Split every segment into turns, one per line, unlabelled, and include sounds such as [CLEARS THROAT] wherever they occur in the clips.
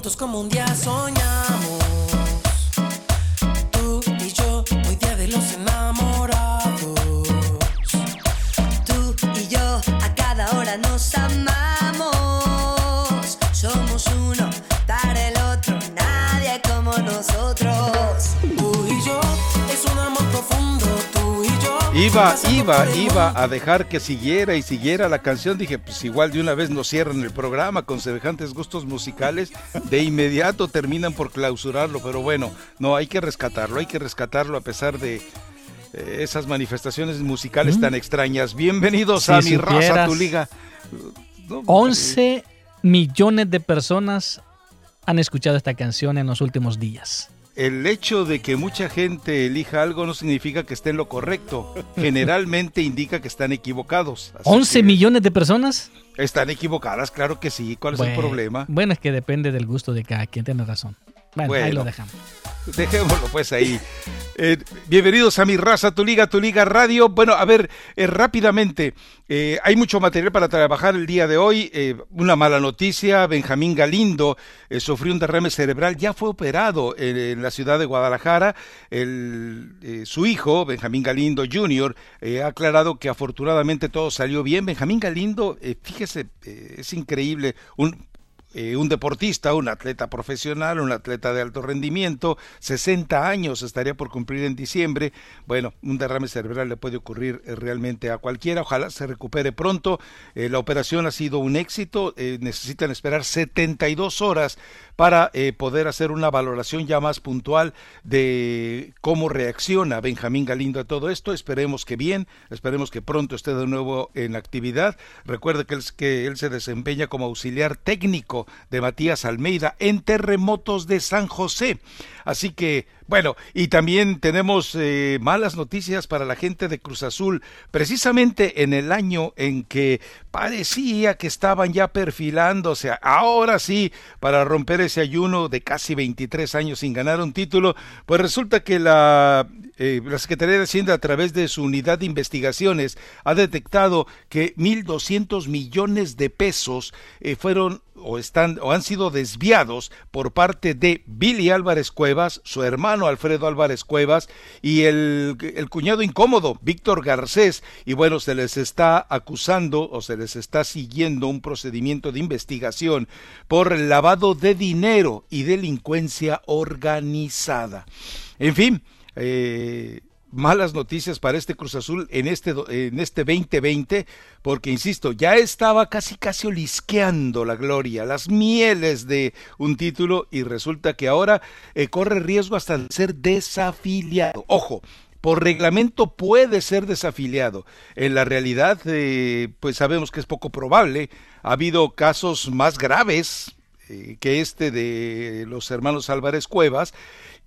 Juntos como un día soñamos.
Iba, iba, iba a dejar que siguiera y siguiera la canción. Dije, pues igual de una vez nos cierran el programa con semejantes gustos musicales. De inmediato terminan por clausurarlo. Pero bueno, no, hay que rescatarlo, hay que rescatarlo a pesar de eh, esas manifestaciones musicales tan extrañas. Bienvenidos
Si
a mi raza, tu liga. No,
11 millones de personas han escuchado esta canción en los últimos días.
El hecho de que mucha gente elija algo no significa que esté en lo correcto. Generalmente indica que están equivocados. Así
¿11
que
millones de personas?
Están equivocadas, claro que sí. ¿Cuál es el problema?
Bueno, es que depende del gusto de cada quien, tiene razón. Bueno, ahí lo dejamos. [LAUGHS]
Dejémoslo pues ahí. Eh, bienvenidos a mi raza, tu liga, tu liga radio. Bueno, a ver, eh, rápidamente, eh, hay mucho material para trabajar el día de hoy. Una mala noticia, Benjamín Galindo sufrió un derrame cerebral, ya fue operado en, la ciudad de Guadalajara. El, su hijo, Benjamín Galindo Jr., ha aclarado que afortunadamente todo salió bien. Benjamín Galindo, fíjese, es increíble, un eh, un deportista, un atleta profesional, un atleta de alto rendimiento, 60 años estaría por cumplir en diciembre. Bueno, un derrame cerebral le puede ocurrir eh, realmente a cualquiera. Ojalá se recupere pronto. Eh, la operación ha sido un éxito. Necesitan esperar 72 horas para poder hacer una valoración ya más puntual de cómo reacciona Benjamín Galindo a todo esto. Esperemos que bien, esperemos que pronto esté de nuevo en actividad. Recuerde que él se desempeña como auxiliar técnico de Matías Almeida en Terremotos de San José. Así que, bueno, y también tenemos eh, malas noticias para la gente de Cruz Azul, precisamente en el año en que parecía que estaban ya perfilándose, ahora sí, para romper ese ayuno de casi 23 años sin ganar un título, pues resulta que la, eh, la Secretaría de Hacienda a través de su unidad de investigaciones ha detectado que 1.200 millones de pesos eh, fueron o están o han sido desviados por parte de Billy Álvarez Cuevas, su hermano Alfredo Álvarez Cuevas y el, cuñado incómodo Víctor Garcés y bueno, se les está acusando o se les está siguiendo un procedimiento de investigación por lavado de dinero y delincuencia organizada. En fin, eh, malas noticias para este Cruz Azul en este, en este 2020, porque insisto, ya estaba casi casi olisqueando la gloria, las mieles de un título y resulta que ahora eh, corre riesgo hasta de ser desafiliado. Ojo, por reglamento puede ser desafiliado. En la realidad, eh, pues sabemos que es poco probable. Ha habido casos más graves eh, que este de los hermanos Álvarez Cuevas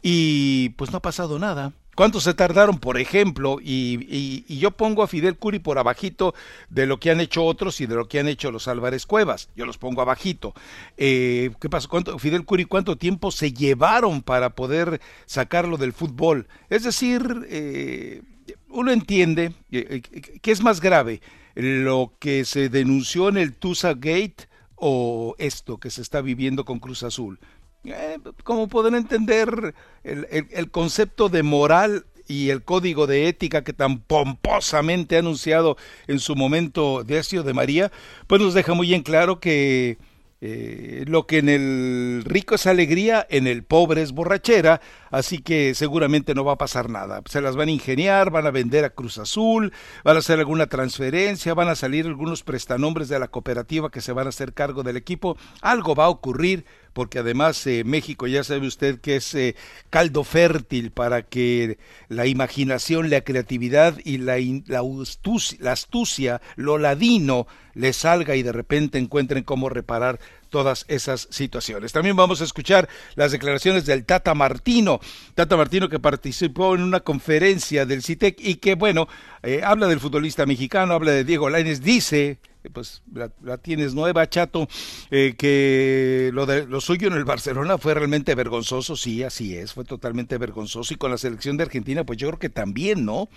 y pues no ha pasado nada. ¿Cuánto se tardaron, por ejemplo? Y, y- y yo pongo a Fidel Curi por abajito de lo que han hecho otros y de lo que han hecho los Álvarez Cuevas. Yo los pongo abajito. Eh, ¿Qué pasó? ¿Cuánto, Fidel Curi, ¿cuánto tiempo se llevaron para poder sacarlo del fútbol? Es decir, eh, uno entiende eh, eh, que es más grave lo que se denunció en el Tusa Gate o esto que se está viviendo con Cruz Azul. Eh, como pueden entender, el, el, concepto de moral y el código de ética que tan pomposamente ha anunciado en su momento Decio de María, pues nos deja muy en claro que eh, lo que en el rico es alegría, en el pobre es borrachera, así que seguramente no va a pasar nada. Se las van a ingeniar, van a vender a Cruz Azul, van a hacer alguna transferencia, van a salir algunos prestanombres de la cooperativa que se van a hacer cargo del equipo. Algo va a ocurrir porque además eh, México ya sabe usted que es eh, caldo fértil para que la imaginación, la creatividad y la, la astucia, lo ladino le salga y de repente encuentren cómo reparar todas esas situaciones. También vamos a escuchar las declaraciones del Tata Martino, Tata Martino que participó en una conferencia del CITEC y que, bueno, eh, habla del futbolista mexicano, habla de Diego Lainez, dice pues la, tienes nueva, chato, eh, que lo, de, suyo en el Barcelona fue realmente vergonzoso, sí, así es, fue totalmente vergonzoso, y con la selección de Argentina, pues yo creo que también, ¿no?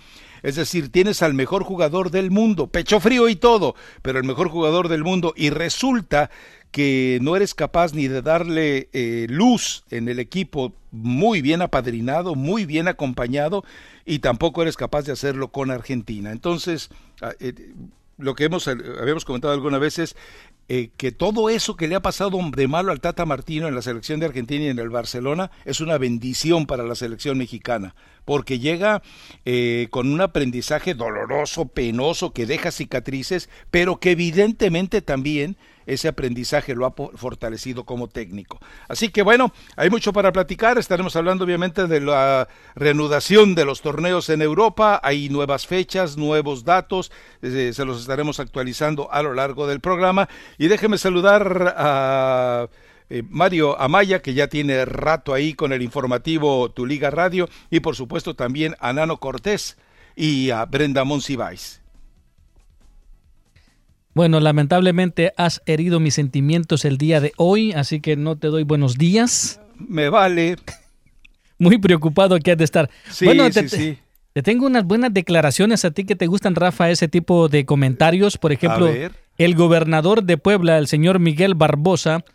Es decir, tienes al mejor jugador del mundo, pecho frío y todo, pero el mejor jugador del mundo, y resulta que no eres capaz ni de darle eh, luz en el equipo muy bien apadrinado, muy bien acompañado, y tampoco eres capaz de hacerlo con Argentina. Entonces, ah, eh, lo que hemos, habíamos comentado alguna vez es eh, que todo eso que le ha pasado de malo al Tata Martino en la selección de Argentina y en el Barcelona es una bendición para la selección mexicana, porque llega eh, con un aprendizaje doloroso, penoso, que deja cicatrices, pero que evidentemente también ese aprendizaje lo ha fortalecido como técnico. Así que bueno, hay mucho para platicar, estaremos hablando obviamente de la reanudación de los torneos en Europa, hay nuevas fechas, nuevos datos, eh, se los estaremos actualizando a lo largo del programa y déjeme saludar a... Eh, Mario Amaya, que ya tiene rato ahí con el informativo Tu Liga Radio, y por supuesto también a Nano Cortés y a Brenda Monsiváis.
Bueno, lamentablemente has herido mis sentimientos el día de hoy, así que no te doy buenos días.
Me vale. [LAUGHS]
Muy preocupado que has de estar.
Sí,
bueno,
sí, sí.
te tengo unas buenas declaraciones a ti que te gustan, Rafa, ese tipo de comentarios. Por ejemplo, el gobernador de Puebla, el señor Miguel Barbosa,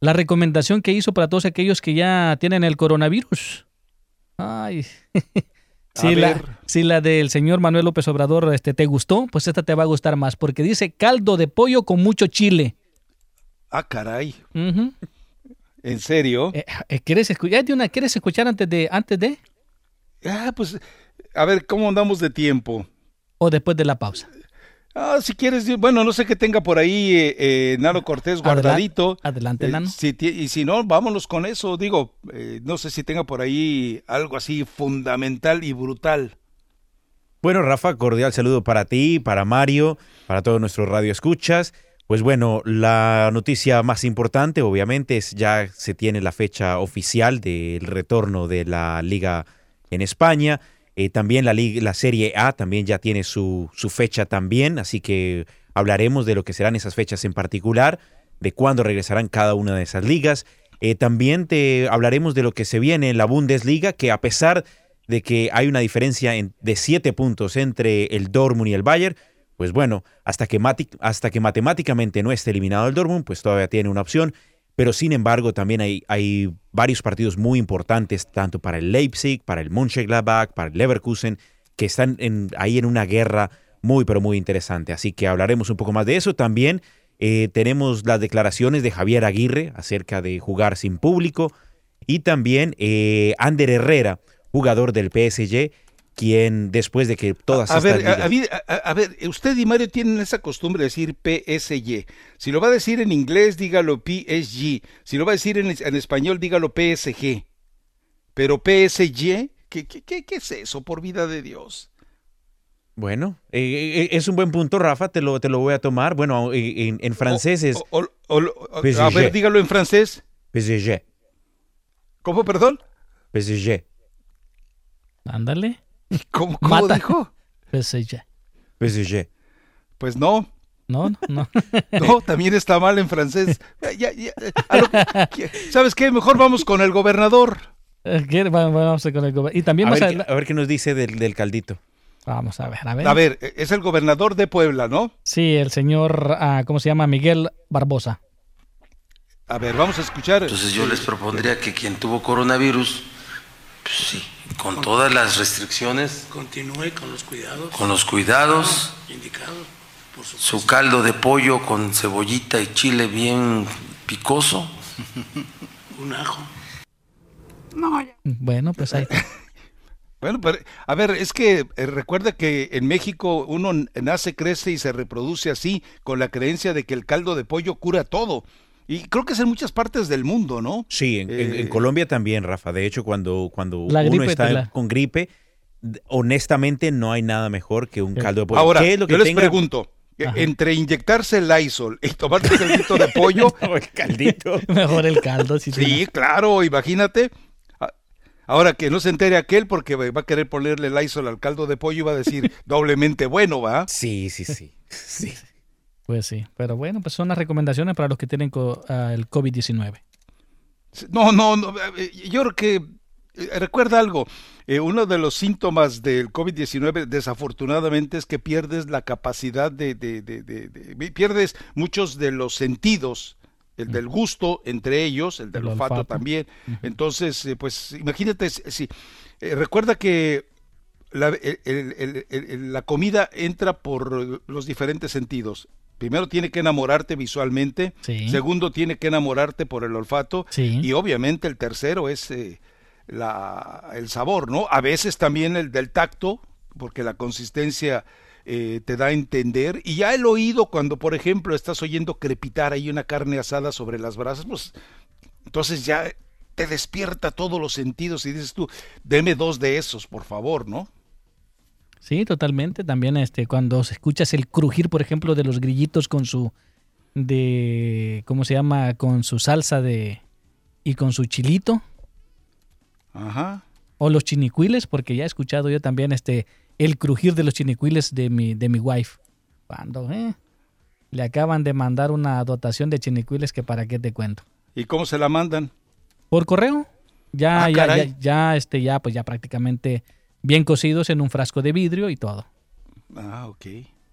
la recomendación que hizo para todos aquellos que ya tienen el coronavirus. Ay. [LAUGHS] Si la, si la del señor Manuel López Obrador este, te gustó, pues esta te va a gustar más, porque dice caldo de pollo con mucho chile.
Ah, caray. ¿En serio?
Eh, eh, ¿quieres, escuchar, una, ¿Quieres escuchar antes de, antes de?
Ah, pues, a ver, ¿cómo andamos de tiempo?
O después de la pausa.
Ah, si quieres, bueno, no sé qué tenga por ahí eh, eh Nano Cortés guardadito.
Adelante, Nano.
si, y si no, vámonos con eso. Digo, eh, no sé si tenga por ahí algo así fundamental y brutal.
Bueno, Rafa, cordial saludo para ti, para Mario, para todos nuestros radioescuchas. Pues bueno, la noticia más importante, obviamente, es ya se tiene la fecha oficial del retorno de la liga en España. Eh, también la, la Serie A también ya tiene su, su fecha también, así que hablaremos de lo que serán esas fechas en particular, de cuándo regresarán cada una de esas ligas. Eh, también te hablaremos de lo que se viene en la Bundesliga, que a pesar de que hay una diferencia de siete puntos entre el Dortmund y el Bayern, pues bueno, hasta que, hasta que matemáticamente no esté eliminado el Dortmund, pues todavía tiene una opción pero sin embargo también hay, varios partidos muy importantes, tanto para el Leipzig, para el Mönchengladbach, para el Leverkusen, que están ahí en una guerra muy, pero muy interesante. Así que hablaremos un poco más de eso. También eh, tenemos las declaraciones de Javier Aguirre acerca de jugar sin público y también eh, Ander Herrera, jugador del PSG, quien después de que todas
a, ver, a, ver, usted y Mario tienen esa costumbre de decir PSG. Si lo va a decir en inglés, dígalo PSG. Si lo va a decir en, español, dígalo PSG. Pero PSG, ¿qué, qué, qué, es eso, por vida de Dios?
Bueno, eh, eh, eh, es un buen punto, Rafa, te lo, te lo voy a tomar. Bueno, en, francés es...
a ver, dígalo en francés.
PSG.
¿Cómo, perdón?
PSG.
Ándale.
¿Cómo, cómo dijo? [LAUGHS]
PSG.
PSG.
Pues no.
No, no, [LAUGHS]
no. también está mal en francés. ¿Sabes qué? Mejor vamos con el gobernador.
Eh, vamos con el gobernador. Y también
a ver, a... ver, qué nos dice del, caldito.
Vamos a ver, a ver.
A ver, es el gobernador de Puebla, ¿no?
Sí, el señor, ah, ¿cómo se llama? Miguel Barbosa.
A ver, vamos a escuchar.
Entonces yo les propondría que quien tuvo coronavirus, pues sí, con todas las restricciones,
Continúe con los cuidados
con los cuidados,
indicados, por supuesto.
su caldo de pollo con cebollita y chile bien picoso. [LAUGHS]
Un ajo.
Bueno, pues ahí está. [LAUGHS]
Bueno, pero, a ver, es que eh, recuerda que en México uno nace, crece y se reproduce así, con la creencia de que el caldo de pollo cura todo. Y creo que es en muchas partes del mundo, ¿no?
Sí, en, en- en
Eh,
Colombia también, Rafa. De hecho, cuando, cuando
La
uno
gripe
está
la-
con gripe, honestamente no hay nada mejor que un
Sí.
caldo de pollo.
Ahora,
¿Qué es lo que
yo les
tenga?
pregunto,
Ajá.
entre inyectarse el Lysol y tomarte un caldito de pollo, [LAUGHS]
No, el caldito. [LAUGHS]
Mejor el caldo. Si
sí, claro, imagínate. A- Ahora que no se entere aquel porque va a querer ponerle Lysol al caldo de pollo y va a decir [LAUGHS] doblemente bueno, ¿va?
Sí, sí, sí. sí.
Pues sí, pero bueno, pues son las recomendaciones para los que tienen ah, el COVID-19.
No, no, no, eh, yo creo que eh, recuerda algo, eh, uno de los síntomas del COVID-19 desafortunadamente es que pierdes la capacidad de, de- de- de- de- pierdes muchos de los sentidos, el del gusto entre ellos, el del
El
olfato,
olfato.
también. Entonces, eh, pues imagínate, si, eh, recuerda que el- el- la comida entra por los diferentes sentidos. Primero tiene que enamorarte visualmente,
Sí.
segundo tiene que enamorarte por el olfato
Sí.
y obviamente el tercero es eh, la, el sabor, ¿no? A veces también el del tacto, porque la consistencia eh, te da a entender. Y ya el oído, cuando por ejemplo estás oyendo crepitar ahí una carne asada sobre las brasas, pues entonces ya te despierta todos los sentidos y dices tú, deme dos de esos, por favor, ¿no?
Sí, totalmente. También este, cuando escuchas el crujir, por ejemplo, de los grillitos con su, de, ¿cómo se llama? Con su salsa de, y con su chilito,
Ajá.
o los chinicuiles, porque ya he escuchado yo también este, el crujir de los chinicuiles de mi, de mi wife. Cuando, eh, le acaban de mandar una dotación de chinicuiles que para qué te cuento.
¿Y cómo se la mandan?
Por correo, ya,
Ah,
ya, ya, ya, este, ya, pues ya prácticamente bien cocidos en un frasco de vidrio y todo.
Ah, ok.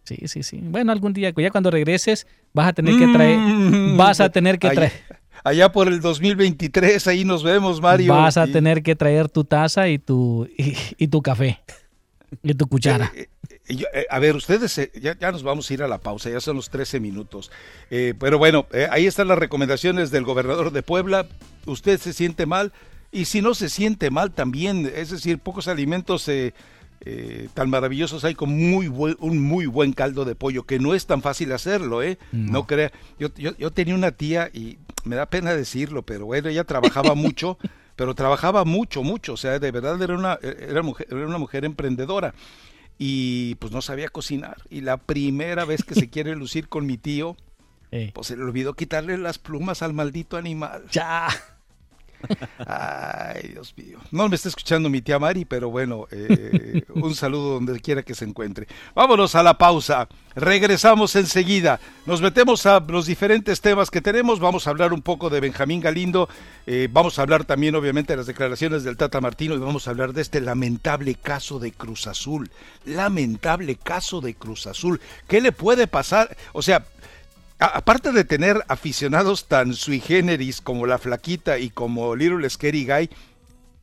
Sí, sí, sí. Bueno, algún día, ya cuando regreses, vas a tener que traer,
Mm.
vas a tener que
Allá-
traer,
Allá por el 2023, ahí nos vemos, Mario.
vas a
Y-
tener que traer tu taza y tu, y, y tu café y tu cuchara.
Eh, eh, yo- eh, a ver, ustedes, eh, ya, ya nos vamos a ir a la pausa, ya son los 13 minutos. Pero bueno, ahí están las recomendaciones del gobernador de Puebla. Usted se siente mal y si no se siente mal también, es decir, pocos alimentos eh, eh, tan maravillosos hay con muy buen, un muy buen caldo de pollo, que no es tan fácil hacerlo, ¿eh? No, crea. Yo, yo, yo tenía una tía y me da pena decirlo, pero bueno, ella trabajaba [LAUGHS] mucho. Pero trabajaba mucho, mucho, o sea, de verdad era una, era mujer, era una mujer emprendedora y pues no sabía cocinar. Y la primera vez que se [LAUGHS] quiere lucir con mi tío,
Eh,
pues se le olvidó quitarle las plumas al maldito animal.
ya.
Ay, Dios mío. No me está escuchando mi tía Mari, pero bueno, eh, un saludo donde quiera que se encuentre. Vámonos a la pausa. Regresamos enseguida. Nos metemos a los diferentes temas que tenemos. Vamos a hablar un poco de Benjamín Galindo. eh, vamos a hablar también, obviamente, de las declaraciones del Tata Martino y vamos a hablar de este lamentable caso de Cruz Azul. Lamentable caso de Cruz Azul. ¿Qué le puede pasar? O sea, aparte de tener aficionados tan sui generis como la Flaquita y como Little Scary Guy,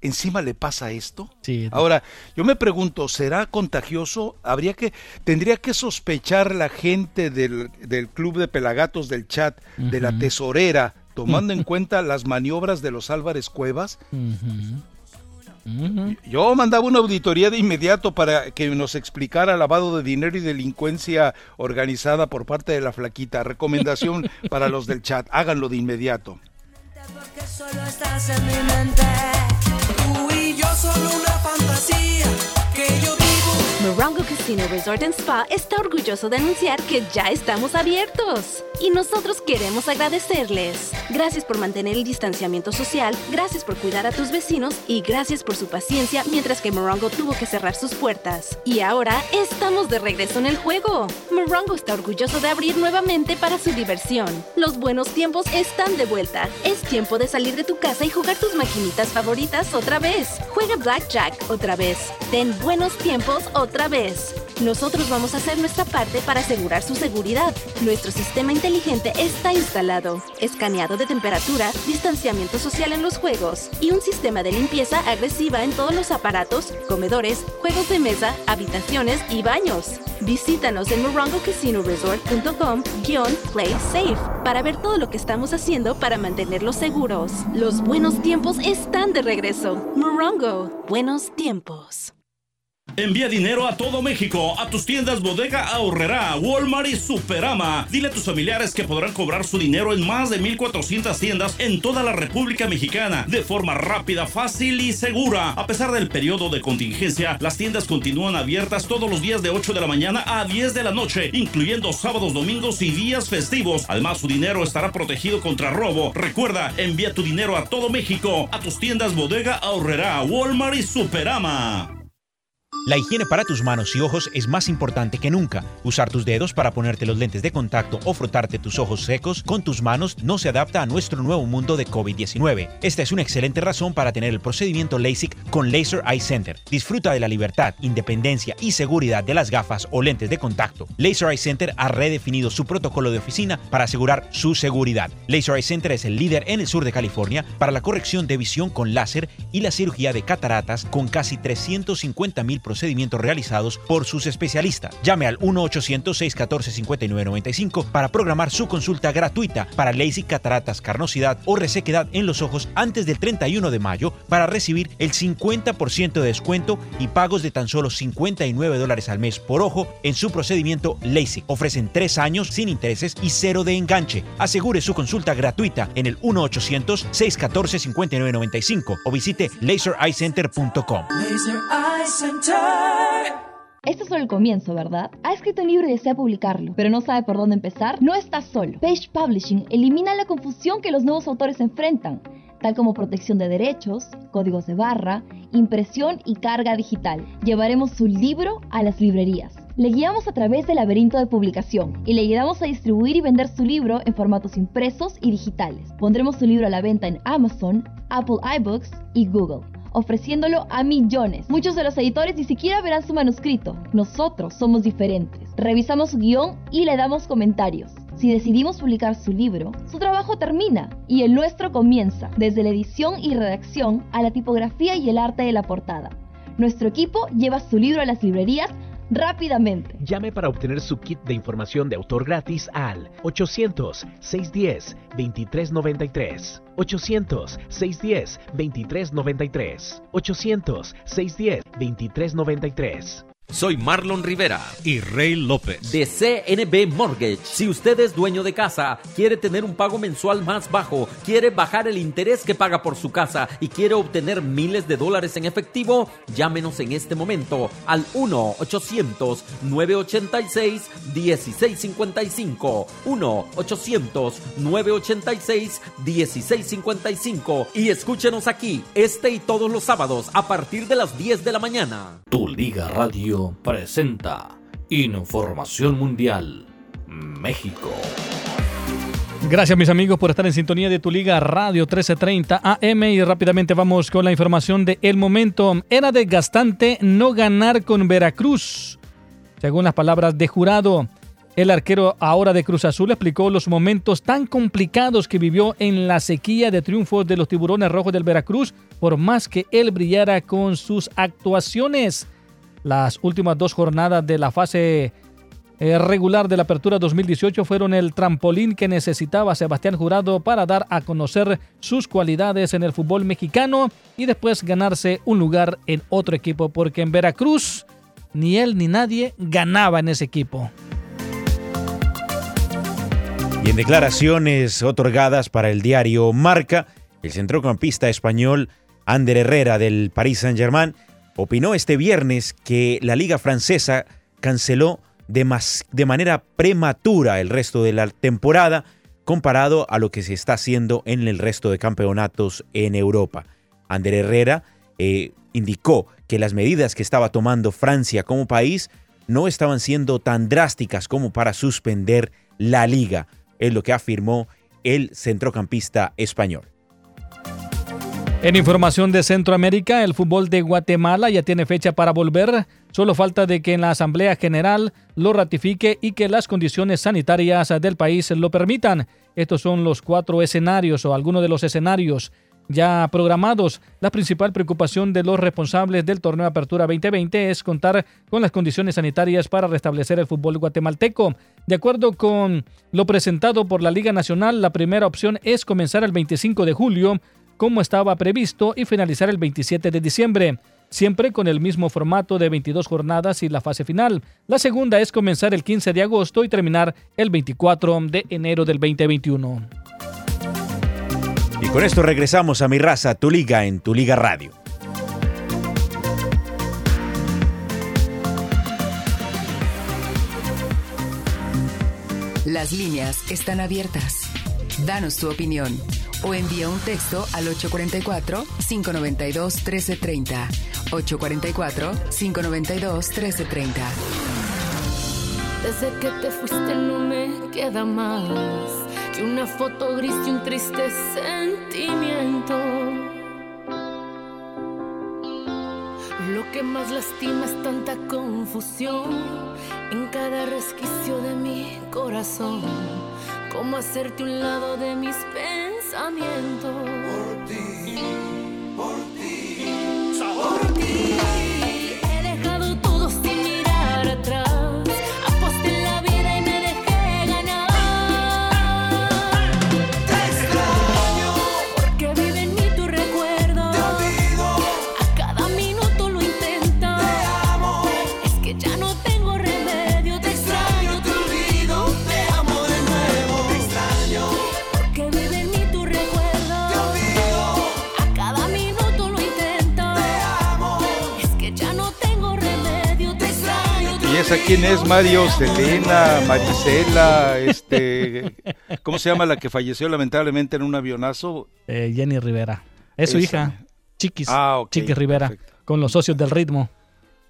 encima le pasa esto.
Sí.
Ahora, yo me pregunto, ¿será contagioso? Habría que, tendría que sospechar la gente del, del club de pelagatos del chat, de la tesorera, tomando en [LAUGHS] cuenta las maniobras de los Álvarez Cuevas. Yo mandaba una auditoría de inmediato para que nos explicara lavado de dinero y delincuencia organizada por parte de la flaquita. Recomendación [LAUGHS] para los del chat, háganlo de inmediato.
Porque solo estás en mi mente.
Tú y yo son una fantasía que yo vivo.
Morongo Casino Resort and Spa está orgulloso de anunciar que ya estamos abiertos. Y nosotros queremos agradecerles. Gracias por mantener el distanciamiento social, gracias por cuidar a tus vecinos y gracias por su paciencia mientras que Morongo tuvo que cerrar sus puertas. Y ahora estamos de regreso en el juego. Morongo está orgulloso de abrir nuevamente para su diversión. Los buenos tiempos están de vuelta. Es tiempo de salir de tu casa y jugar tus maquinitas favoritas otra vez. Juega Blackjack otra vez. Ten buenos tiempos otra vez. Nosotros vamos a hacer nuestra parte para asegurar su seguridad. Nuestro sistema inteligente está instalado, escaneado de temperatura, distanciamiento social en los juegos y un sistema de limpieza agresiva en todos los aparatos, comedores, juegos de mesa, habitaciones y baños. Visítanos en morongocasinoresort.com-play safe para ver todo lo que estamos haciendo para mantenerlos seguros. Los buenos tiempos están de regreso. Morongo, buenos tiempos.
Envía dinero a todo México, a tus tiendas Bodega Ahorrera, Walmart y Superama. Dile a tus familiares que podrán cobrar su dinero en más de 1400 tiendas en toda la República Mexicana de forma rápida, fácil y segura. A pesar del periodo de contingencia, las tiendas continúan abiertas todos los días de 8 de la mañana a 10 de la noche, incluyendo sábados, domingos y días festivos. Además, su dinero estará protegido contra robo. Recuerda, envía tu dinero a todo México, a tus tiendas Bodega Ahorrera, Walmart y Superama.
La higiene para tus manos y ojos es más importante que nunca. Usar tus dedos para ponerte los lentes de contacto o frotarte tus ojos secos con tus manos no se adapta a nuestro nuevo mundo de COVID-19. Esta es una excelente razón para tener el procedimiento LASIK con Laser Eye Center. Disfruta de la libertad, independencia y seguridad de las gafas o lentes de contacto. Laser Eye Center ha redefinido su protocolo de oficina para asegurar su seguridad. Laser Eye Center es el líder en el sur de California para la corrección de visión con láser y la cirugía de cataratas con casi 350 mil procedimientos realizados por sus especialistas. Llame al 1-800-614-5995 para programar su consulta gratuita para LASIK, cataratas, carnosidad o resequedad en los ojos antes del 31 de mayo para recibir el 50% de descuento y pagos de tan solo 59 dólares al mes por ojo en su procedimiento LASIK. Ofrecen tres años sin intereses y cero de enganche. Asegure su consulta gratuita en el 1-800-614-5995 o visite lasereyecenter.com.
Este es solo el comienzo, ¿verdad? Ha escrito un libro y desea publicarlo, pero no sabe por dónde empezar. No está solo. Page Publishing elimina la confusión que los nuevos autores enfrentan, tal como protección de derechos, códigos de barra, impresión y carga digital. Llevaremos su libro a las librerías. Le guiamos a través del laberinto de publicación y le ayudamos a distribuir y vender su libro en formatos impresos y digitales. Pondremos su libro a la venta en Amazon, Apple iBooks y Google ofreciéndolo a millones. Muchos de los editores ni siquiera verán su manuscrito. Nosotros somos diferentes. Revisamos su guion y le damos comentarios. Si decidimos publicar su libro, su trabajo termina y el nuestro comienza, desde la edición y redacción a la tipografía y el arte de la portada. Nuestro equipo lleva su libro a las librerías rápidamente.
Llame para obtener su kit de información de autor gratis al 800-610-2393. 800-610-2393. 800-610-2393.
Soy Marlon Rivera y Rey López de CNB Mortgage. Si usted es dueño de casa, quiere tener un pago mensual más bajo, quiere bajar el interés que paga por su casa y quiere obtener miles de dólares en efectivo, llámenos en este momento al 1-800-986-1655. 1-800-986-1655. Y escúchenos aquí, este y todos los sábados a partir de las 10 de la mañana.
Tu Liga Radio presenta Información Mundial México.
Gracias mis amigos por estar en sintonía de tu liga Radio 1330 AM y rápidamente vamos con la información de el momento. Era desgastante no ganar con Veracruz. Según las palabras de jurado, el arquero ahora de Cruz Azul explicó los momentos tan complicados que vivió en la sequía de triunfos de los tiburones rojos del Veracruz, por más que él brillara con sus actuaciones. Las últimas dos jornadas de la fase eh, regular de la Apertura 2018 fueron el trampolín que necesitaba Sebastián Jurado para dar a conocer sus cualidades en el fútbol mexicano y después ganarse un lugar en otro equipo, porque en Veracruz ni él ni nadie ganaba en ese equipo.
Y en declaraciones otorgadas para el diario Marca, el centrocampista español Ander Herrera del Paris Saint-Germain opinó este viernes que la liga francesa canceló de, manera prematura el resto de la temporada comparado a lo que se está haciendo en el resto de campeonatos en Europa. Ander Herrera eh, indicó que las medidas que estaba tomando Francia como país no estaban siendo tan drásticas como para suspender la liga, es lo que afirmó el centrocampista español.
En información de Centroamérica, el fútbol de Guatemala ya tiene fecha para volver. Solo falta de que en la Asamblea General lo ratifique y que las condiciones sanitarias del país lo permitan. Estos son los cuatro escenarios o algunos de los escenarios ya programados. La principal preocupación de los responsables del torneo Apertura 2020 es contar con las condiciones sanitarias para restablecer el fútbol guatemalteco. De acuerdo con lo presentado por la Liga Nacional, la primera opción es comenzar el 25 de julio como estaba previsto y finalizar el 27 de diciembre, siempre con el mismo formato de 22 jornadas y la fase final. La segunda es comenzar el 15 de agosto y terminar el 24 de enero del 2021.
Y con esto regresamos a Mi Raza, Tu Liga en Tu Liga Radio.
Las líneas están abiertas. Danos tu opinión o envía un texto al 844-592-1330. 844-592-1330.
Desde que te fuiste no me queda más que una foto gris y un triste sentimiento. Lo que más lastima es tanta confusión en cada resquicio de mi corazón. Cómo hacerte un lado de mis pensamientos. Por ti, por ti, por ti. He dejado todo sin mirar atrás. Extraño. te
¿Y esa quién es, Mario? Selena, Marisela, este... ¿Cómo se llama la que falleció lamentablemente en un avionazo?
Eh, Jenny Rivera. Es su
Esa.
hija, Chiquis.
Ah,
Chiquis Rivera, con los socios del ritmo.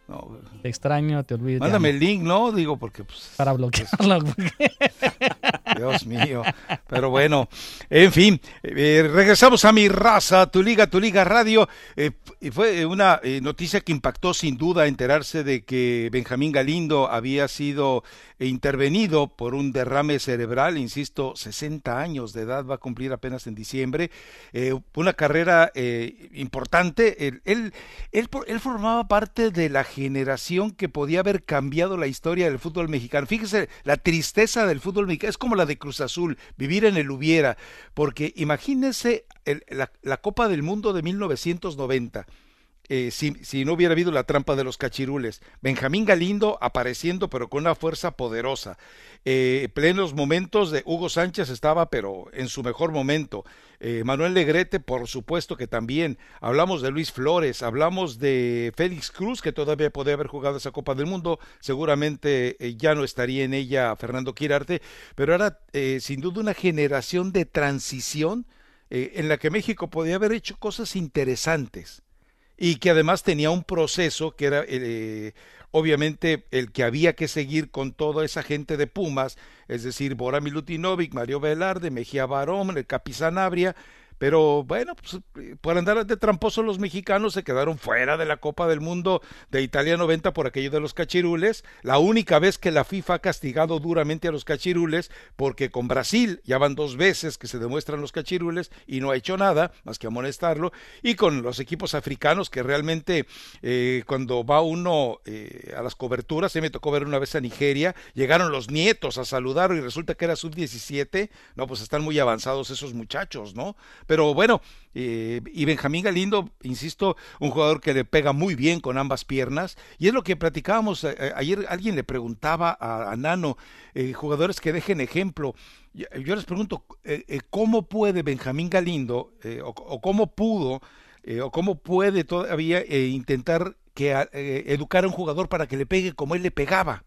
No,
Te extraño, te olvido.
Mándame el link, ¿no? Digo, porque... Pues,
Para bloquearlo. [LAUGHS]
Dios mío. Pero bueno, en fin, eh, regresamos a mi raza, tu liga, tu liga radio. Eh, y fue una eh, noticia que impactó sin duda enterarse de que Benjamín Galindo había sido intervenido por un derrame cerebral, insisto, 60 años de edad, va a cumplir apenas en diciembre. Eh, una carrera eh, importante. Él, él, él formaba parte de la generación que podía haber cambiado la historia del fútbol mexicano. Fíjese, la tristeza del fútbol mexicano es como la de Cruz Azul, vivir en el hubiera, porque imagínense el- la, la Copa del Mundo de 1990. Eh, si, si no hubiera habido la trampa de los cachirules. Benjamín Galindo apareciendo, pero con una fuerza poderosa. Eh, plenos momentos de Hugo Sánchez estaba, pero en su mejor momento. Eh, Manuel Negrete, por supuesto que también. Hablamos de Luis Flores, hablamos de Félix Cruz, que todavía podía haber jugado esa Copa del Mundo. Seguramente eh, ya no estaría en ella Fernando Quirarte, pero era eh, sin duda una generación de transición en la que México podía haber hecho cosas interesantes y que además tenía un proceso que era eh, obviamente el que había que seguir con toda esa gente de Pumas, es decir, Bora Milutinovic, Mario Velarde, Mejía Barón, el Capi Sanabria, pero bueno, pues, por andar de tramposos los mexicanos se quedaron fuera de la Copa del Mundo de Italia 90 por aquello de los cachirules. La única vez que la FIFA ha castigado duramente a los cachirules, porque con Brasil ya van dos veces que se demuestran los cachirules y no ha hecho nada más que amonestarlo. Y con los equipos africanos que realmente eh, cuando va uno eh, a las coberturas, se me tocó ver una vez a Nigeria, llegaron los nietos a saludar y resulta que era sub-17. No, pues están muy avanzados esos muchachos, ¿no? Pero bueno, eh, y Benjamín Galindo, insisto, un jugador que le pega muy bien con ambas piernas. Y es lo que platicábamos eh, eh, ayer, alguien le preguntaba a, Nano, eh, jugadores que dejen ejemplo. Yo, les pregunto, eh, ¿cómo puede Benjamín Galindo, o, o cómo pudo, o cómo puede todavía intentar que, educar a un jugador para que le pegue como él le pegaba?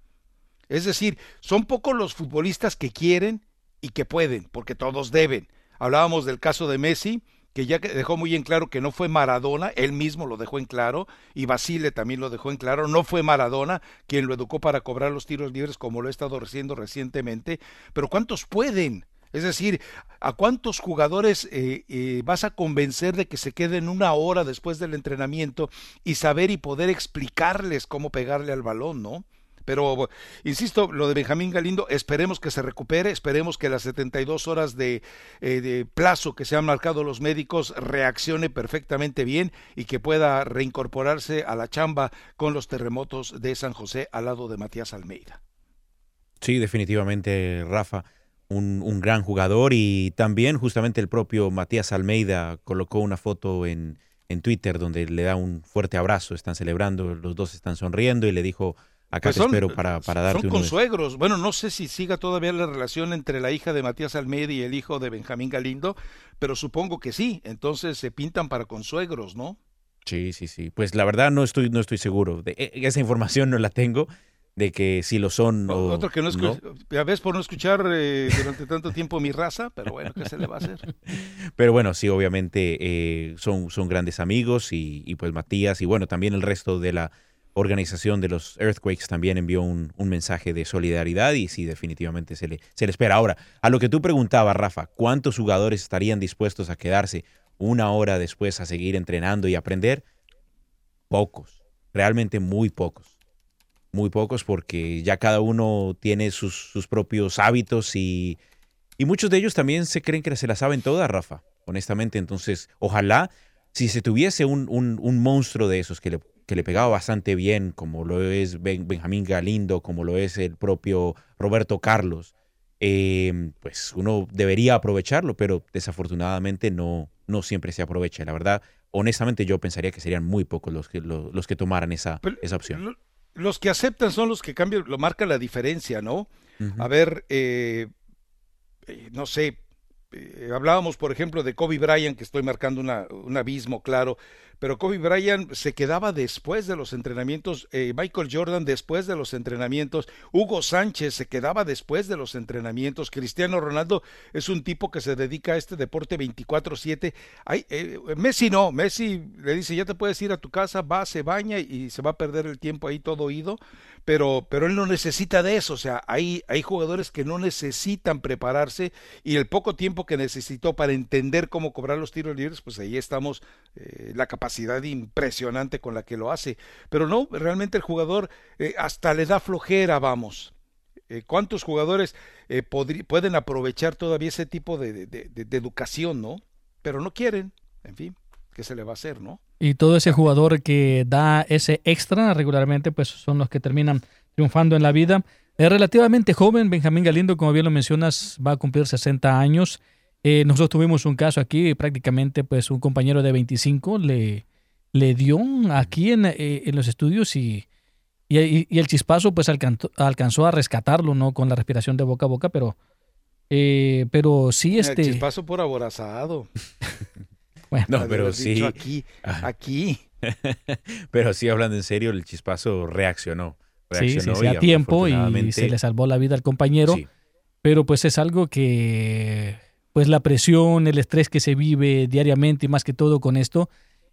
Es decir, son pocos los futbolistas que quieren y que pueden, porque todos deben. Hablábamos del caso de Messi, que ya dejó muy en claro que no fue Maradona, él mismo lo dejó en claro, y Basile también lo dejó en claro, no fue Maradona quien lo educó para cobrar los tiros libres como lo ha estado haciendo recientemente, pero ¿cuántos pueden? Es decir, ¿a cuántos jugadores eh, eh, vas a convencer de que se queden una hora después del entrenamiento y saber y poder explicarles cómo pegarle al balón, ¿no? Pero, insisto, lo de Benjamín Galindo, esperemos que se recupere, esperemos que las 72 horas de, eh, de, plazo que se han marcado los médicos reaccione perfectamente bien y que pueda reincorporarse a la chamba con los terremotos de San José al lado de Matías Almeida.
Sí, definitivamente, Rafa, un, gran jugador y también justamente el propio Matías Almeida colocó una foto en Twitter donde le da un fuerte abrazo, están celebrando, los dos están sonriendo y le dijo Acá
pues
te espero para, para darte
Son consuegros. Bueno, no sé si siga todavía la relación entre la hija de Matías Almeida y el hijo de Benjamín Galindo, pero supongo que sí. Entonces se pintan para consuegros, ¿no?
Sí, sí, sí. Pues la verdad no estoy, no estoy seguro. De, e, esa información no la tengo de que si lo son o
Otro que no escucha, ya ves por no escuchar eh, durante tanto tiempo mi raza, pero bueno, ¿qué se le va a hacer? [LAUGHS]
Pero bueno, sí, obviamente eh, son, son grandes amigos y, y pues Matías y bueno, también el resto de la organización de los Earthquakes también envió un, mensaje de solidaridad y sí, definitivamente se le, se le espera. Ahora, a lo que tú preguntabas, Rafa, ¿cuántos jugadores estarían dispuestos a quedarse una hora después a seguir entrenando y aprender? Pocos, realmente muy pocos. Muy pocos porque ya cada uno tiene sus, sus propios hábitos y, y muchos de ellos también se creen que se la saben todas, Rafa, honestamente. Entonces, ojalá si se tuviese un, un, un monstruo de esos que le que le pegaba bastante bien, como lo es ben, Benjamín Galindo, como lo es el propio Roberto Carlos, eh, pues uno debería aprovecharlo, pero desafortunadamente no, no siempre se aprovecha. La verdad, honestamente yo pensaría que serían muy pocos los que, los, los que tomaran esa, pero, esa opción.
Los que aceptan son los que cambian, lo marca la diferencia, ¿no? Uh -huh. A ver, eh, eh, no sé, eh, hablábamos, por ejemplo, de Kobe Bryant, que estoy marcando una, un abismo claro, pero Kobe Bryant se quedaba después de los entrenamientos, eh, Michael Jordan después de los entrenamientos, Hugo Sánchez se quedaba después de los entrenamientos, Cristiano Ronaldo es un tipo que se dedica a este deporte 24/7, eh, Messi no, Messi le dice ya te puedes ir a tu casa, va, se baña y se va a perder el tiempo ahí todo oído, pero, pero él no necesita de eso, o sea, hay, hay jugadores que no necesitan prepararse y el poco tiempo que necesitó para entender cómo cobrar los tiros libres, pues ahí estamos, eh, la capacidad impresionante con la que lo hace. Pero no, realmente el jugador eh, hasta le da flojera, vamos. Eh, ¿Cuántos jugadores eh, pueden aprovechar todavía ese tipo de, educación, no? Pero no quieren, en fin, ¿qué se le va a hacer, no?
Y todo ese jugador que da ese extra regularmente, pues son los que terminan triunfando en la vida. Es relativamente joven, Benjamín Galindo, como bien lo mencionas, va a cumplir 60 años. Eh, nosotros tuvimos un caso aquí, prácticamente pues un compañero de 25 le, le dio aquí en, eh, en los estudios y, y, y, el chispazo pues alcanzó, alcanzó, a rescatarlo, ¿no? Con la respiración de boca a boca, pero, eh, pero sí este...
El chispazo por aborazado. [LAUGHS]
bueno, no, pero sí.
Aquí, aquí. [LAUGHS]
pero sí, hablando en serio, el chispazo reaccionó. reaccionó
sí, sí, sí, a tiempo y se le salvó la vida al compañero. Sí. Pero pues es algo que pues la presión, el estrés que se vive diariamente y más que todo con esto,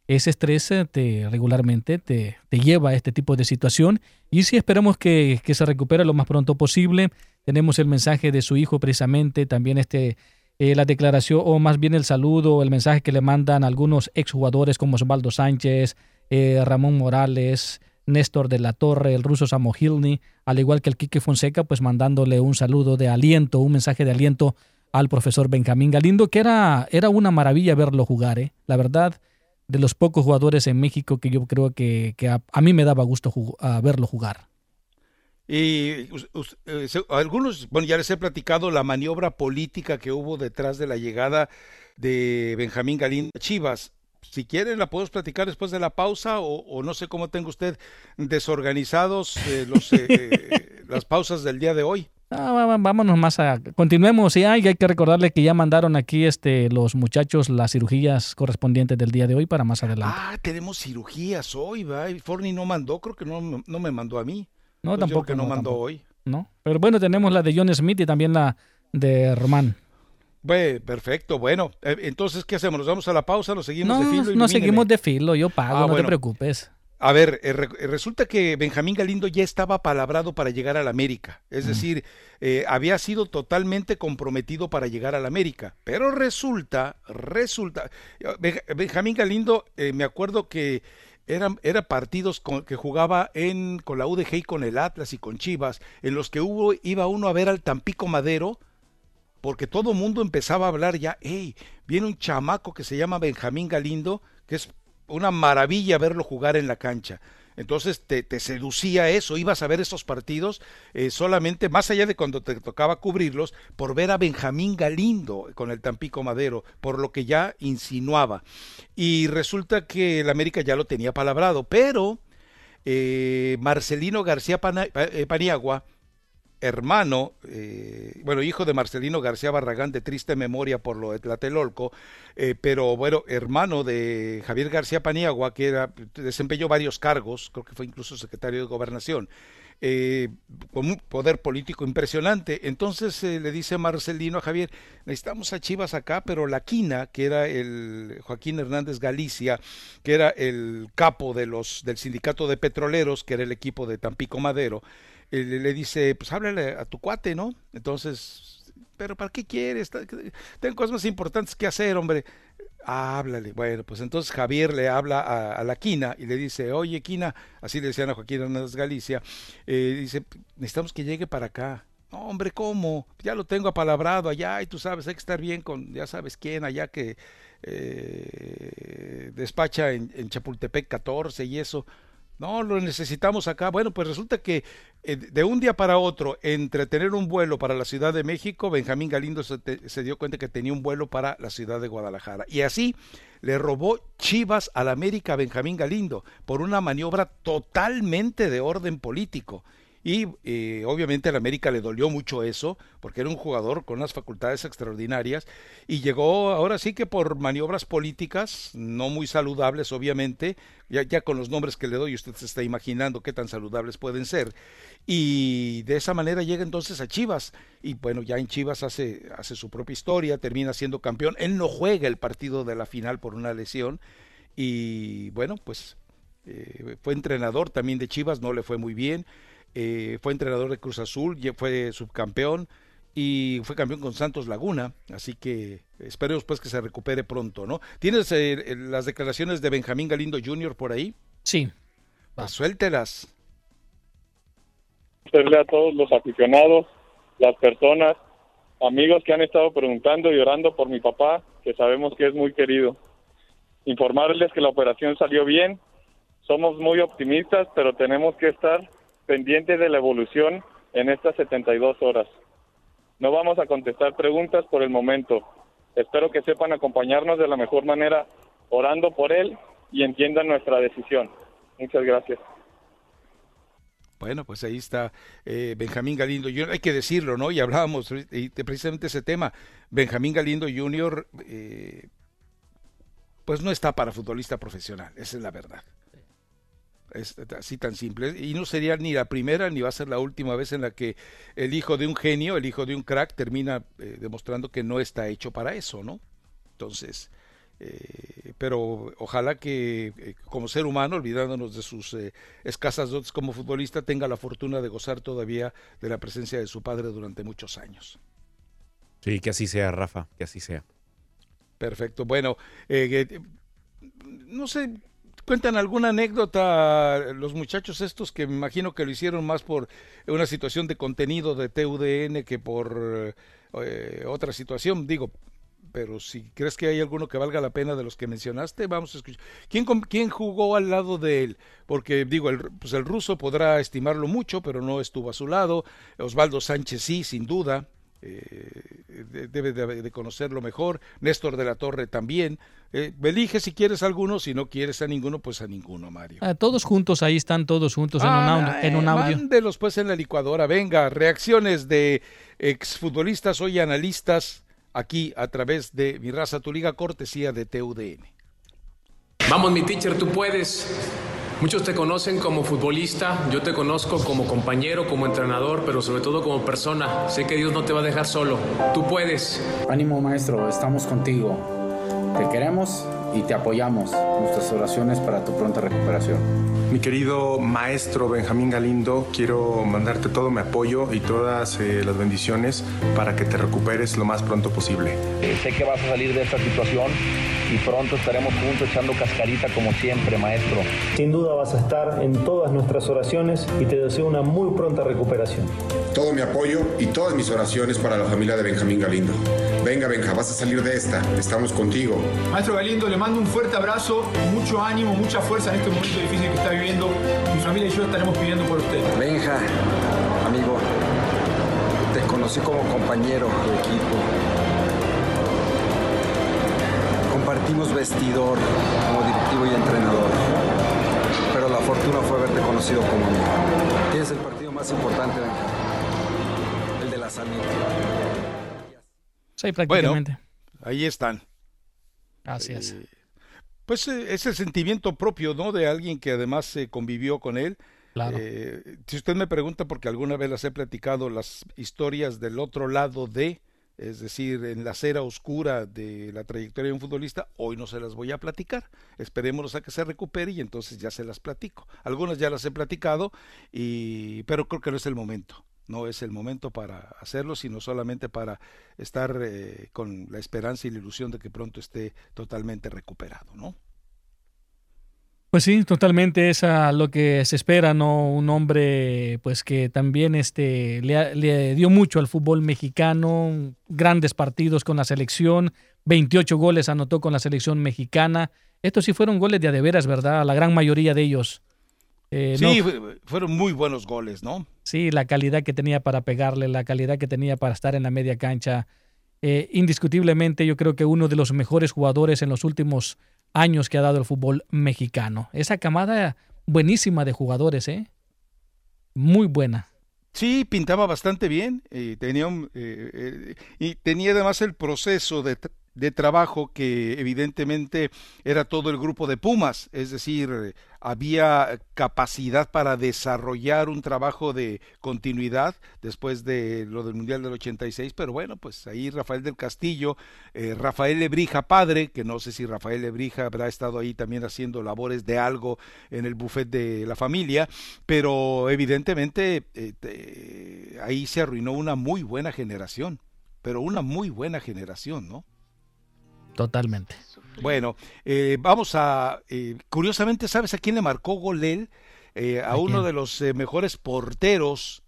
ese estrés te, regularmente te, te lleva a este tipo de situación y sí esperamos que, que, se recupere lo más pronto posible. Tenemos el mensaje de su hijo precisamente, también este, eh, la declaración o más bien el saludo, el mensaje que le mandan algunos exjugadores como Osvaldo Sánchez, eh, Ramón Morales, Néstor de la Torre, el ruso Samohilny, al igual que el Quique Fonseca, pues mandándole un saludo de aliento, un mensaje de aliento al profesor Benjamín Galindo, que era, era una maravilla verlo jugar, ¿eh? la verdad, de los pocos jugadores en México que yo creo que, que a, a, mí me daba gusto a verlo jugar.
Y uh, algunos, bueno, ya les he platicado la maniobra política que hubo detrás de la llegada de Benjamín Galindo a Chivas. Si quieren, la podemos platicar después de la pausa o, o no sé cómo tenga usted desorganizados eh, los, eh, [LAUGHS] las pausas del día de hoy.
Ah, vámonos más a continuemos y hay, hay que recordarle que ya mandaron aquí este los muchachos las cirugías correspondientes del día de hoy para más adelante.
Ah, tenemos cirugías hoy, va. Forni no mandó, creo que no, no me mandó a mí.
No, tampoco.
que no,
no
mandó
tampoco.
hoy.
No, pero bueno, tenemos la de John Smith y también la de Román.
Bueno, perfecto, bueno, entonces, ¿qué hacemos? ¿Nos vamos a la pausa? ¿Nos seguimos
no,
de filo?
No seguimos de filo, yo pago, ah, no bueno. te preocupes.
A ver, eh, re- resulta que Benjamín Galindo ya estaba palabrado para llegar al América, es decir, eh, había sido totalmente comprometido para llegar al América, pero resulta, resulta, Ben- Benjamín Galindo, eh, me acuerdo que eran era partidos con, que jugaba en con la UDG y con el Atlas y con Chivas, en los que hubo iba uno a ver al Tampico Madero porque todo mundo empezaba a hablar ya, hey, viene un chamaco que se llama Benjamín Galindo, que es una maravilla verlo jugar en la cancha. Entonces te, te seducía eso, ibas a ver esos partidos eh, solamente, más allá de cuando te tocaba cubrirlos, por ver a Benjamín Galindo con el Tampico Madero, por lo que ya insinuaba. Y resulta que el América ya lo tenía palabrado, pero eh, Marcelino García Pana- eh, Paniagua, hermano, eh, bueno, hijo de Marcelino García Barragán, de triste memoria por lo de Tlatelolco, eh, pero bueno, hermano de Javier García Paniagua, que era, desempeñó varios cargos, creo que fue incluso secretario de Gobernación, eh, con un poder político impresionante. Entonces le dice Marcelino a Javier, necesitamos a Chivas acá, pero la quina, que era el Joaquín Hernández Galicia, que era el capo de los del sindicato de petroleros, que era el equipo de Tampico Madero, eh, le, dice, pues háblale a tu cuate, ¿no? Entonces, pero ¿para qué quieres? Tengo cosas más importantes que hacer, hombre. Háblale. Bueno, pues entonces Javier le habla a, a la Quina y le dice, oye Quina, así le decían a Joaquín Hernández Galicia, eh, dice, necesitamos que llegue para acá. No, hombre, ¿cómo? Ya lo tengo apalabrado allá y tú sabes, hay que estar bien con, ya sabes quién, allá que eh, despacha en, en Chapultepec 14 y eso. No, lo necesitamos acá. Bueno, pues resulta que eh, de un día para otro, entre tener un vuelo para la Ciudad de México, Benjamín Galindo se, te- se dio cuenta que tenía un vuelo para la ciudad de Guadalajara. Y así le robó Chivas al América Benjamín Galindo por una maniobra totalmente de orden político. Y eh, obviamente al América le dolió mucho eso, porque era un jugador con unas facultades extraordinarias, y llegó ahora sí que por maniobras políticas, no muy saludables obviamente, ya, ya con los nombres que le doy usted se está imaginando qué tan saludables pueden ser, y de esa manera llega entonces a Chivas, y bueno, ya en Chivas hace, hace su propia historia, termina siendo campeón, él no juega el partido de la final por una lesión, y bueno, pues eh, fue entrenador también de Chivas, no le fue muy bien, eh, fue entrenador de Cruz Azul, fue subcampeón y fue campeón con Santos Laguna, así que esperemos pues que se recupere pronto, ¿no? ¿Tienes eh, eh, las declaraciones de Benjamín Galindo Jr. por ahí?
Sí.
Pues suéltelas.
agradecerle a todos los aficionados, las personas, amigos que han estado preguntando y orando por mi papá, que sabemos que es muy querido. Informarles que la operación salió bien. Somos muy optimistas, pero tenemos que estar pendientes de la evolución en estas 72 horas. No vamos a contestar preguntas por el momento. Espero que sepan acompañarnos de la mejor manera orando por él y entiendan nuestra decisión. Muchas gracias.
Bueno, pues ahí está eh, Benjamín Galindo Jr., hay que decirlo, ¿no? Y hablábamos de precisamente ese tema. Benjamín Galindo Jr., eh, pues no está para futbolista profesional, esa es la verdad. Es así tan simple. Y no sería ni la primera ni va a ser la última vez en la que el hijo de un genio, el hijo de un crack, termina eh, demostrando que no está hecho para eso, ¿no? Entonces, eh, pero ojalá que eh, como ser humano, olvidándonos de sus eh, escasas dotes como futbolista, tenga la fortuna de gozar todavía de la presencia de su padre durante muchos años.
Sí, que así sea, Rafa, que así sea.
Perfecto. Bueno, eh, eh, no sé, cuentan alguna anécdota los muchachos estos que me imagino que lo hicieron más por una situación de contenido de TUDN que por eh, otra situación, digo, pero si crees que hay alguno que valga la pena de los que mencionaste, vamos a escuchar. ¿Quién, quién jugó al lado de él? Porque digo, el, pues el ruso podrá estimarlo mucho, pero no estuvo a su lado. Osvaldo Sánchez sí, sin duda. Eh, de- debe de, de conocerlo mejor. Néstor de la Torre también. Eh, elige si quieres alguno, si no quieres a ninguno, pues a ninguno, Mario.
Ah, todos juntos, ahí están todos juntos en, un
Ah,
audio, en un
eh,
audio.
Mándelos pues en la licuadora. Venga, reacciones de exfutbolistas hoy analistas aquí a través de Mi Raza Tu Liga, cortesía de TUDN.
Vamos, mi teacher, tú puedes. Muchos te conocen como futbolista, yo te conozco como compañero, como entrenador, pero sobre todo como persona. Sé que Dios no te va a dejar solo. Tú puedes.
Ánimo maestro, estamos contigo.
Te queremos y te apoyamos. Nuestras oraciones para tu pronta recuperación.
Mi querido maestro Benjamín Galindo, quiero mandarte todo mi apoyo y todas eh, las bendiciones para que te recuperes lo más pronto posible.
Eh, sé que vas a salir de esta situación y pronto estaremos juntos echando cascarita como siempre, maestro.
Sin duda vas a estar en todas nuestras oraciones y te deseo una muy pronta recuperación.
Todo mi apoyo y todas mis oraciones para la familia de Benjamín Galindo. Venga, Benja, vas a salir de esta. Estamos contigo.
Maestro Galindo, le mando un fuerte abrazo, mucho ánimo, mucha fuerza en este momento difícil que está viviendo. Mi familia y yo estaremos pidiendo por usted.
Benja, amigo, te conocí como compañero de equipo. Compartimos vestidor como directivo y entrenador. Pero la fortuna fue haberte conocido como amigo. Tienes el partido más importante. El de la salud.
Sí, prácticamente.
Bueno, ahí están.
Así es.
Eh, pues eh, es el sentimiento propio, ¿no? De alguien que además se eh, convivió con él.
Claro.
Eh, si usted me pregunta, porque alguna vez las he platicado, las historias del otro lado de, es decir, en la acera oscura de la trayectoria de un futbolista, hoy no se las voy a platicar. Esperémonos a que se recupere y entonces ya se las platico. Algunas ya las he platicado, y, pero creo que no es el momento. No es el momento para hacerlo, sino solamente para estar eh, con la esperanza y la ilusión de que pronto esté totalmente recuperado, ¿no?
Pues sí, totalmente es a lo que se espera, ¿no? Un hombre pues que también este, le, le, dio mucho al fútbol mexicano, grandes partidos con la selección, 28 goles anotó con la selección mexicana. Estos sí fueron goles de adeveras, ¿verdad? La gran mayoría de ellos.
Eh, sí, no, fueron muy buenos goles, ¿no?
Sí, la calidad que tenía para pegarle, la calidad que tenía para estar en la media cancha. Eh, indiscutiblemente yo creo que uno de los mejores jugadores en los últimos años que ha dado el fútbol mexicano. Esa camada buenísima de jugadores, ¿eh? Muy buena.
Sí, pintaba bastante bien. Eh, tenía eh, eh, y tenía además el proceso de, de trabajo que evidentemente era todo el grupo de Pumas, es decir, había capacidad para desarrollar un trabajo de continuidad después de lo del Mundial del 86, pero bueno, pues ahí Rafael del Castillo, eh, Rafael Lebrija padre, que no sé si Rafael Lebrija habrá estado ahí también haciendo labores de algo en el buffet de la familia, pero evidentemente eh, ahí se arruinó una muy buena generación, pero una muy buena generación, ¿no?
Totalmente.
Bueno, eh, vamos a. Eh, curiosamente, ¿sabes a quién le marcó gol él? Eh, a, ¿A uno de los eh, mejores porteros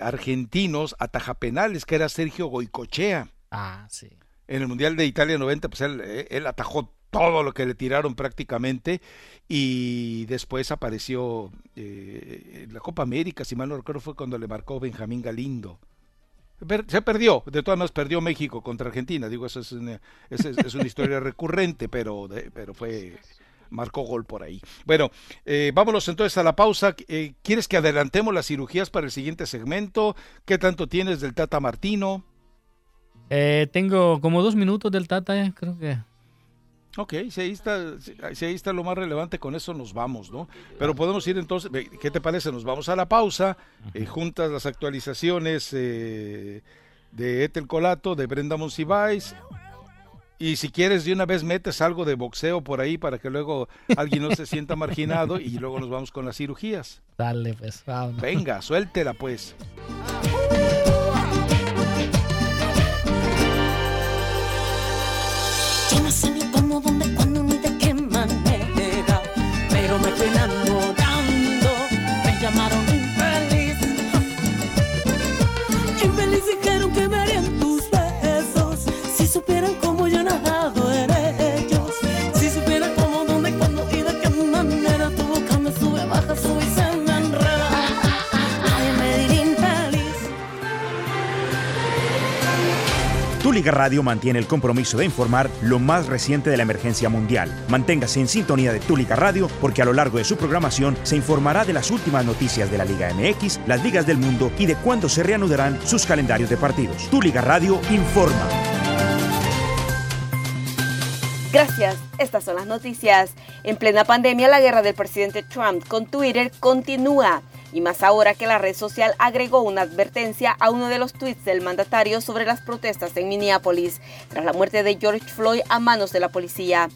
argentinos, atajapenales, que era Sergio Goicochea.
Ah, sí.
En el Mundial de Italia 90, pues él, él atajó todo lo que le tiraron prácticamente y después apareció en la Copa América, si mal no recuerdo, fue cuando le marcó Benjamín Galindo se perdió, de todas maneras perdió México contra Argentina, digo, eso es una, es, una historia recurrente, pero, pero fue, marcó gol por ahí. Bueno, eh, vámonos entonces a la pausa. Eh, ¿Quieres que adelantemos las cirugías para el siguiente segmento? ¿Qué tanto tienes del Tata Martino?
Eh, tengo como dos minutos del Tata, creo que.
Ok, si ahí, está, si ahí está lo más relevante, con eso nos vamos, ¿no? Pero podemos ir entonces, ¿qué te parece? Nos vamos a la pausa, eh, juntas las actualizaciones eh, de Etel Colato, de Brenda Monsiváis, y si quieres de una vez metes algo de boxeo por ahí para que luego alguien no se sienta marginado y luego nos vamos con las cirugías.
Dale, pues, vamos.
Venga, suéltela pues. [LAUGHS]
Liga Radio mantiene el compromiso de informar lo más reciente de la emergencia mundial. Manténgase en sintonía de Tu Liga Radio porque a lo largo de su programación se informará de las últimas noticias de la Liga MX, las ligas del mundo y de cuándo se reanudarán sus calendarios de partidos. Tu Liga Radio informa.
Gracias. Estas son las noticias. En plena pandemia, la guerra del presidente Trump con Twitter continúa. Y más ahora que la red social agregó una advertencia a uno de los tweets del mandatario sobre las protestas en Minneapolis tras la muerte de George Floyd a manos de la policía.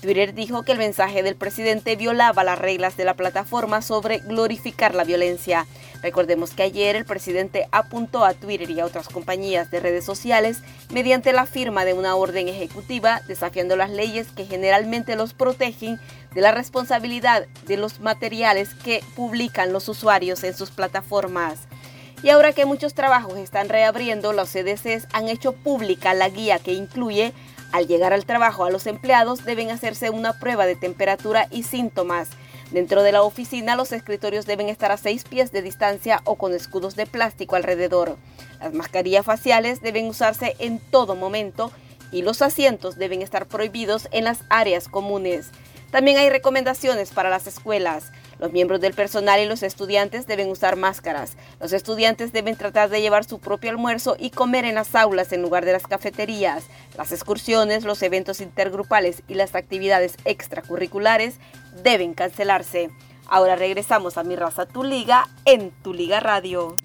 Twitter dijo que el mensaje del presidente violaba las reglas de la plataforma sobre glorificar la violencia. Recordemos que ayer el presidente apuntó a Twitter y a otras compañías de redes sociales mediante la firma de una orden ejecutiva desafiando las leyes que generalmente los protegen de la responsabilidad de los materiales que publican los usuarios en sus plataformas. Y ahora que muchos trabajos están reabriendo, los CDCs han hecho pública la guía que incluye al llegar al trabajo a los empleados deben hacerse una prueba de temperatura y síntomas. Dentro de la oficina los escritorios deben estar a seis pies de distancia o con escudos de plástico alrededor. Las mascarillas faciales deben usarse en todo momento y los asientos deben estar prohibidos en las áreas comunes. También hay recomendaciones para las escuelas. Los miembros del personal y los estudiantes deben usar máscaras. Los estudiantes deben tratar de llevar su propio almuerzo y comer en las aulas en lugar de las cafeterías. Las excursiones, los eventos intergrupales y las actividades extracurriculares deben cancelarse. Ahora regresamos a Mi Raza Tu Liga en Tu Liga Radio.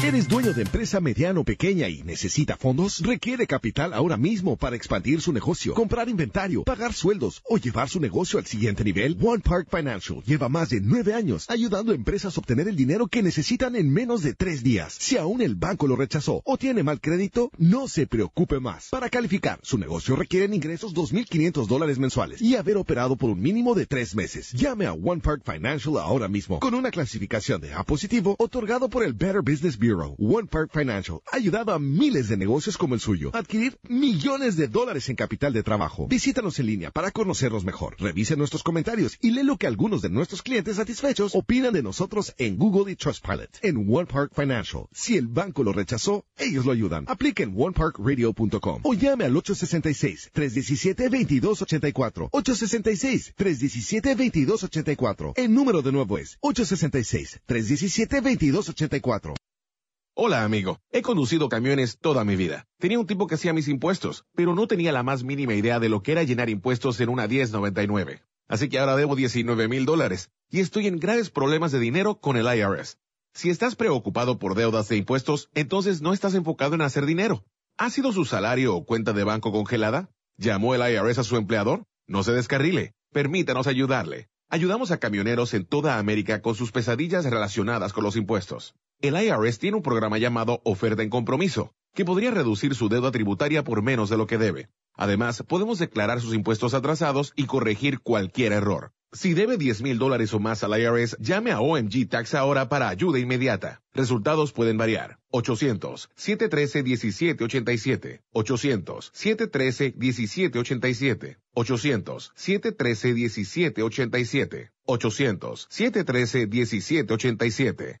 ¿Eres dueño de empresa mediano pequeña y necesita fondos? Requiere capital ahora mismo para expandir su negocio, comprar inventario, pagar sueldos o llevar su negocio al siguiente nivel. One Park Financial lleva más de nueve años ayudando empresas a obtener el dinero que necesitan en menos de tres días. Si aún el banco lo rechazó o tiene mal crédito, no se preocupe más. Para calificar, su negocio requiere ingresos 2.500 dólares mensuales y haber operado por un mínimo de tres meses. Llame a One Park Financial ahora mismo con una clasificación de A positivo otorgado por el Better Business Bureau. One Park Financial ha ayudado a miles de negocios como el suyo a adquirir millones de dólares en capital de trabajo. Visítanos en línea para conocernos mejor. Revise nuestros comentarios y lee lo que algunos de nuestros clientes satisfechos opinan de nosotros en Google y Trustpilot. En One Park Financial, si el banco lo rechazó, ellos lo ayudan. Aplique en oneparkradio.com o llame al 866-317-2284. 866-317-2284. El número de nuevo es 866-317-2284.
Hola amigo, he conducido camiones toda mi vida. Tenía un tipo que hacía mis impuestos, pero no tenía la más mínima idea de lo que era llenar impuestos en una 1099. Así que ahora debo 19 mil dólares y estoy en graves problemas de dinero con el IRS. Si estás preocupado por deudas de impuestos, entonces no estás enfocado en hacer dinero. ¿Ha sido su salario o cuenta de banco congelada? ¿Llamó el IRS a su empleador? No se descarrile. Permítanos ayudarle. Ayudamos a camioneros en toda América con sus pesadillas relacionadas con los impuestos. El IRS tiene un programa llamado Oferta en Compromiso, que podría reducir su deuda tributaria por menos de lo que debe. Además, podemos declarar sus impuestos atrasados y corregir cualquier error. Si debe 10 mil dólares o más al IRS, llame a OMG Tax ahora para ayuda inmediata. Resultados pueden variar. 800-713-1787. 800-713-1787. 800-713-1787. 800-713-1787.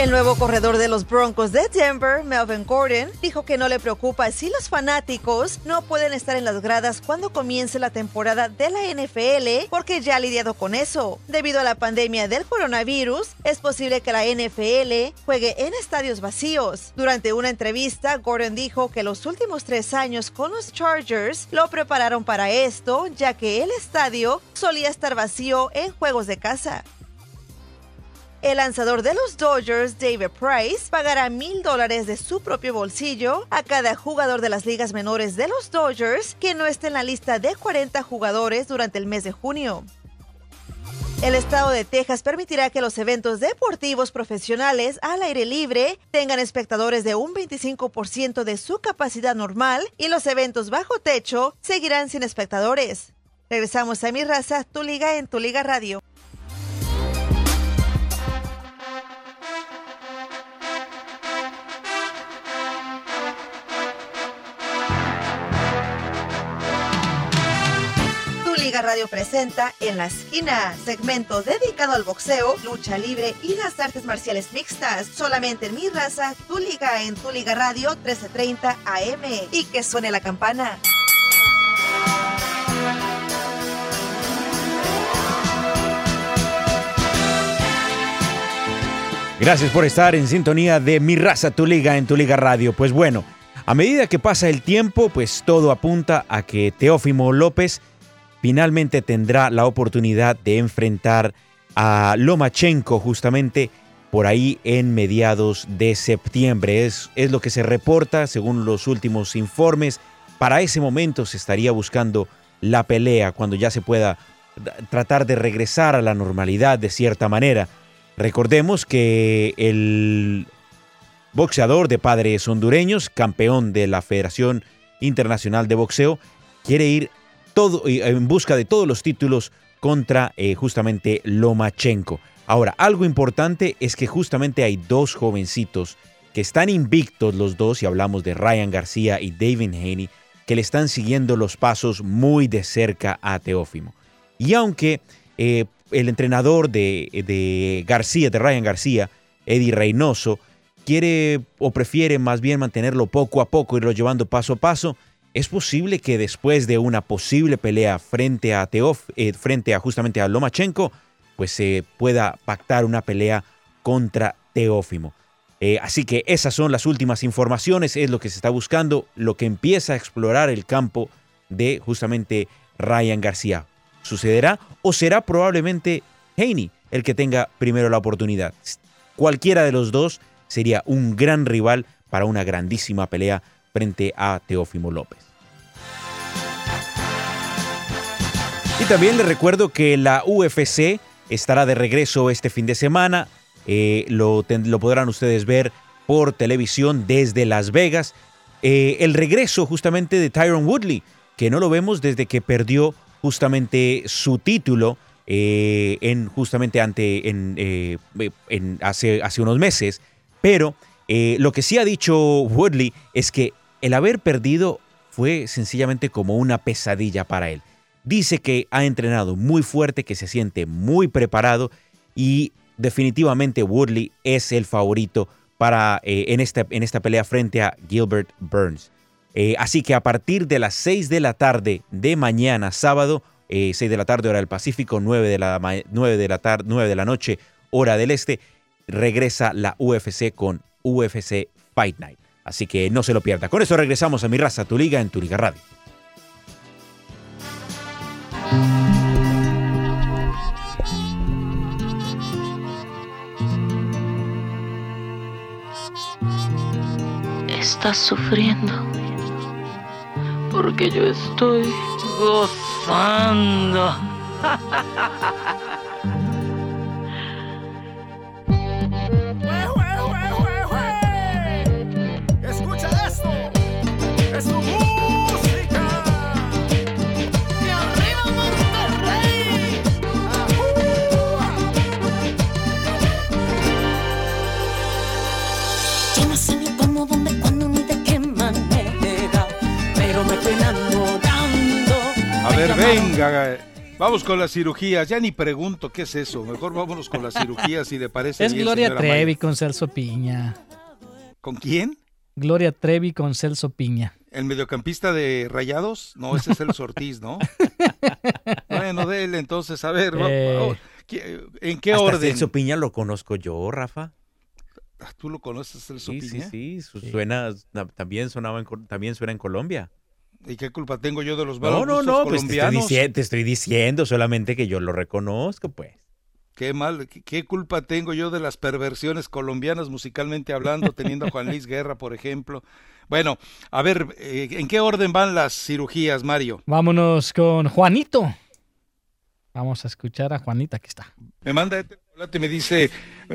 El nuevo corredor de los Broncos de Denver, Melvin Gordon, dijo que no le preocupa si los fanáticos no pueden estar en las gradas cuando comience la temporada de la NFL porque ya ha lidiado con eso. Debido a la pandemia del coronavirus, es posible que la NFL juegue en estadios vacíos. Durante una entrevista, Gordon dijo que los últimos tres años con los Chargers lo prepararon para esto, ya que el estadio solía estar vacío en juegos de casa. El lanzador de los Dodgers, David Price, pagará mil dólares de su propio bolsillo a cada jugador de las ligas menores de los Dodgers que no esté en la lista de 40 jugadores durante el mes de junio. El estado de Texas permitirá que los eventos deportivos profesionales al aire libre tengan espectadores de un 25% de su capacidad normal y los eventos bajo techo seguirán sin espectadores. Regresamos a Mi Raza, Tu Liga en Tu Liga Radio. Radio presenta En la Esquina, segmento dedicado al boxeo, lucha libre y las artes marciales mixtas. Solamente en mi raza, Tu Liga en Tu Liga Radio 1330 AM. Y que suene la campana.
Gracias por estar en sintonía de Mi Raza, tu liga en tu liga radio. Pues bueno, a medida que pasa el tiempo, pues todo apunta a que Teófimo López finalmente tendrá la oportunidad de enfrentar a Lomachenko justamente por ahí en mediados de septiembre. Es, es lo que se reporta según los últimos informes. Para ese momento se estaría buscando la pelea cuando ya se pueda tratar de regresar a la normalidad de cierta manera. Recordemos que el boxeador de padres hondureños, campeón de la Federación Internacional de Boxeo, quiere ir todo, en busca de todos los títulos contra eh, justamente Lomachenko. Ahora, algo importante es que justamente hay dos jovencitos que están invictos los dos, y hablamos de Ryan García y David Haney, que le están siguiendo los pasos muy de cerca a Teófimo. Y aunque eh, el entrenador de, de García, de Ryan García, Eddie Reynoso, quiere o prefiere más bien mantenerlo poco a poco, irlo llevando paso a paso, es posible que después de una posible pelea frente a Teof, eh, frente a justamente a Lomachenko, pues se pueda pactar una pelea contra Teófimo. Eh, así que esas son las últimas informaciones, es lo que se está buscando, lo que empieza a explorar el campo de justamente Ryan García. ¿Sucederá o será probablemente Haney el que tenga primero la oportunidad? Cualquiera de los dos sería un gran rival para una grandísima pelea frente a Teófimo López. Y también les recuerdo que la UFC estará de regreso este fin de semana. Eh, lo, lo, podrán ustedes ver por televisión desde Las Vegas. Eh, el regreso justamente de Tyron Woodley, que no lo vemos desde que perdió justamente su título eh, en justamente ante en, hace, hace unos meses. Pero lo que sí ha dicho Woodley es que el haber perdido fue sencillamente como una pesadilla para él. Dice que ha entrenado muy fuerte, que se siente muy preparado y definitivamente Woodley es el favorito para, eh, en, esta, en, esta, pelea frente a Gilbert Burns. Eh, así que a partir de las 6 de la tarde de mañana, sábado, 6 eh, de la tarde hora del Pacífico, 9 de la, 9 de la, tarde, 9 de la noche hora del Este, regresa la UFC con UFC Fight Night. Así que no se lo pierda. Con eso regresamos a Mi Raza, tu liga en tu liga radio.
Estás sufriendo porque yo estoy gozando. [LAUGHS]
Vamos con las cirugías. Ya ni pregunto qué es eso. Mejor vámonos con las cirugías si le parece.
Es Gloria Trevi con Celso Piña.
¿Con quién?
Gloria Trevi con Celso Piña.
¿El mediocampista de Rayados? No, ese es el Ortiz, ¿no? [LAUGHS] bueno, déle entonces, a ver, eh, ¿en qué
hasta
orden?
Celso Piña lo conozco yo, Rafa.
¿Tú lo conoces, Celso
sí,
Piña?
Sí, sí, suena, también, sonaba también suena en Colombia.
¿Y qué culpa tengo yo de los malos
No, no, no, pues te,
colombianos?
estoy diciendo, te estoy diciendo solamente que yo lo reconozco, pues.
Qué mal, qué, culpa tengo yo de las perversiones colombianas musicalmente hablando, teniendo a Juan Luis Guerra, por ejemplo. Bueno, a ver, eh, ¿en qué orden van las cirugías, Mario?
Vámonos con Juanito. Vamos a escuchar a Juanita, aquí está.
Me manda Ethel Colato y me dice,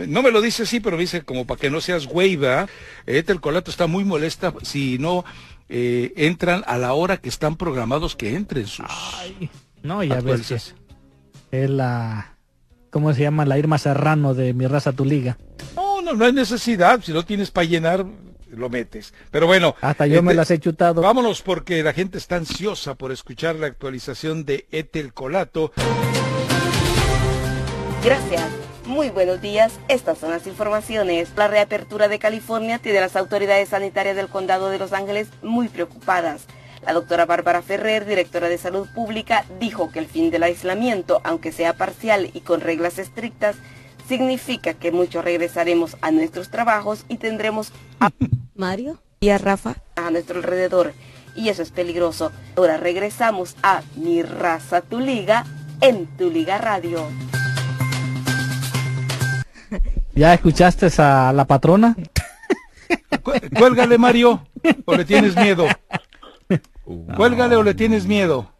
no me lo dice así, pero me dice como para que no seas güey, ¿verdad? Ethel Colato está muy molesta si no eh, entran a la hora que están programados que entren sus.
Ay, no, ya ves que es la. ¿Cómo se llama? La Irma Serrano de Mi Raza Tu Liga.
No, no, no hay necesidad. Si no tienes para llenar, lo metes. Pero bueno.
Hasta yo me las he chutado.
Vámonos porque la gente está ansiosa por escuchar la actualización de Etel Colato.
Gracias. Muy buenos días, estas son las informaciones. La reapertura de California tiene a las autoridades sanitarias del condado de Los Ángeles muy preocupadas. La doctora Bárbara Ferrer, directora de Salud Pública, dijo que el fin del aislamiento, aunque sea parcial y con reglas estrictas, significa que muchos regresaremos a nuestros trabajos y tendremos a [LAUGHS]
Mario
y a Rafa a nuestro alrededor. Y eso es peligroso. Ahora regresamos a Mi Raza, Tu Liga en Tu Liga Radio.
¿Ya escuchaste a la patrona?
Cuélgale, Mario, o le tienes miedo. Cuélgale o le tienes miedo.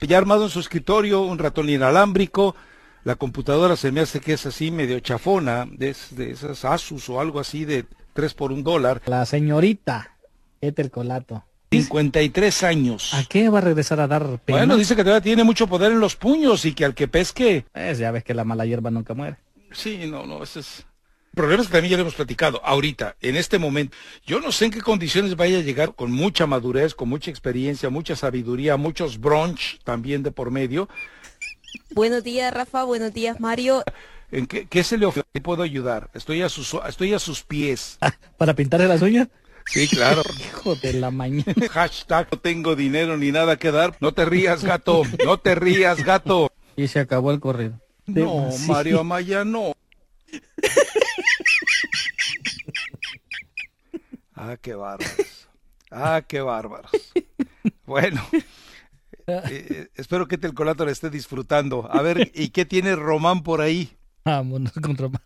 Ya armado en su escritorio un ratón inalámbrico. La computadora se me hace que es así medio chafona, de, de esas Asus o algo así de 3 por un dólar.
La señorita Ethel Colato.
53 años.
¿A qué va a regresar a dar pena?
Bueno, dice que todavía tiene mucho poder en los puños y que al que pesque...
Pues ya ves que la mala hierba nunca muere.
Sí, no, no, ese es... Problemas que también ya lo hemos platicado. Ahorita, en este momento, yo no sé en qué condiciones vaya a llegar con mucha madurez, con mucha experiencia, mucha sabiduría, muchos brunch también de por medio.
Buenos días, Rafa. Buenos días, Mario.
¿En qué, qué se le ofrece? ¿Qué puedo ayudar? Estoy a sus, estoy a sus pies. [LAUGHS]
¿Para pintarle las uñas?
Sí, claro. [LAUGHS]
Hijo de la mañana. [LAUGHS]
Hashtag no tengo dinero ni nada que dar. No te rías, gato. No te rías, gato.
Y se acabó el corrido.
No,
Sí.
Mario Amaya, no. Ah, qué bárbaros. Ah, qué bárbaros. Bueno, eh, espero que el colato le esté disfrutando. A ver, ¿y qué tiene Román por ahí?
Vámonos con Román.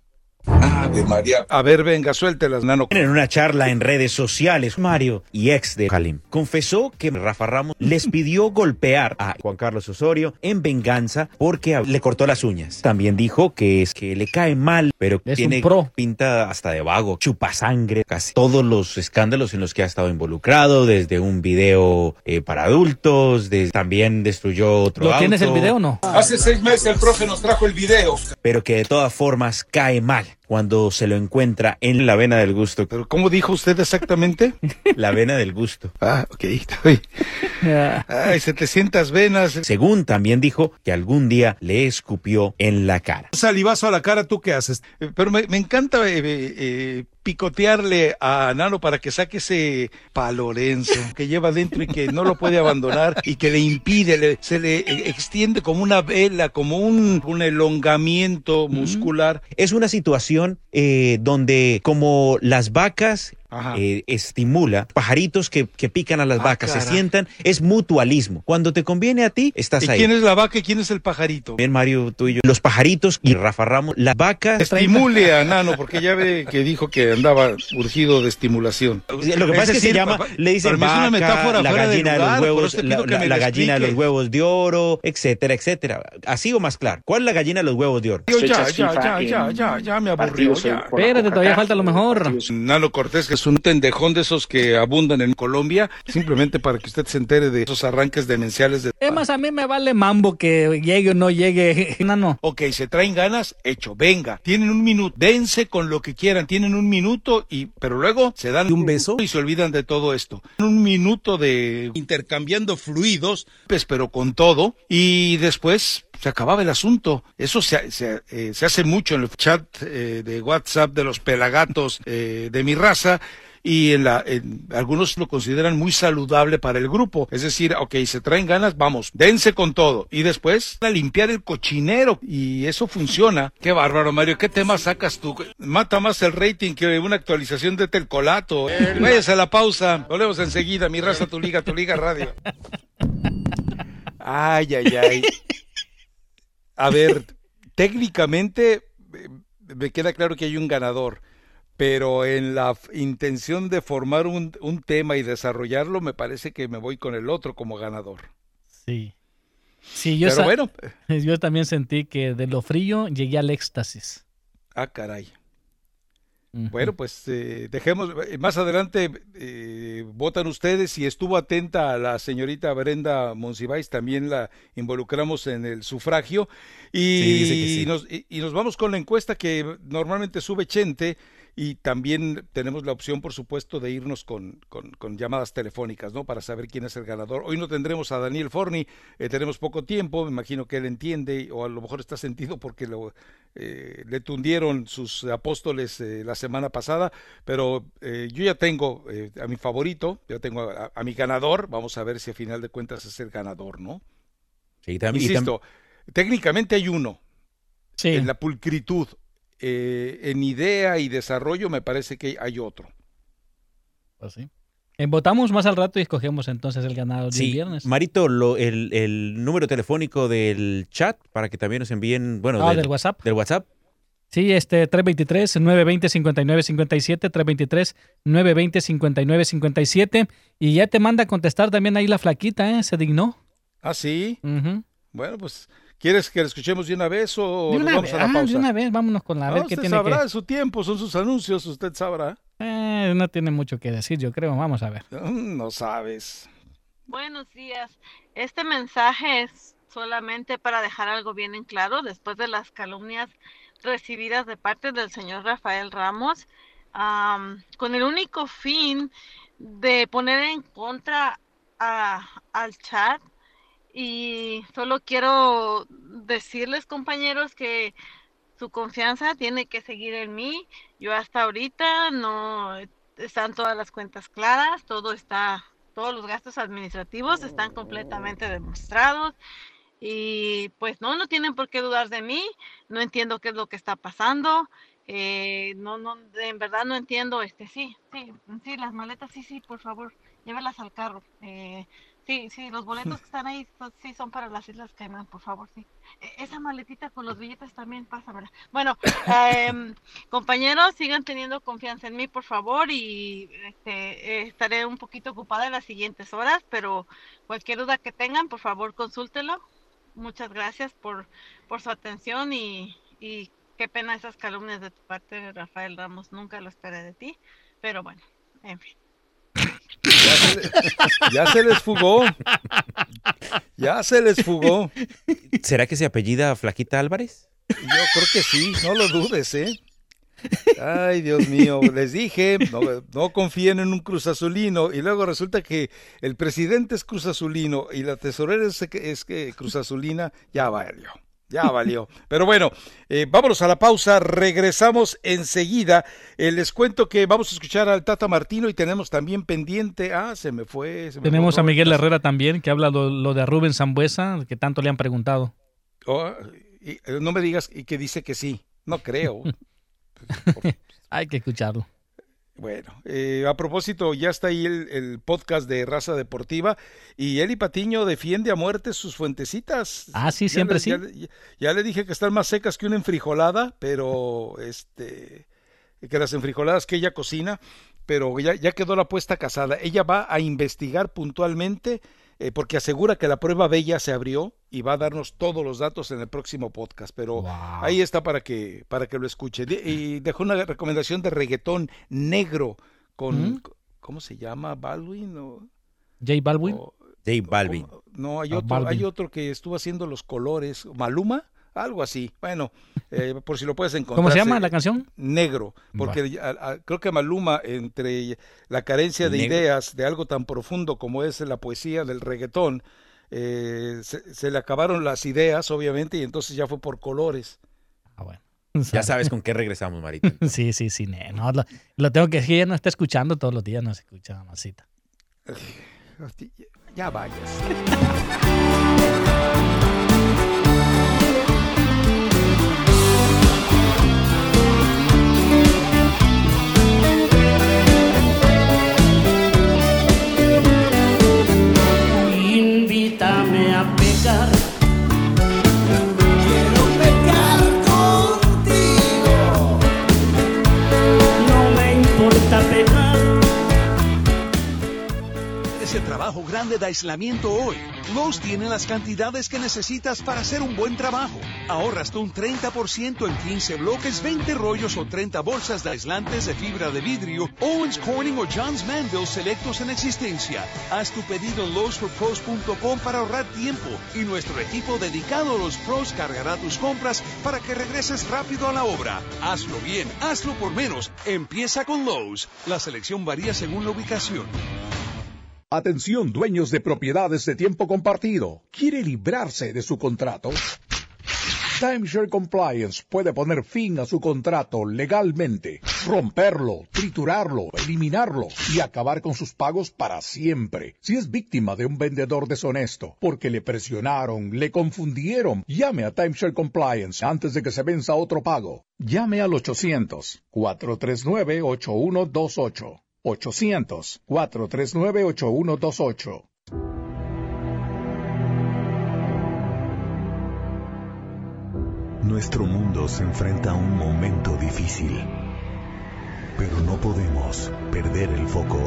De María. A ver, venga, suéltelas, nano.
En una charla en redes sociales, Mario y ex de Kalim confesó que Rafa Ramos les pidió golpear a Juan Carlos Osorio en venganza porque le cortó las uñas. También dijo que es que le cae mal, pero
Es
tiene
pro.
pinta hasta de vago, chupa sangre, casi todos los escándalos en los que ha estado involucrado, desde un video eh, para adultos, de- también destruyó otro
¿Lo tienes el
auto.
video o no?
Hace seis meses el profe nos trajo el video.
pero que de todas formas cae mal cuando se lo encuentra en la vena del gusto.
¿Pero cómo dijo usted exactamente? [LAUGHS]
La vena del gusto.
Ah, ok. estoy- Ay, 700 venas.
Según también dijo que algún día le escupió en la cara.
Salivazo a la cara, ¿tú qué haces? Eh, Pero me, me encanta eh, eh, eh, picotearle a Nano para que saque ese palorenzo que lleva dentro y que no lo puede abandonar y que le impide, le- se le eh, extiende como una vela, como un, un elongamiento muscular.
Es una situación eh, donde como las vacas eh, estimula pajaritos que, que pican a las
Ah,
vacas, se sientan, es mutualismo. Cuando te conviene a ti, estás
¿Y
ahí.
quién es la vaca y quién es el pajarito?
Bien, Mario, tú y yo. Los pajaritos y Rafa Ramos, las vacas.
Estimule a Nano, porque ya ve que dijo que andaba urgido de estimulación.
Lo que pasa es, que se
decir,
llama, le dicen
mí es una
vaca,
metáfora
la
de
gallina de,
lugar,
los
por
huevos, la, la- la gallina de los huevos de oro, etcétera, etcétera. Así o más claro. ¿Cuál es la gallina de los huevos de oro?
Yo ya, ya, ya, ya, ya, ya me aburrió.
Espérate, todavía falta lo mejor.
Nano Cortés, que es un tendejón de esos que abundan en Colombia, simplemente para que usted se entere de esos arranques demenciales de...
Es más, a mí me vale mambo que llegue o no llegue. [LAUGHS] No, no.
Ok, se traen ganas, hecho, venga. Tienen un minuto, dense con lo que quieran, tienen un minuto y, pero luego se dan un beso y se olvidan de todo esto. Un minuto de intercambiando fluidos, pues, pero con todo y después se acababa el asunto. Eso se, se, eh, se hace mucho en el chat eh, de WhatsApp de los pelagatos eh, de mi raza y en la, en- algunos lo consideran muy saludable para el grupo. Es decir, ok, se traen ganas, vamos, dense con todo. Y después a limpiar el cochinero. Y eso funciona. Qué bárbaro, Mario. ¿Qué tema sacas tú? Mata más el rating que una actualización de Telcolato. Váyase a la pausa. Volvemos enseguida. Mi raza, tu liga, tu liga radio. [LAUGHS] Ay, ay, ay. A ver, técnicamente eh, me queda claro que hay un ganador, pero en la intención de formar un, un tema y desarrollarlo, me parece que me voy con el otro como ganador.
Sí. Sí, yo,
Pero bueno. [LAUGHS]
yo también sentí que de lo frío llegué al éxtasis.
Ah, caray. Bueno, pues eh, dejemos, eh, más adelante eh, votan ustedes. Si estuvo atenta a la señorita Brenda Monsiváis, también la involucramos en el sufragio. Y,
Sí, dice que sí.
nos, y, y nos vamos con la encuesta que normalmente sube Chente. Y también tenemos la opción, por supuesto, de irnos con, con- con llamadas telefónicas, ¿no? Para saber quién es el ganador. Hoy no tendremos a Daniel Forni, eh, tenemos poco tiempo, me imagino que él entiende, o a lo mejor está sentido porque lo, eh, le tundieron sus apóstoles eh, la semana pasada, pero eh, yo ya tengo eh, a mi favorito, ya tengo a, a mi ganador, vamos a ver si a final de cuentas es el ganador, ¿no?
Sí, tam- y tam-
Insisto, técnicamente hay uno, en la pulcritud, eh, en idea y desarrollo, me parece que hay otro.
Pues sí. Eh, votamos más al rato y escogemos entonces el ganador del viernes.
Marito, lo, el, el número telefónico del chat para que también nos envíen, bueno,
Ah, del WhatsApp.
Del WhatsApp.
Sí, este 323-920-5957, 323-920-5957. Y ya te manda a contestar también ahí la flaquita, ¿eh? Se dignó.
¿Ah, sí? Bueno, pues, ¿quieres que lo escuchemos de una vez o
De
nos
una,
vamos
vez,
a la
ah,
pausa?
de una vez, vámonos con la. A
No,
ver qué
usted
tiene
sabrá,
que...
es su tiempo, son sus anuncios, usted sabrá.
Eh, no tiene mucho que decir, yo creo. Vamos a ver.
Mm, No sabes.
Buenos días. Este mensaje es solamente para dejar algo bien en claro después de las calumnias recibidas de parte del señor Rafael Ramos, am, con el único fin de poner en contra a- al chat. Y solo quiero decirles, compañeros, que su confianza tiene que seguir en mí. Yo hasta ahorita no están todas las cuentas claras, todo está, todos los gastos administrativos están completamente demostrados. Y pues no, no tienen por qué dudar de mí, no entiendo qué es lo que está pasando, eh, no, no, en verdad no entiendo, este, sí, sí, sí, las maletas, sí, sí, por favor, llévelas al carro, eh, sí, sí, los boletos que están ahí, son- sí, son para las Islas Caimán, por favor, sí. E- Esa maletita con los billetes también, pásamela. Bueno, [LAUGHS] em, compañeros, sigan teniendo confianza en mí, por favor, y este, eh, estaré un poquito ocupada en las siguientes horas, pero cualquier duda que tengan, por favor, consúltelo. Muchas gracias por, por su atención y, y qué pena esas calumnias de tu parte, Rafael Ramos. Nunca lo esperé de ti, pero bueno, en fin.
Ya se, le- ya se les fugó. Ya se les fugó.
¿Será que se apellida Flaquita Álvarez?
Yo creo que sí, no lo dudes, ¿eh? Ay, Dios mío, les dije, no, no confíen en un Cruz Azulino y luego resulta que el presidente es Cruz Azulino y la tesorera es, que- es que Cruz Azulina, ya valió, ya valió. Pero bueno, eh, vámonos a la pausa, regresamos enseguida. Eh, les cuento que vamos a escuchar al Tata Martino y tenemos también pendiente, ah, se me fue. se me
Tenemos
fue
a Miguel. Herrera también, que habla lo, lo de Rubén Zambuesa, que tanto le han preguntado.
Oh, y, eh, no me digas y que dice que sí, no creo. [LAUGHS]
Hay que escucharlo.
Bueno, eh, a propósito, ya está ahí el, el podcast de Raza Deportiva y Eli Patiño defiende a muerte sus fuentecitas.
Ah, sí,
Ya
siempre
le-
sí.
Ya, le- ya le dije que están más secas que una enfrijolada, pero este, que las enfrijoladas que ella cocina, pero ya, ya quedó la puesta casada. Ella va a investigar puntualmente eh, porque asegura que la prueba bella se abrió y va a darnos todos los datos en el próximo podcast, pero ahí está para que para que lo escuche. De- y dejó una recomendación de reggaetón negro con
¿Mm?
¿cómo se llama? Baldwin o
J Balvin.
J Balvin.
no, hay
Ah,
otro,
Balvin.
hay otro que estuvo haciendo los colores, Maluma, algo así. Bueno, eh, [LAUGHS] por si lo puedes encontrar.
¿Cómo se llama la canción?
Negro, porque ya- a- a- creo que Maluma, entre la carencia de
Negro.
ideas de algo tan profundo como es la poesía del reggaetón, eh, se, se le acabaron las ideas, obviamente, y entonces ya fue por colores.
Ya sabes con qué regresamos, Marito. [LAUGHS]
Sí, sí, sí. ne, No, lo, lo tengo que decir, ella no está escuchando todos los días, no se escucha mamacita.
Ya vayas. [LAUGHS]
Invítame a
grande de aislamiento hoy. Lowe's tiene las cantidades que necesitas para hacer un buen trabajo. Ahorra hasta un 30% en 15 bloques, 20 rollos o 30 bolsas de aislantes de fibra de vidrio, Owens Corning o Johns Manville selectos en existencia. Haz tu pedido en lowesforpros.com para ahorrar tiempo y nuestro equipo dedicado a los pros cargará tus compras para que regreses rápido a la obra. Hazlo bien, hazlo por menos. Empieza con Lowe's. La selección varía según la ubicación.
Atención, dueños de propiedades de tiempo compartido. ¿Quiere librarse de su contrato? Timeshare Compliance puede poner fin a su contrato legalmente, romperlo, triturarlo, eliminarlo y acabar con sus pagos para siempre. Si es víctima de un vendedor deshonesto porque le presionaron, le confundieron, llame a Timeshare Compliance antes de que se venza otro pago. Llame al 800-439-8128. 800-439-8128.
Nuestro mundo se enfrenta a un momento difícil, pero no podemos perder el foco.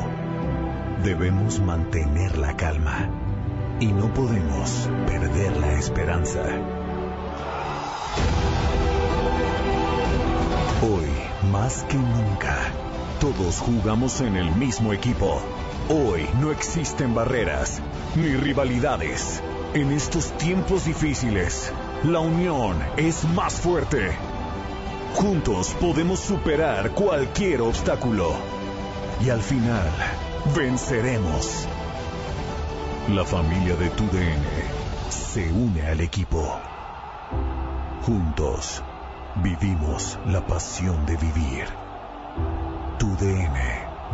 Debemos mantener la calma y no podemos perder la esperanza. Hoy, más que nunca, todos jugamos en el mismo equipo. Hoy no existen barreras ni rivalidades. En estos tiempos difíciles, la unión es más fuerte. Juntos podemos superar cualquier obstáculo. Y al final, venceremos. La familia de tu DN se une al equipo. Juntos, vivimos la pasión de vivir. Tu DN,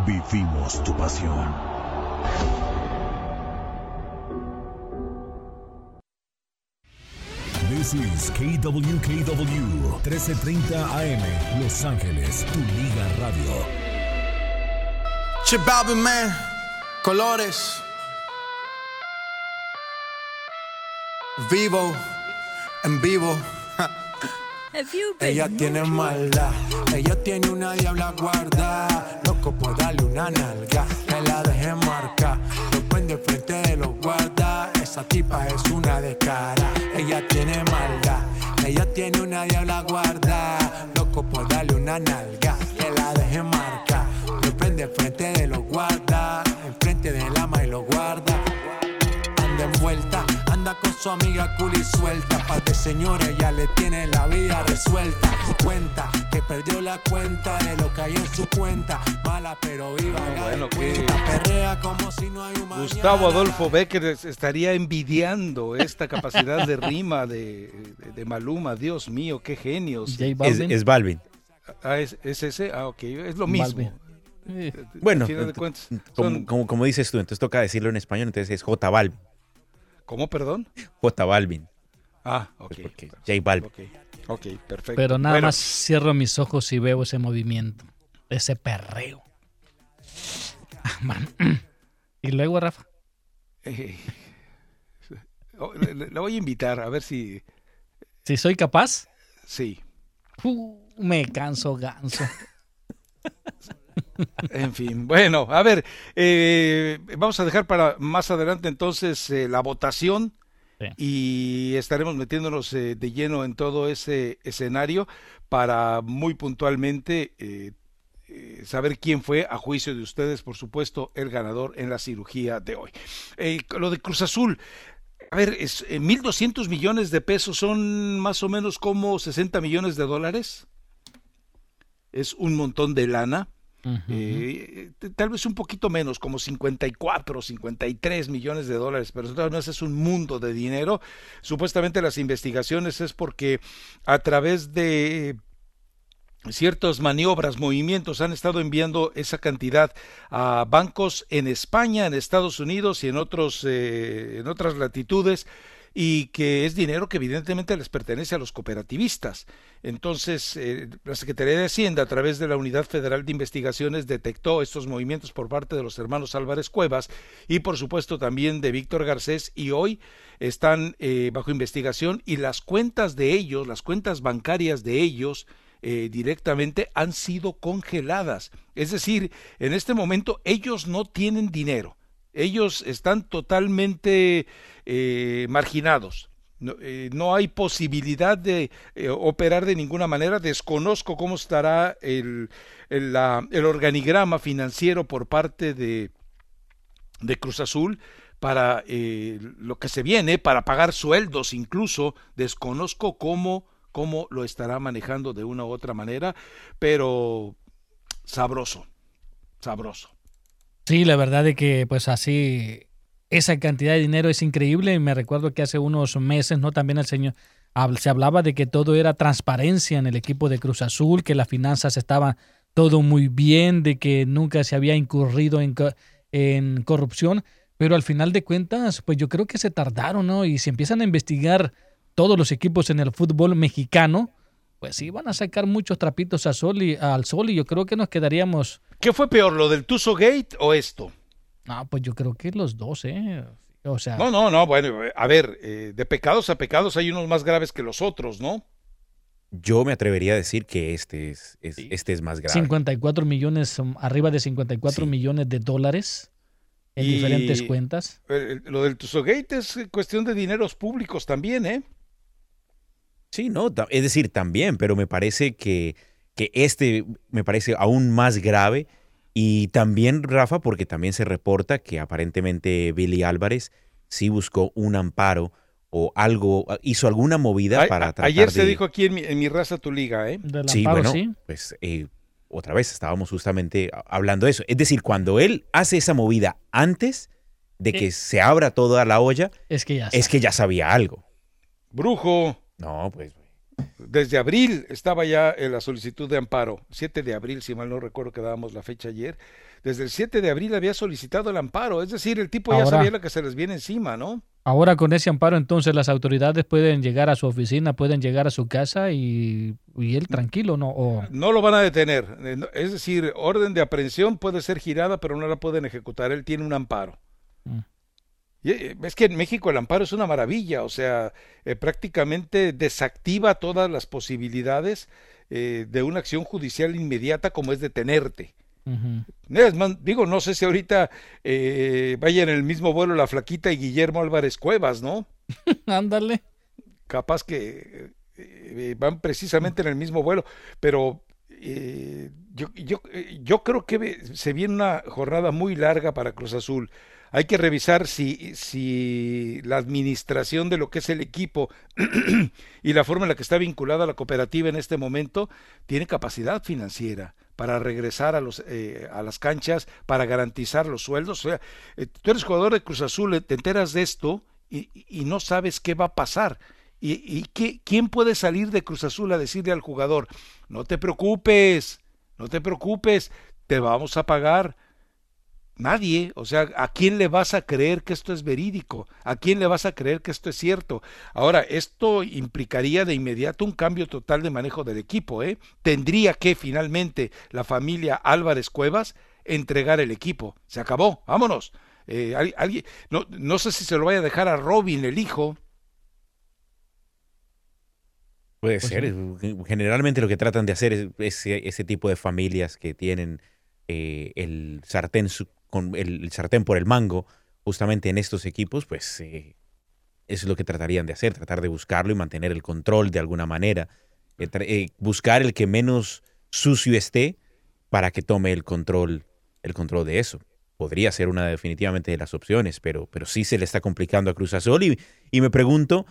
vivimos tu pasión.
This is KWKW 1330 AM Los Ángeles, tu liga radio.
Che Balvin, man. Colores. Vivo. En vivo. Ella tiene maldad, ella tiene una diabla guarda. Loco por darle una nalga, que la deje marca. Lo prende frente de los guardas. Esa tipa es una de cara. Ella tiene maldad, ella tiene una diabla guarda. Loco por darle una nalga, que la deje marca. Lo prende frente de los guardas. Enfrente del ama su amiga cool y suelta. Pa' de señores ya le tiene la vida resuelta. Cuenta que perdió la cuenta de lo que hay en su cuenta. Mala pero viva. la
bueno,
cuenta. Perrea como si no hay un.
Gustavo Adolfo Becker es- estaría envidiando esta capacidad de rima de, de- de Maluma. Dios mío, qué genios.
Es, es Balvin.
Ah, ¿es, es ese? Ah, ok, es lo mismo.
Balvin.
Eh,
Bueno,
al final de
ent-
cuentas,
como, como, como dices tú, entonces toca decirlo en español, entonces es J Balvin.
¿Cómo, perdón?
J Balvin.
Ah, ok.
Pues porque J Balvin.
Ok, perfecto.
Pero nada
Bueno,
más cierro mis ojos y veo ese movimiento, ese perreo. Ah, man. [CLEARS THROAT] Y luego, Rafa.
eh, oh, voy a invitar a ver si.
Si soy capaz,
Sí.
uh, me canso ganso. [LAUGHS]
En fin, bueno, a ver, eh, vamos a dejar para más adelante entonces eh, la votación y estaremos metiéndonos eh, de lleno en todo ese escenario para muy puntualmente eh, saber quién fue, a juicio de ustedes, por supuesto, el ganador en la cirugía de hoy. Lo de Cruz Azul, a ver, es, eh, 1.200 millones de pesos son más o menos como 60 millones de dólares. Es un montón de lana. Eh, tal vez un poquito menos, como 54, 53 millones de dólares, pero de todas es un mundo de dinero. Supuestamente las investigaciones es porque a través de ciertas maniobras, movimientos, han estado enviando esa cantidad a bancos en España, en Estados Unidos y en otros, eh, en otras latitudes y que es dinero que evidentemente les pertenece a los cooperativistas. Entonces, eh, la Secretaría de Hacienda, a través de la Unidad Federal de Investigaciones, detectó estos movimientos por parte de los hermanos Álvarez Cuevas y, por supuesto, también de Víctor Garcés, y hoy están eh, bajo investigación y las cuentas de ellos, las cuentas bancarias de ellos, eh, directamente han sido congeladas. Es decir, en este momento ellos no tienen dinero. Ellos están totalmente eh, marginados. No, eh, no hay posibilidad de eh, operar de ninguna manera. Desconozco cómo estará el, el, el organigrama financiero por parte de, de Cruz Azul para eh, lo que se viene, para pagar sueldos incluso. Desconozco cómo, cómo lo estará manejando de una u otra manera, pero sabroso, sabroso.
Sí, la verdad de que pues así esa cantidad de dinero es increíble. Me recuerdo que hace unos meses, ¿no? También el señor, se hablaba de que todo era transparencia en el equipo de Cruz Azul, que las finanzas estaban todo muy bien, de que nunca se había incurrido en, en corrupción, pero al final de cuentas, pues yo creo que se tardaron, ¿no? Y si empiezan a investigar todos los equipos en el fútbol mexicano, pues sí van a sacar muchos trapitos a sol y, al sol y yo creo que nos quedaríamos...
¿Qué fue peor, lo del Tuzo Gate o esto?
No, pues yo creo que los dos, ¿eh? O sea,
No, no, no, bueno, a ver, eh, de pecados a pecados hay unos más graves que los otros, ¿no?
Yo me atrevería a decir que este es, es- este es más grave.
54 millones, um, arriba de 54 millones de dólares en
Y-
diferentes cuentas.
Lo del Tuzo Gate es cuestión de dineros públicos también, ¿eh?
Sí, no, es decir, también, pero me parece que, que este me parece aún más grave y también, Rafa, porque también se reporta que aparentemente Billy Álvarez sí buscó un amparo o algo, hizo alguna movida
A-
para tratar
ayer se
de-
dijo aquí en mi, en mi raza tu liga, ¿eh?
Sí, bueno, pues eh, otra vez estábamos justamente hablando de eso. Es decir, cuando él hace esa movida antes de que
Eh.
se abra toda la olla,
Es que ya
es que ya sabía algo.
Brujo.
No, pues.
Desde abril estaba ya en la solicitud de amparo. 7 de abril, si mal no recuerdo que dábamos la fecha ayer. Desde el 7 de abril había solicitado el amparo. Es decir, el tipo ya sabía lo que se les viene encima, ¿no?
Ahora con ese amparo entonces las autoridades pueden llegar a su oficina, pueden llegar a su casa y, y él tranquilo, ¿no? O,
No lo van a detener. Eh, Es decir, orden de aprehensión puede ser girada, pero no la pueden ejecutar. Él tiene un amparo.
Mm.
Eh, es que en México el amparo es una maravilla, o sea, eh, prácticamente desactiva todas las posibilidades eh, de una acción judicial inmediata como es detenerte. Es más, digo, no sé si ahorita eh, vaya en el mismo vuelo la Flaquita y Guillermo Álvarez Cuevas, ¿no? [LAUGHS]
Ándale.
Capaz que van precisamente en el mismo vuelo, pero eh, yo, yo, yo creo que se viene una jornada muy larga para Cruz Azul. Hay que revisar si, si la administración de lo que es el equipo [CLEARS THROAT] y la forma en la que está vinculada la cooperativa en este momento tiene capacidad financiera para regresar a, los, eh, a las canchas, para garantizar los sueldos. O sea, eh, tú eres jugador de Cruz Azul, eh, te enteras de esto y, y no sabes qué va a pasar. ¿Y, y qué- quién puede salir de Cruz Azul a decirle al jugador, no te preocupes, no te preocupes, te vamos a pagar? Nadie, o sea, ¿a quién le vas a creer que esto es verídico? ¿A quién le vas a creer que esto es cierto? Ahora, esto implicaría de inmediato un cambio total de manejo del equipo, ¿eh? Tendría que finalmente la familia Álvarez Cuevas entregar el equipo. Se acabó, vámonos. Eh, al- alguien, no, no sé si se lo vaya a dejar a Robin, el hijo.
Puede
Pues
ser. eh, Generalmente lo que tratan de hacer es ese, ese tipo de familias que tienen eh, el sartén su- con el, sartén por el mango, justamente en estos equipos, pues eh, es lo que tratarían de hacer, tratar de buscarlo y mantener el control de alguna manera, Eh, eh, buscar el que menos sucio esté para que tome el control, el control de eso. Podría ser una definitivamente de las opciones, pero, pero sí se le está complicando a Cruz Azul y, y me pregunto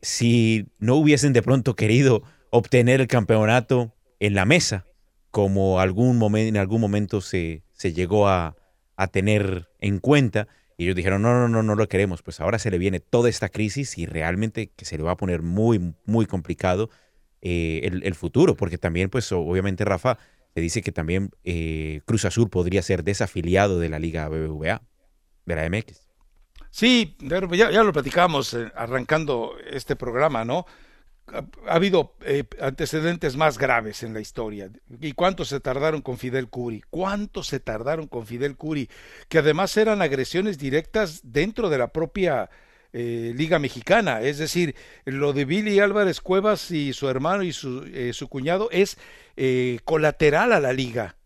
si no hubiesen de pronto querido obtener el campeonato en la mesa, como en algún momento se, se llegó a, a tener en cuenta, y ellos dijeron, no, no, no, no lo queremos, pues ahora se le viene toda esta crisis y realmente que se le va a poner muy, muy complicado eh, el, el futuro, porque también, pues obviamente, Rafa, se dice que también eh, Cruz Azul podría ser desafiliado de la Liga BBVA, de la MX.
Sí, ya, ya lo platicamos eh, arrancando este programa, ¿no? Ha, ha habido eh, antecedentes más graves en la historia. ¿Y cuántos se tardaron con Fidel Curi? ¿Cuántos se tardaron con Fidel Curi? Que además eran agresiones directas dentro de la propia eh, Liga Mexicana. Es decir, lo de Billy Álvarez Cuevas y su hermano y su, eh, su cuñado es eh, colateral a la liga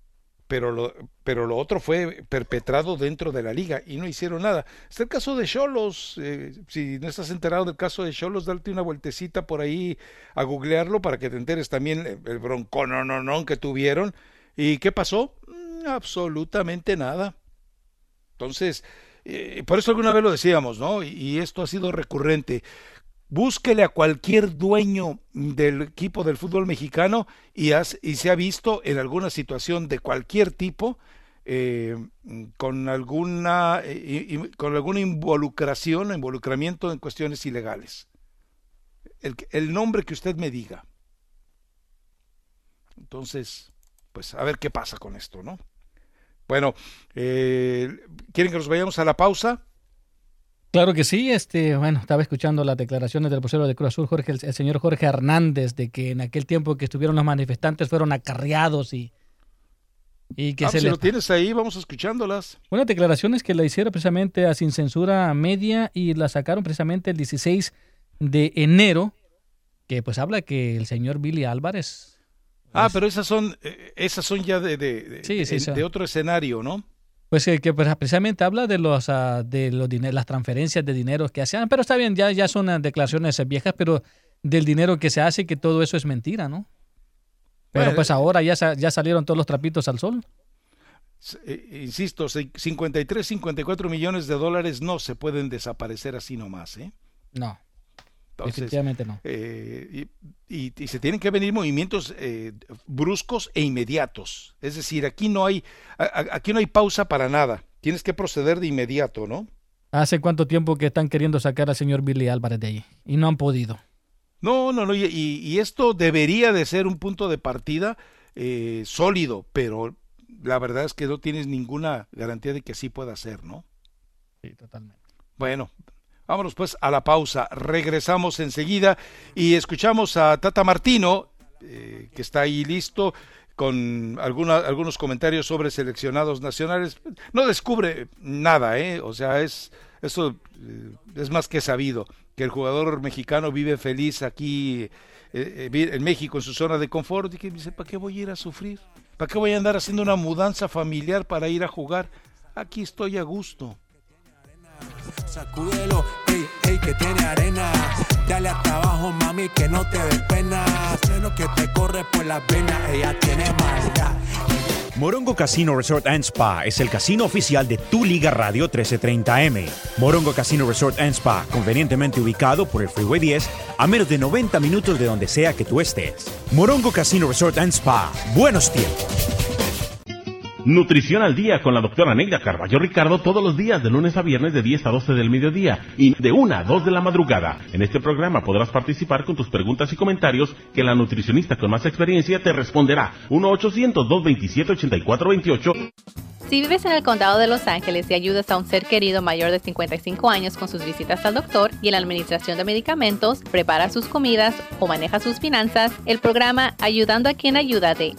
pero lo, pero lo otro fue perpetrado dentro de la liga y no hicieron nada. Está el caso de Cholos, eh, si no estás enterado del caso de Cholos, darte una vueltecita por ahí a googlearlo para que te enteres también el, el broncón no, no, no, que tuvieron. ¿Y qué pasó? Mm, absolutamente nada. Entonces, eh, por eso alguna vez lo decíamos, ¿no? Y esto ha sido recurrente. Búsquele a cualquier dueño del equipo del fútbol mexicano y, y se ha visto en alguna situación de cualquier tipo eh, con alguna con alguna involucración o involucramiento en cuestiones ilegales. el, el nombre que usted me diga. Entonces, pues a ver qué pasa con esto, ¿no? Bueno, eh, ¿quieren que nos vayamos a la pausa?
Claro que sí, este, bueno, estaba escuchando las declaraciones del vocero de Cruz Azul, Jorge, el, el, señor Jorge Hernández, de que en aquel tiempo que estuvieron los manifestantes fueron acarreados y, y que
ah,
se
si
les...
lo tienes ahí, vamos escuchándolas.
Bueno, declaraciones que le hicieron precisamente a Sin Censura Media y la sacaron precisamente el 16 de enero, que pues habla que el señor Billy Álvarez...
Ah,
pues,
pero esas son, eh, esas son ya de, de, de,
Sí, sí,
de-
sí.
de otro escenario, ¿no?
Pues que, que, pues, precisamente habla de los ah, de los las transferencias de dinero que hacían, pero está bien, ya, ya son ah, declaraciones viejas, pero del dinero que se hace, que todo eso es mentira, ¿no? Pero
Bueno,
pues ahora ya, ya salieron todos los trapitos al sol.
Eh, insisto, se- 53, 54 millones de dólares no se pueden desaparecer así nomás, ¿eh?
No,
Entonces,
definitivamente no.
eh, y, y- y se tienen que venir movimientos eh, bruscos e inmediatos. Es decir, aquí no hay, a- aquí no hay pausa para nada. Tienes que proceder de inmediato, ¿no?
¿Hace cuánto tiempo que están queriendo sacar al señor Billy Álvarez de ahí? Y no han podido.
No, no, no. Y esto debería de ser un punto de partida eh, sólido, pero la verdad es que no tienes ninguna garantía de que así pueda ser, ¿no?
Sí, totalmente.
Bueno, vámonos pues a la pausa. Regresamos enseguida y escuchamos a Tata Martino, eh, que está ahí listo con alguna- algunos comentarios sobre seleccionados nacionales. No descubre nada, ¿eh? O sea, es eso eh, es más que sabido que el jugador mexicano vive feliz aquí eh, en México en su zona de confort y que dice, ¿para qué voy a ir a sufrir? ¿Para qué voy a andar haciendo una mudanza familiar para ir a jugar? Aquí estoy a gusto.
Morongo Casino Resort and Spa es el casino oficial de tu Liga Radio 1330M. Morongo Casino Resort and Spa, convenientemente ubicado por el Freeway 10, a menos de 90 minutos de donde sea que tú estés. Morongo Casino Resort and Spa, buenos tiempos.
Nutrición al día con la doctora Neida Carballo Ricardo todos los días de lunes a viernes de 10 a 12 del mediodía y de 1 a 2 de la madrugada. En este programa podrás participar con tus preguntas y comentarios que la nutricionista con más experiencia te responderá. 1-800-227-8428.
Si vives en el condado de Los Ángeles y ayudas a un ser querido mayor de 55 años con sus visitas al doctor y en la administración de medicamentos, prepara sus comidas o maneja sus finanzas, el programa Ayudando a quien ayuda de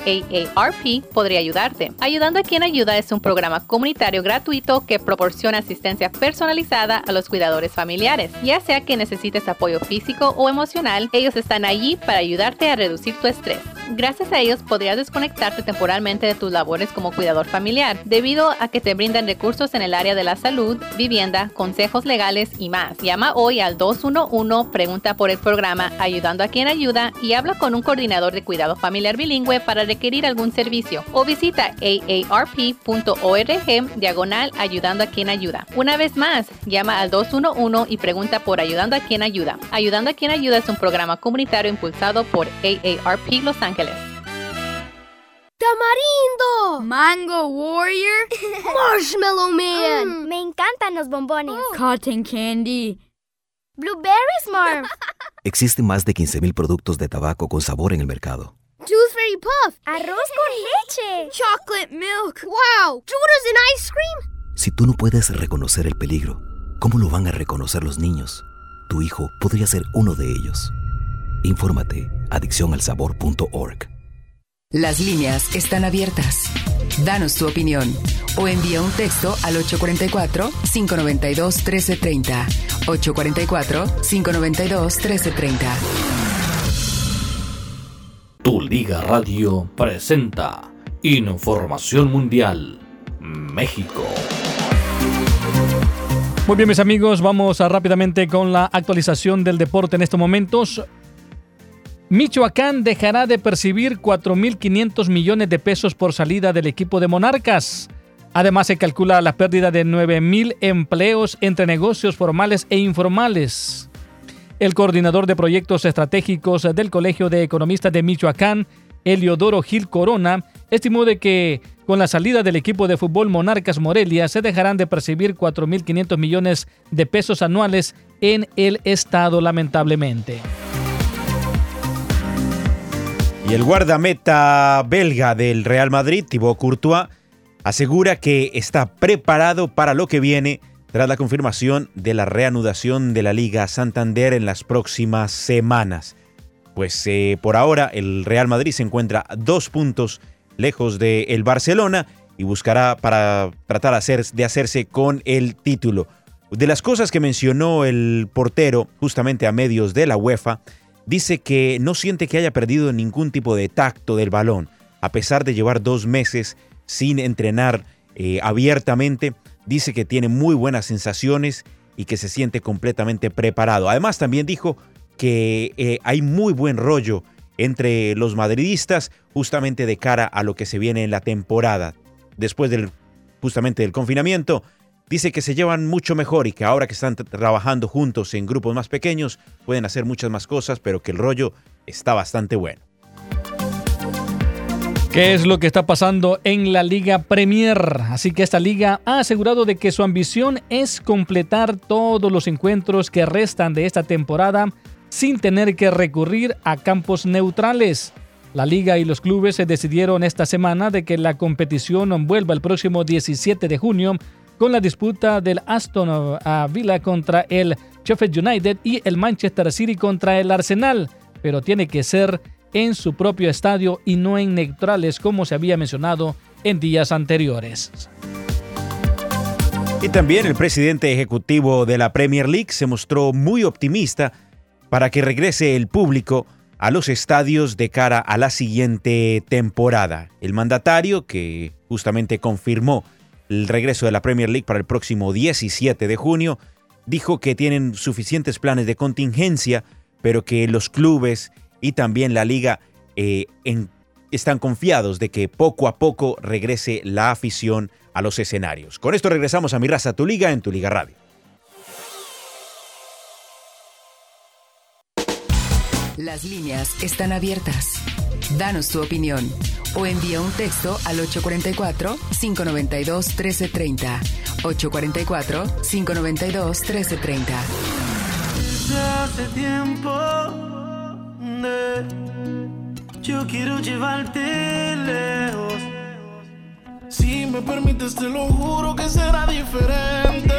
AARP podría ayudarte. Ayudando a quien ayuda es un programa comunitario gratuito que proporciona asistencia personalizada a los cuidadores familiares. Ya sea que necesites apoyo físico o emocional, ellos están allí para ayudarte a reducir tu estrés. Gracias a ellos podrías desconectarte temporalmente de tus labores como cuidador familiar, debido a que te brindan recursos en el área de la salud, vivienda, consejos legales y más. Llama hoy al 211, pregunta por el programa Ayudando a quien ayuda y habla con un coordinador de cuidado familiar bilingüe para requerir algún servicio o visita aarp.org diagonal ayudando a quien ayuda. Una vez más, llama al 211 y pregunta por Ayudando a quien ayuda. Ayudando a quien ayuda es un programa comunitario impulsado por AARP Los Ángeles.
¡Tamarindo! ¿Mango Warrior? [LAUGHS] ¡Marshmallow Man! me encantan los bombones. Cotton Candy. Blueberry Smurf. [LAUGHS]
Existen más de 15.000 productos de tabaco con sabor en el mercado.
Tooth Fairy Puff. Arroz con leche. Chocolate Milk. Wow. Jordans and Ice Cream.
Si tú no puedes reconocer el peligro, ¿cómo lo van a reconocer los niños? Tu hijo podría ser uno de ellos. Infórmate adiccionalsabor.org.
Las líneas están abiertas. Danos tu opinión o envía un texto al 844-592-1330. 844-592-1330.
Tu Liga Radio presenta Información Mundial México.
Muy bien, mis amigos, vamos a rápidamente con la actualización del deporte en estos momentos. Michoacán dejará de percibir 4.500 millones de pesos por salida del equipo de Monarcas. Además, se calcula la pérdida de 9.000 empleos entre negocios formales e informales. El coordinador de proyectos estratégicos del Colegio de Economistas de Michoacán, Eliodoro Gil Corona, estimó de que con la salida del equipo de fútbol Monarcas Morelia se dejarán de percibir 4.500 millones de pesos anuales en el estado, lamentablemente.
Y el guardameta belga del Real Madrid, Thibaut Courtois, asegura que está preparado para lo que viene tras la confirmación de la reanudación de la Liga Santander en las próximas semanas. Pues eh, por ahora el Real Madrid se encuentra dos puntos lejos del Barcelona y buscará para tratar de hacerse con el título. De las cosas que mencionó el portero justamente a medios de la UEFA, dice que no siente que haya perdido ningún tipo de tacto del balón, a pesar de llevar dos meses sin entrenar eh, abiertamente, dice que tiene muy buenas sensaciones y que se siente completamente preparado. Además también dijo que eh, hay muy buen rollo entre los madridistas justamente de cara a lo que se viene en la temporada. Después del justamente del confinamiento, dice que se llevan mucho mejor y que ahora que están tra- trabajando juntos en grupos más pequeños pueden hacer muchas más cosas, pero que el rollo está bastante bueno.
¿Qué es lo que está pasando en la Liga Premier? Así que esta liga ha asegurado de que su ambición es completar todos los encuentros que restan de esta temporada sin tener que recurrir a campos neutrales. La liga y los clubes se decidieron esta semana de que la competición vuelva el próximo 17 de junio con la disputa del Aston Villa contra el Sheffield United y el Manchester City contra el Arsenal, pero tiene que ser en su propio estadio y no en neutrales como se había mencionado en días anteriores.
Y también el presidente ejecutivo de la Premier League se mostró muy optimista para que regrese el público a los estadios de cara a la siguiente temporada. El mandatario, que justamente confirmó el regreso de la Premier League para el próximo 17 de junio, dijo que tienen suficientes planes de contingencia, pero que los clubes y también la liga eh, están confiados de que poco a poco regrese la afición a los escenarios. Con esto regresamos a Mi Raza, Tu Liga, en Tu Liga Radio.
Las líneas están abiertas. Danos tu opinión o envía un texto al 844-592-1330. 844-592-1330.
hace tiempo de yo quiero llevarte lejos. Si me permites, te lo juro que será diferente.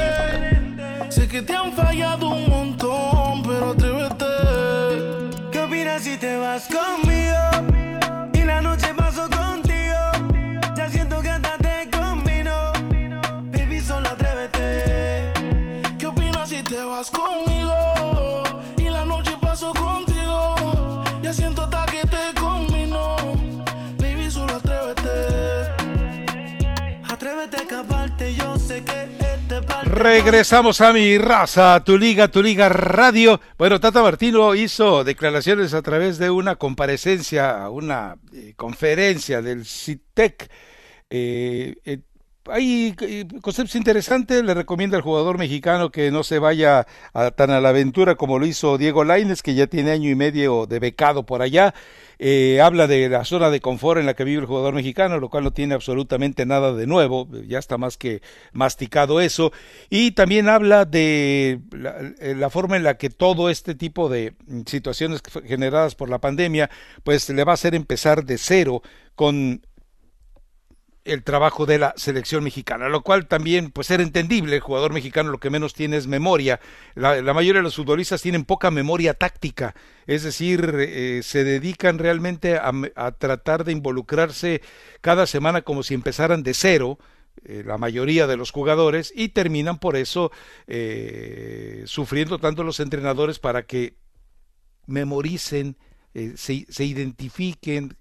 Sé que te han fallado un montón, pero atrévete. ¿Qué opinas si te vas conmigo?
Regresamos a mi raza, tu liga, tu liga radio. Bueno, Tata Martino hizo declaraciones a través de una comparecencia, una eh, conferencia del CITEC. Eh, eh, hay eh, conceptos interesantes, le recomienda al jugador mexicano que no se vaya a- tan a la aventura como lo hizo Diego Laines, que ya tiene año y medio de becado por allá. Eh, habla de la zona de confort en la que vive el jugador mexicano, lo cual no tiene absolutamente nada de nuevo, ya está más que masticado eso. Y también habla de la, eh, la forma en la que todo este tipo de situaciones generadas por la pandemia, pues le va a hacer empezar de cero con el trabajo de la selección mexicana, lo cual también pues era entendible, el jugador mexicano lo que menos tiene es memoria, la, mayoría de los futbolistas tienen poca memoria táctica, es decir, eh, se dedican realmente a, tratar de involucrarse cada semana como si empezaran de cero, eh, la mayoría de los jugadores, y terminan por eso eh, sufriendo tanto los entrenadores para que memoricen, se, se identifiquen,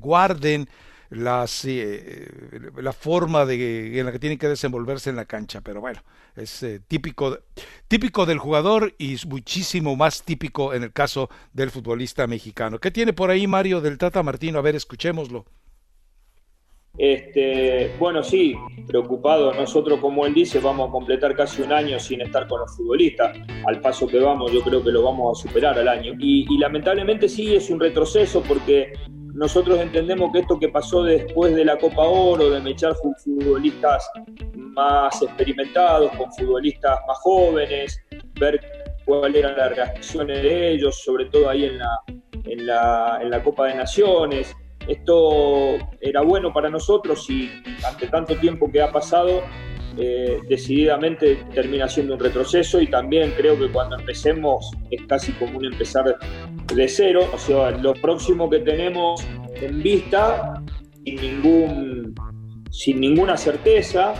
guarden las eh, la forma de en la que tienen que desenvolverse en la cancha pero bueno es eh, típico típico del jugador y muchísimo más típico en el caso del futbolista mexicano qué tiene por ahí Mario del Tata Martino a ver escuchémoslo
Este, bueno, sí, preocupado. Nosotros, como él dice, vamos a completar casi un año sin estar con los futbolistas. Al paso que vamos, yo creo que lo vamos a superar al año. Y lamentablemente sí es un retroceso porque nosotros entendemos que esto que pasó después de la Copa Oro, de mechar fu- futbolistas más experimentados con futbolistas más jóvenes, ver cuáles eran las reacciones de ellos, sobre todo ahí en la, en la, en la Copa de Naciones. Esto era bueno para nosotros y ante tanto tiempo que ha pasado, eh, decididamente termina siendo un retroceso y también creo que cuando empecemos es casi como un empezar de cero. O sea, lo próximo que tenemos en vista, sin, sin ninguna certeza,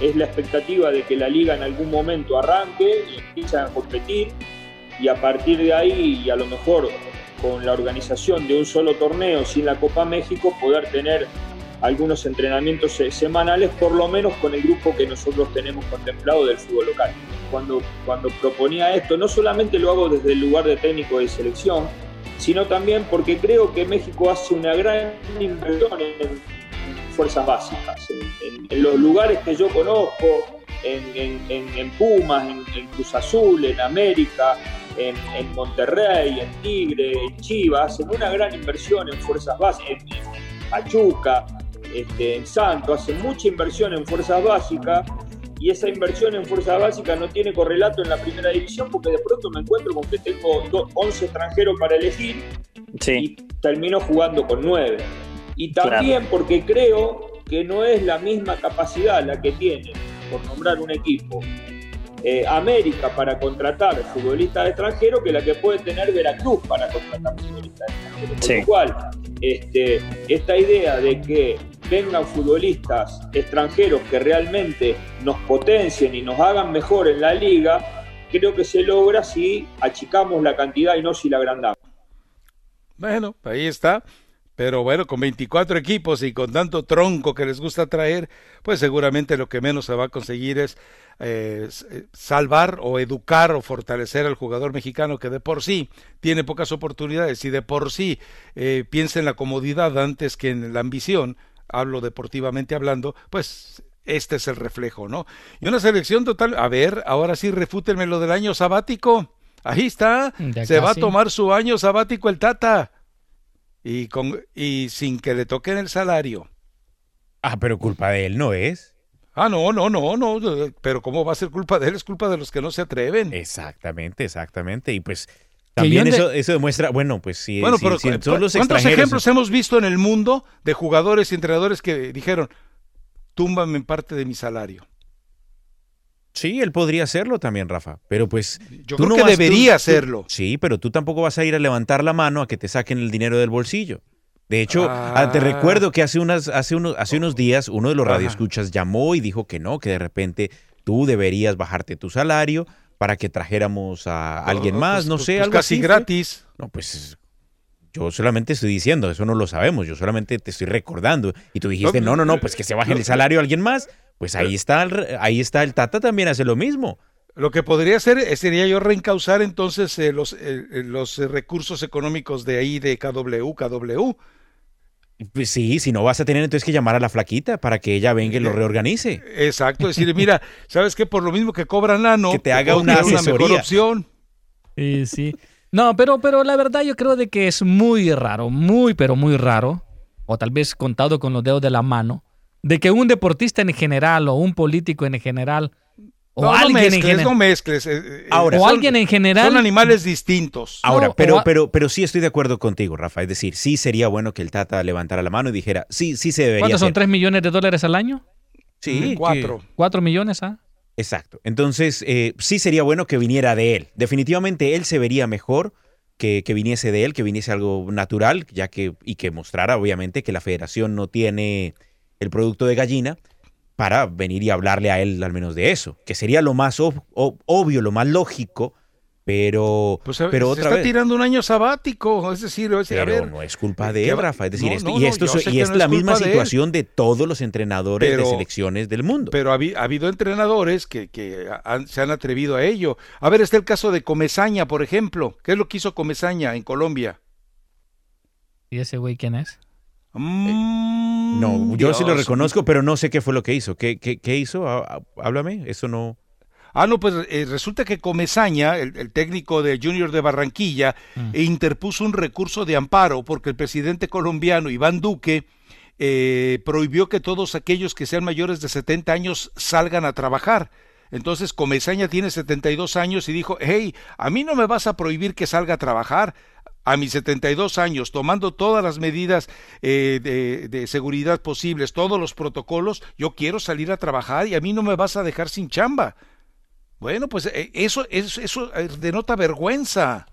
es la expectativa de que la liga en algún momento arranque y empiece a competir y a partir de ahí y a lo mejor con la organización de un solo torneo sin la Copa México poder tener algunos entrenamientos semanales, por lo menos con el grupo que nosotros tenemos contemplado del fútbol local. Cuando, cuando proponía esto, no solamente lo hago desde el lugar de técnico de selección, sino también porque creo que México hace una gran inversión en, fuerzas básicas, en, los lugares que yo conozco, en, Pumas, en, Cruz Azul, en América, en, Monterrey, en Tigre, en Chivas, hacen una gran inversión en fuerzas básicas, en Pachuca, este, en Santo, hacen mucha inversión en fuerzas básicas y esa inversión en fuerzas básicas no tiene correlato en la primera división porque de pronto me encuentro con que tengo 11 extranjeros para elegir y termino jugando con 9. Y también porque creo que no es la misma capacidad la que tiene, por nombrar un equipo, eh, América para contratar futbolistas extranjeros que la que puede tener Veracruz para contratar futbolistas extranjeros. Por lo cual, este, esta idea de que vengan futbolistas extranjeros que realmente nos potencien y nos hagan mejor en la liga, creo que se logra si achicamos la cantidad y no si la agrandamos.
Bueno, ahí está. Pero bueno, con 24 equipos y con tanto tronco que les gusta traer, pues seguramente lo que menos se va a conseguir es eh, eh, salvar o educar o fortalecer al jugador mexicano que de por sí tiene pocas oportunidades y de por sí eh, piensa en la comodidad antes que en la ambición, hablo deportivamente hablando, pues este es el reflejo, ¿no? Y una selección total, a ver, ahora sí refútenme lo del año sabático. Ahí está, se va a tomar su año sabático el Tata y, con, y sin que le toquen el salario.
Ah, pero culpa de él no es.
Ah, no, no, no, no, pero ¿cómo va a ser culpa de él? Es culpa de los que no se atreven.
Exactamente, exactamente. Y pues también eso, eso demuestra, bueno, pues sí,
bueno, pero, ¿cuántos ejemplos hemos visto en el mundo de jugadores y entrenadores que dijeron, túmbame en parte de mi salario?
Sí, él podría hacerlo también, Rafa. Pero pues.
Yo creo que debería hacerlo.
sí, pero tú tampoco vas a ir a levantar la mano a que te saquen el dinero del bolsillo. De hecho, ah, te recuerdo que hace, unas, hace, unos, hace unos días uno de los radioescuchas llamó y dijo que no, que de repente tú deberías bajarte tu salario para que trajéramos a alguien más, pues, no
pues,
sé,
pues
algo
casi gratis.
No, pues yo solamente estoy diciendo, eso no lo sabemos, yo solamente te estoy recordando. Y tú dijiste, no, no, no, pues que se baje el salario a alguien más. Pues ahí está, el, ahí está el Tata también hace lo mismo.
Lo que podría hacer eh, sería yo reencauzar entonces eh, los, eh, los recursos económicos de ahí de KW, KW.
Pues sí, si no vas a tener entonces que llamar a la flaquita para que ella venga y lo reorganice.
Exacto, decirle, mira, [LAUGHS] ¿sabes qué? Por lo mismo que cobra Nano,
que te haga una,
mejor opción.
Sí, sí. No, pero, pero la verdad yo creo de que es muy raro, muy, pero muy raro, o tal vez contado con los dedos de la mano, de que un deportista en general o un político en general o alguien en general,
no mezcles. Eh, eh,
Ahora, o alguien en general.
Son animales distintos.
Ahora, pero, pero, pero sí estoy de acuerdo contigo, Rafa. Es decir, sí sería bueno que el Tata levantara la mano y dijera, sí, sí se debería.
¿Cuántos son? ¿Tres millones de dólares al año?
Sí,
cuatro.
¿Cuatro millones, ah?
Exacto. Entonces, eh, sí sería bueno que viniera de él. Definitivamente él se vería mejor que, que, viniese de él, que viniese algo natural, ya que, y que mostrara, obviamente, que la federación no tiene el producto de gallina para venir y hablarle a él al menos de eso, que sería lo más obvio, lo más lógico, pero,
pues,
pero
se está tirando un año sabático, es decir,
pero no es culpa de él, Rafa, es decir, y esto y es la misma situación de, todos los entrenadores de selecciones del mundo.
Pero ha, habido entrenadores que, que se han atrevido a ello. A ver, está el caso de Comezaña, por ejemplo. ¿Qué es lo que hizo Comezaña en Colombia?
¿Y ese güey quién es?
Mm,
no, yo sí lo reconozco, pero no sé qué fue lo que hizo. ¿Qué, qué, hizo? Háblame, eso no...
Ah, no, pues eh, resulta que Comezaña, el, técnico de Junior de Barranquilla, mm. interpuso un recurso de amparo porque el presidente colombiano Iván Duque eh, prohibió que todos aquellos que sean mayores de 70 años salgan a trabajar. Entonces Comezaña tiene 72 años y dijo, hey, a mí no me vas a prohibir que salga a trabajar, a mis 72 años, tomando todas las medidas eh, de, de seguridad posibles, todos los protocolos, yo quiero salir a trabajar y a mí no me vas a dejar sin chamba. Bueno, pues eh, eso, eso, eso eh, denota vergüenza.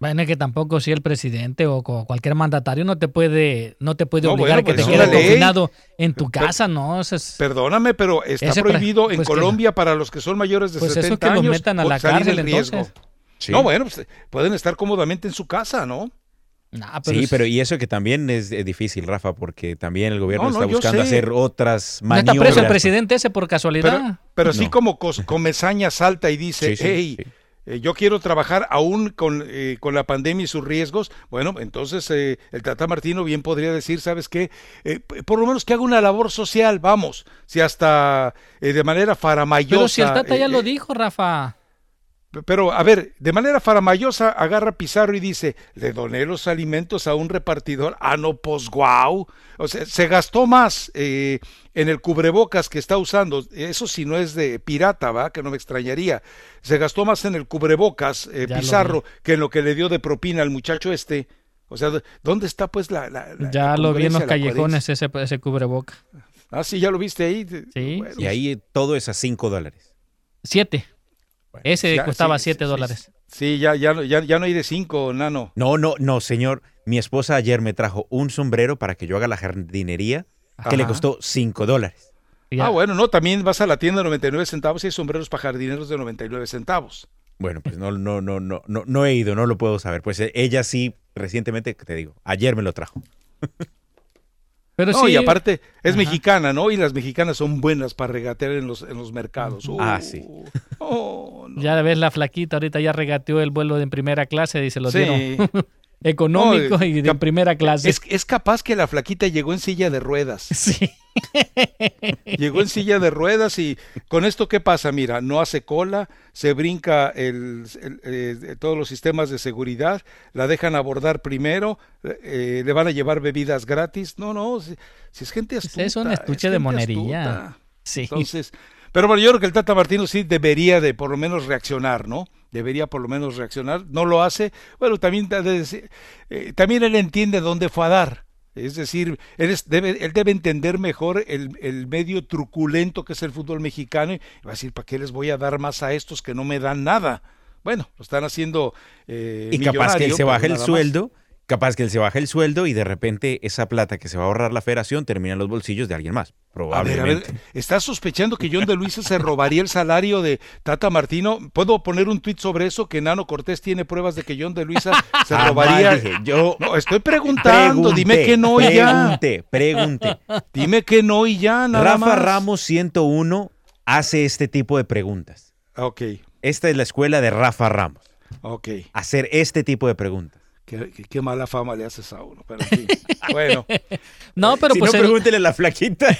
Bueno, es que tampoco si el presidente o cualquier mandatario no te puede, no te puede
No,
obligar a que
pues
te quedes confinado en tu casa, ¿no? Eso es-
Perdóname, pero está prohibido en
pues que-
Colombia para los que son mayores de
Pues eso
70
que los
años
metan a la cárcel, entonces.
Sí.
No, bueno, pues, pueden estar cómodamente en su casa, ¿no?
sí, pero y eso que también es eh, difícil, Rafa, porque también el gobierno
No, no,
está buscando hacer otras
¿No está
maniobras.
preso el presidente ese por casualidad?
Pero, pero así
No.
como Comesaña salta y dice,
Sí, sí,
hey,
sí.
eh, yo quiero trabajar aún con, eh, con la pandemia y sus riesgos, bueno, entonces eh, el Tata Martino bien podría decir, ¿sabes qué? Eh, por lo menos que haga una labor social, vamos, si hasta eh, de manera faramayosa.
Pero si el Tata ya
eh,
lo dijo, Rafa.
Pero, a ver, de manera faramayosa agarra Pizarro y dice, le doné los alimentos a un repartidor. Ah, no, pues guau. O sea, se gastó más eh, en el cubrebocas que está usando. Eso si no es de pirata, ¿va? Que no me extrañaría. Se gastó más en el cubrebocas eh, Pizarro que en lo que le dio de propina al muchacho este. O sea, ¿dónde está pues la... la- la-
Ya
la
lo vi en los callejones ese, ese cubreboca.
Ah, sí, ya lo viste ahí.
Sí.
Y ahí todo es a 5 dólares.
Ese
Ya,
costaba
sí,
siete
sí,
dólares.
Sí, ya, ya, no- ya, ya no hay de cinco, nano.
No, no, no, señor. Mi esposa ayer me trajo un sombrero para que yo haga la jardinería que le costó 5 dólares.
Ah, bueno, no, también vas a la tienda de 99 centavos y hay sombreros para jardineros de 99 centavos.
Bueno, pues no, no, no, no, no, no he ido, no lo puedo saber. Pues eh, ella sí, recientemente, te digo, ayer me lo trajo. [LAUGHS]
Pero
no,
sí.
y aparte es
Ajá.
mexicana, ¿no? Y las mexicanas son buenas para regatear en los, en los mercados.
Ah,
Uh,
sí.
oh, no.
Ya ves la flaquita, ahorita ya regateó el vuelo en primera clase y se lo
Sí.
dieron [LAUGHS] económico
No,
y de primera clase.
Es, es capaz que la flaquita llegó en silla de ruedas. [LAUGHS]
Sí.
Llegó en silla de ruedas y con esto qué pasa, mira, no hace cola, se brinca el, el, eh, todos los sistemas de seguridad, la dejan abordar primero, eh, le van a llevar bebidas gratis. No, no, si, si es gente astuta.
es un estuche
es
de monería.
astuta.
Sí.
Entonces, pero bueno, yo creo que el Tata Martino sí debería de por lo menos reaccionar, ¿no? Debería por lo menos reaccionar. No lo hace. Bueno, también, eh, también él entiende dónde fue a dar. Es decir, él, es- debe, él debe entender mejor el, el medio truculento que es el fútbol mexicano y va a decir, ¿para qué les voy a dar más a estos que no me dan nada? Bueno, lo están haciendo eh,
Y capaz que él se baje el
más.
Capaz que él se baje el sueldo y de repente esa plata que se va a ahorrar la federación termina en los bolsillos de alguien más.
A ver,
Probablemente.
a ver, ¿estás sospechando que John de Luisa se robaría el salario de Tata Martino? ¿Puedo poner un tuit sobre eso? Que Nano Cortés tiene pruebas de que John de Luisa se
Jamás [LAUGHS]
robaría.
dije, yo
No, estoy preguntando, dime que no y ya.
Pregunté, pregunté.
Dime que no y ya, nada
Rafa
más.
Ramos 101 hace este tipo de preguntas.
Ok,
Esta es la escuela de Rafa Ramos.
ok.
Hacer este tipo de preguntas.
Qué, qué- qué mala fama le haces a uno, pero en fin. [LAUGHS] Bueno,
No, pero
si
pues
no,
el-
pregúntele a la flaquita. [LAUGHS]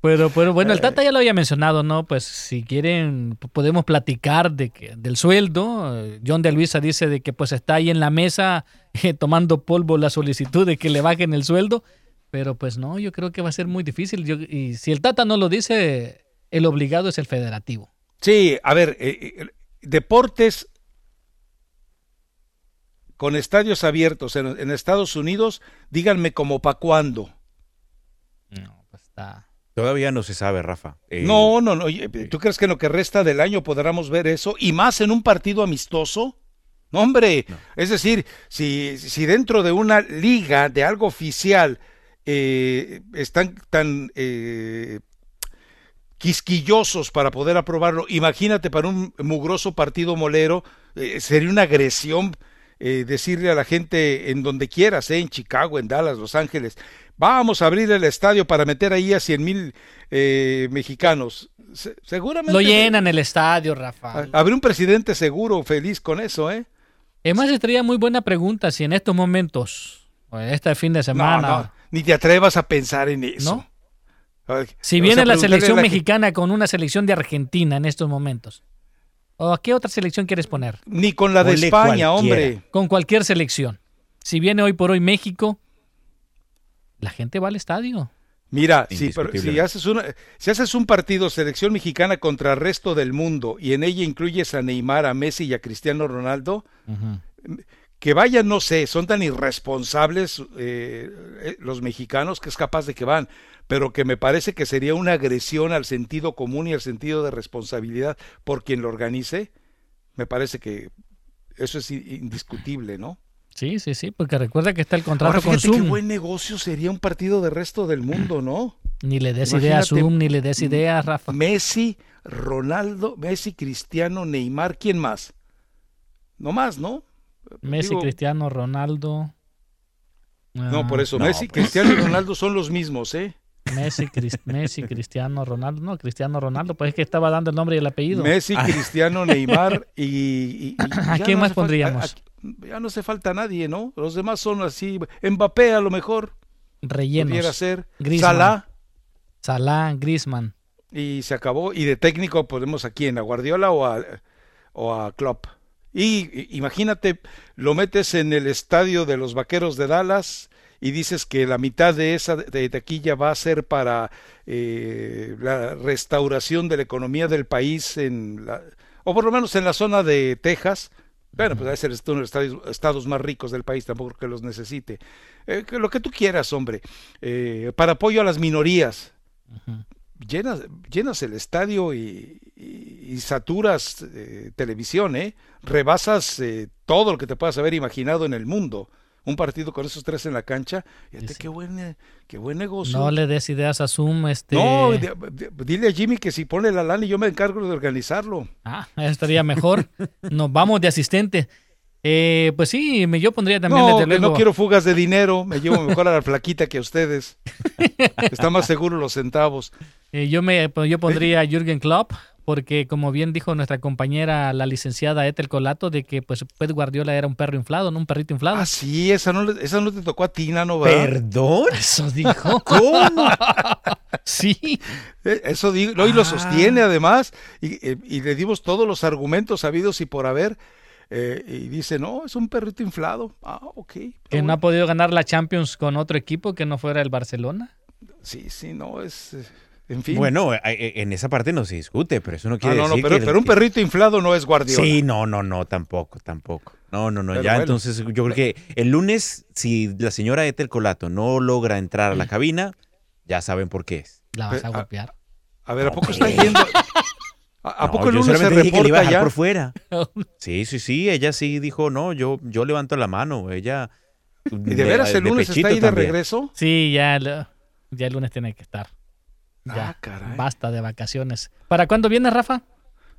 Pero, pero bueno, el Tata ya lo había mencionado, ¿no? Pues si quieren, podemos platicar de que, del sueldo. Eh, John de Luisa dice de que pues está ahí en la mesa [LAUGHS] eh, tomando polvo la solicitud de que le bajen el sueldo. Pero pues no, yo creo que va a ser muy difícil. Yo- y si el Tata no lo dice, el obligado es el federativo.
sí, a ver, eh, eh, deportes con estadios abiertos en, en Estados Unidos, díganme como pa' cuándo.
No, pues está.
Todavía no se sabe, Rafa. Eh,
No, no, no. oye, ¿Tú crees que en lo que resta del año podremos ver eso? ¿Y más en un partido amistoso? No, hombre. Es decir, si, si dentro de una liga, de algo oficial, eh, están tan eh, quisquillosos para poder aprobarlo, imagínate para un mugroso partido molero, eh, sería una agresión eh, decirle a la gente en donde quieras, eh, en Chicago, en Dallas, Los Ángeles, vamos a abrir el estadio para meter ahí a 100 mil eh, mexicanos. Se- seguramente
Lo llenan el estadio, Rafa.
Habrá un presidente seguro, feliz con eso, ¿eh?
Es más, estaría muy buena pregunta si en estos momentos, o en este fin de semana,
No, no, ni te atrevas a pensar en eso. Ay,
si
o
viene
sea,
la selección
la
mexicana con una selección de Argentina en estos momentos, ¿o a qué otra selección quieres poner?
Ni con la de España,
cualquiera.
hombre.
Con cualquier selección. Si viene hoy por hoy México, la gente va al estadio.
Mira, si haces una, si haces un partido selección mexicana contra el resto del mundo y en ella incluyes a Neymar, a Messi y a Cristiano Ronaldo, que vayan, no sé, son tan irresponsables eh, eh, los mexicanos que es capaz de que van, pero que me parece que sería una agresión al sentido común y al sentido de responsabilidad por quien lo organice. Me parece que eso es indiscutible, ¿no?
Sí, sí, sí, porque recuerda que está el contrato
Ahora
con
fíjate qué
Zoom.
buen negocio sería un partido de resto del mundo, ¿no?
Ni le des idea a Zoom, ni le des idea a Rafa.
Messi, Ronaldo, Messi, Cristiano, Neymar, ¿quién más? No más, ¿no?
Messi,
Digo,
Cristiano, Ronaldo.
No, por
Ah,
eso,
no,
Messi,
pues.
Cristiano y Ronaldo son los mismos, ¿eh?
Messi, Messi, Cristiano, Ronaldo. No, Cristiano Ronaldo, pues es que estaba dando el nombre y el apellido.
Messi, Cristiano, Neymar y... y- y- [LAUGHS]
¿A quién
no
más
falta-
pondríamos?
a- ya no hace falta nadie, ¿no? Los demás son así. Mbappé a lo mejor.
Rellenos.
Pudiera ser.
Griezmann.
Salah.
Salah, Griezmann.
Y se acabó. Y de técnico ponemos a quién, a Guardiola o a, o a Klopp. Y imagínate, lo metes en el estadio de los Vaqueros de Dallas y dices que la mitad de esa de taquilla va a ser para eh, la restauración de la economía del país en la, o por lo menos en la zona de Texas. Bueno, pues debe ser uno de los estados más ricos del país, tampoco que los necesite. Eh, que lo que tú quieras, hombre. Eh, para apoyo a las minorías llenas, llenas el estadio y, y- y saturas eh, televisión, ¿eh? Rebasas eh, todo lo que te puedas haber imaginado en el mundo. Un partido con esos tres en la cancha, fíjate qué buen, qué buen negocio.
No le des ideas a Zoom, este.
No, de- de- dile a Jimmy que si pone la lana y yo me encargo de organizarlo.
Ah, estaría mejor. [LAUGHS] Nos vamos de asistente. Eh, pues sí, me- yo pondría también
No,
desde
que
luego.
no quiero fugas de dinero, me llevo mejor a la flaquita que a ustedes. [LAUGHS] Está más seguro los centavos.
Eh, yo me pues, yo pondría a Jürgen Klopp porque como bien dijo nuestra compañera la licenciada Ethel Colato de que pues Pep Guardiola era un perro inflado, no un perrito inflado.
Ah, sí, esa no, le- esa no te tocó a ti, Nano, ¿verdad?
¿Perdón?
Eso dijo. [LAUGHS]
¿Cómo?
sí.
Eh, Eso digo, no, y lo
Ah.
sostiene además, y, eh, y le dimos todos los argumentos habidos y por haber, eh, y dice, no, es un perrito inflado. Ah, ok.
Que no ha podido ganar la Champions con otro equipo que no fuera el Barcelona.
Sí, sí, no, es, eh, en fin.
Bueno, eh, eh, en esa parte no se discute, pero eso no
Ah,
quiere
no, no,
decir
pero,
que...
pero un perrito inflado no es Guardiola.
Sí, no, no, no, tampoco, tampoco. No, no, no,
Pero
ya
bueno.
entonces yo creo que el lunes, si la señora Ethel Colato no logra entrar a la cabina, ya saben por qué es.
La vas a
Pe- ah,
golpear.
A ver, ¿a poco está yendo? ¿A, a
No,
poco el
yo
lunes se
dije que le iba a
reporta
dejar
ya?
por fuera. [LAUGHS] Sí, sí, sí, ella sí dijo, no, yo, yo levanto la mano, ella...
¿Y de veras el lunes está ahí de regreso?
Sí, ya, lo- ya el lunes tiene que estar. Ya,
Ah, caray.
basta de vacaciones. ¿Para cuándo viene, Rafa?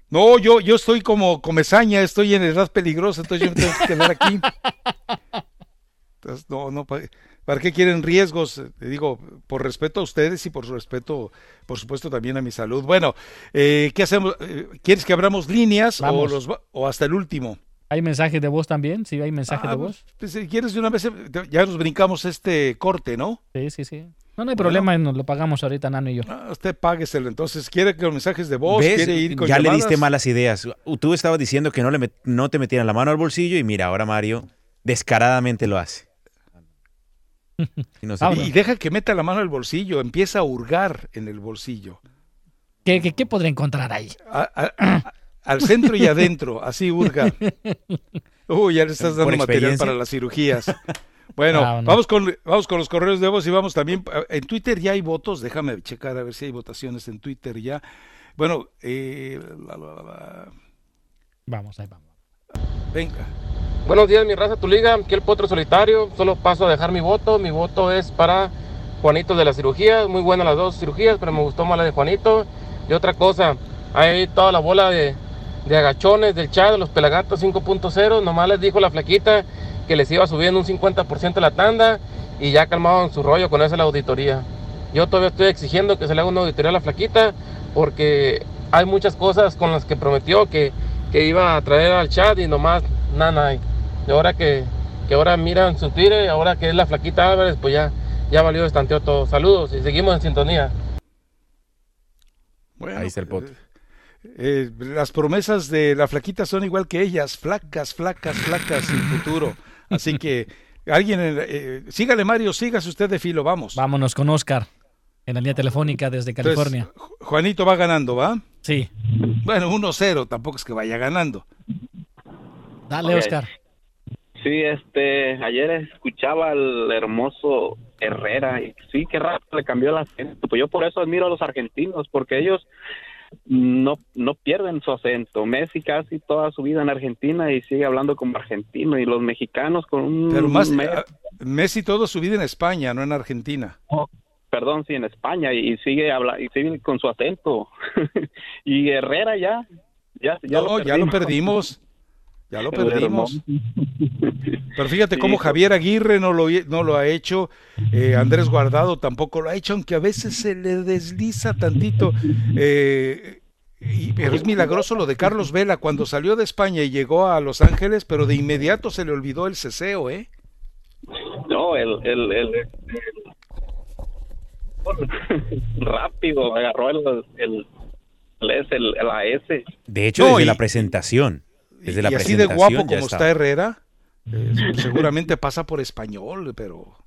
No, yo, yo estoy como comezaña, estoy en edad peligrosa, entonces yo me tengo que quedar aquí. Entonces, no, no, pa- ¿para qué quieren riesgos? Te digo, por respeto a ustedes y por respeto, por supuesto, también a mi salud. Bueno, eh, ¿qué hacemos? Eh, ¿Quieres que abramos líneas o, los, o hasta el último?
¿Hay mensajes de voz también? Sí, hay mensajes
Ah,
de voz.
pues, si quieres de una vez, ya nos brincamos este corte, ¿no?
Sí, sí, sí. No, no hay problema, nos lo pagamos ahorita, Nano y yo.
Ah, usted págueselo, entonces, ¿quiere que los mensajes de voz?
¿Ves?
¿Quiere ir con
ya le diste malas ideas. Tú estabas diciendo que no, le met- no te metieran la mano al bolsillo y mira, ahora Mario descaradamente lo hace. [LAUGHS] Y no
y deja que meta la mano al bolsillo, empieza a hurgar en el bolsillo.
¿Qué, qué, qué podré encontrar ahí?
A- a- a- [CLEARS THROAT] al centro y adentro, así hurga. Uy, ya le estás
¿Por
dando material para las cirugías. Bueno,
Ah, no.
vamos con vamos con los correos de voz y vamos también eh, en Twitter ya hay votos, déjame checar a ver si hay votaciones en Twitter ya. Bueno, eh, la, la, la, la.
Vamos, ahí vamos.
venga.
Buenos días, mi raza, tu liga. Aquí el potro solitario. Solo paso a dejar mi voto. Mi voto es para Juanito de la cirugía. Muy buenas las dos cirugías, pero me gustó más la de Juanito. Y otra cosa, hay toda la bola de, de agachones del chat, de los pelagatos 5.0. Nomás les dijo la flaquita que les iba subiendo un 50% la tanda y ya calmaron su rollo con esa la auditoría. Yo todavía estoy exigiendo que se le haga una auditoría a la flaquita porque hay muchas cosas con las que prometió que, que iba a traer al chat y nomás nada hay. Y ahora que, que ahora miran su Twitter, ahora que es la flaquita Álvarez, pues ya, ya valió estanteo todo. Saludos y seguimos en sintonía.
Bueno,
Ahí está el potro.
Eh, las promesas de la flaquita son igual que ellas, flacas, flacas, flacas sin futuro. Así que alguien, eh, sígale Mario, sígase usted de filo, vamos.
Vámonos con Oscar. en la línea telefónica desde California.
Ju- Juanito va ganando, ¿va?
Sí.
Bueno, 1-0, tampoco es que vaya ganando.
Dale. Oscar.
Sí, este, ayer escuchaba al hermoso Herrera y sí, qué rápido le cambió el acento. Pues yo por eso admiro a los argentinos, porque ellos no, no pierden su acento. Messi casi toda su vida en Argentina y sigue hablando como argentino y los mexicanos con un...
Pero más, ah, Messi todo su vida en España, no en Argentina.
perdón, sí, en España y sigue habla, y sigue con su acento. [LAUGHS] y Herrera ya, ya, ya
no, ya lo perdimos. Ya lo perdimos. [LAUGHS] Pero fíjate cómo. Javier Aguirre no lo, no lo ha hecho, eh, Andrés Guardado tampoco lo ha hecho, aunque a veces se le desliza tantito. Eh, y- pero es milagroso lo de Carlos Vela cuando salió de España y llegó a Los Ángeles, pero de inmediato se le olvidó el ceseo, ¿eh?
No, el, el, el, el- rápido agarró el, el, el, S, el- la S.
De hecho,
No,
desde
y-
la presentación. Desde la
y así de guapo como
está.
está Herrera, eh, seguramente pasa por español, pero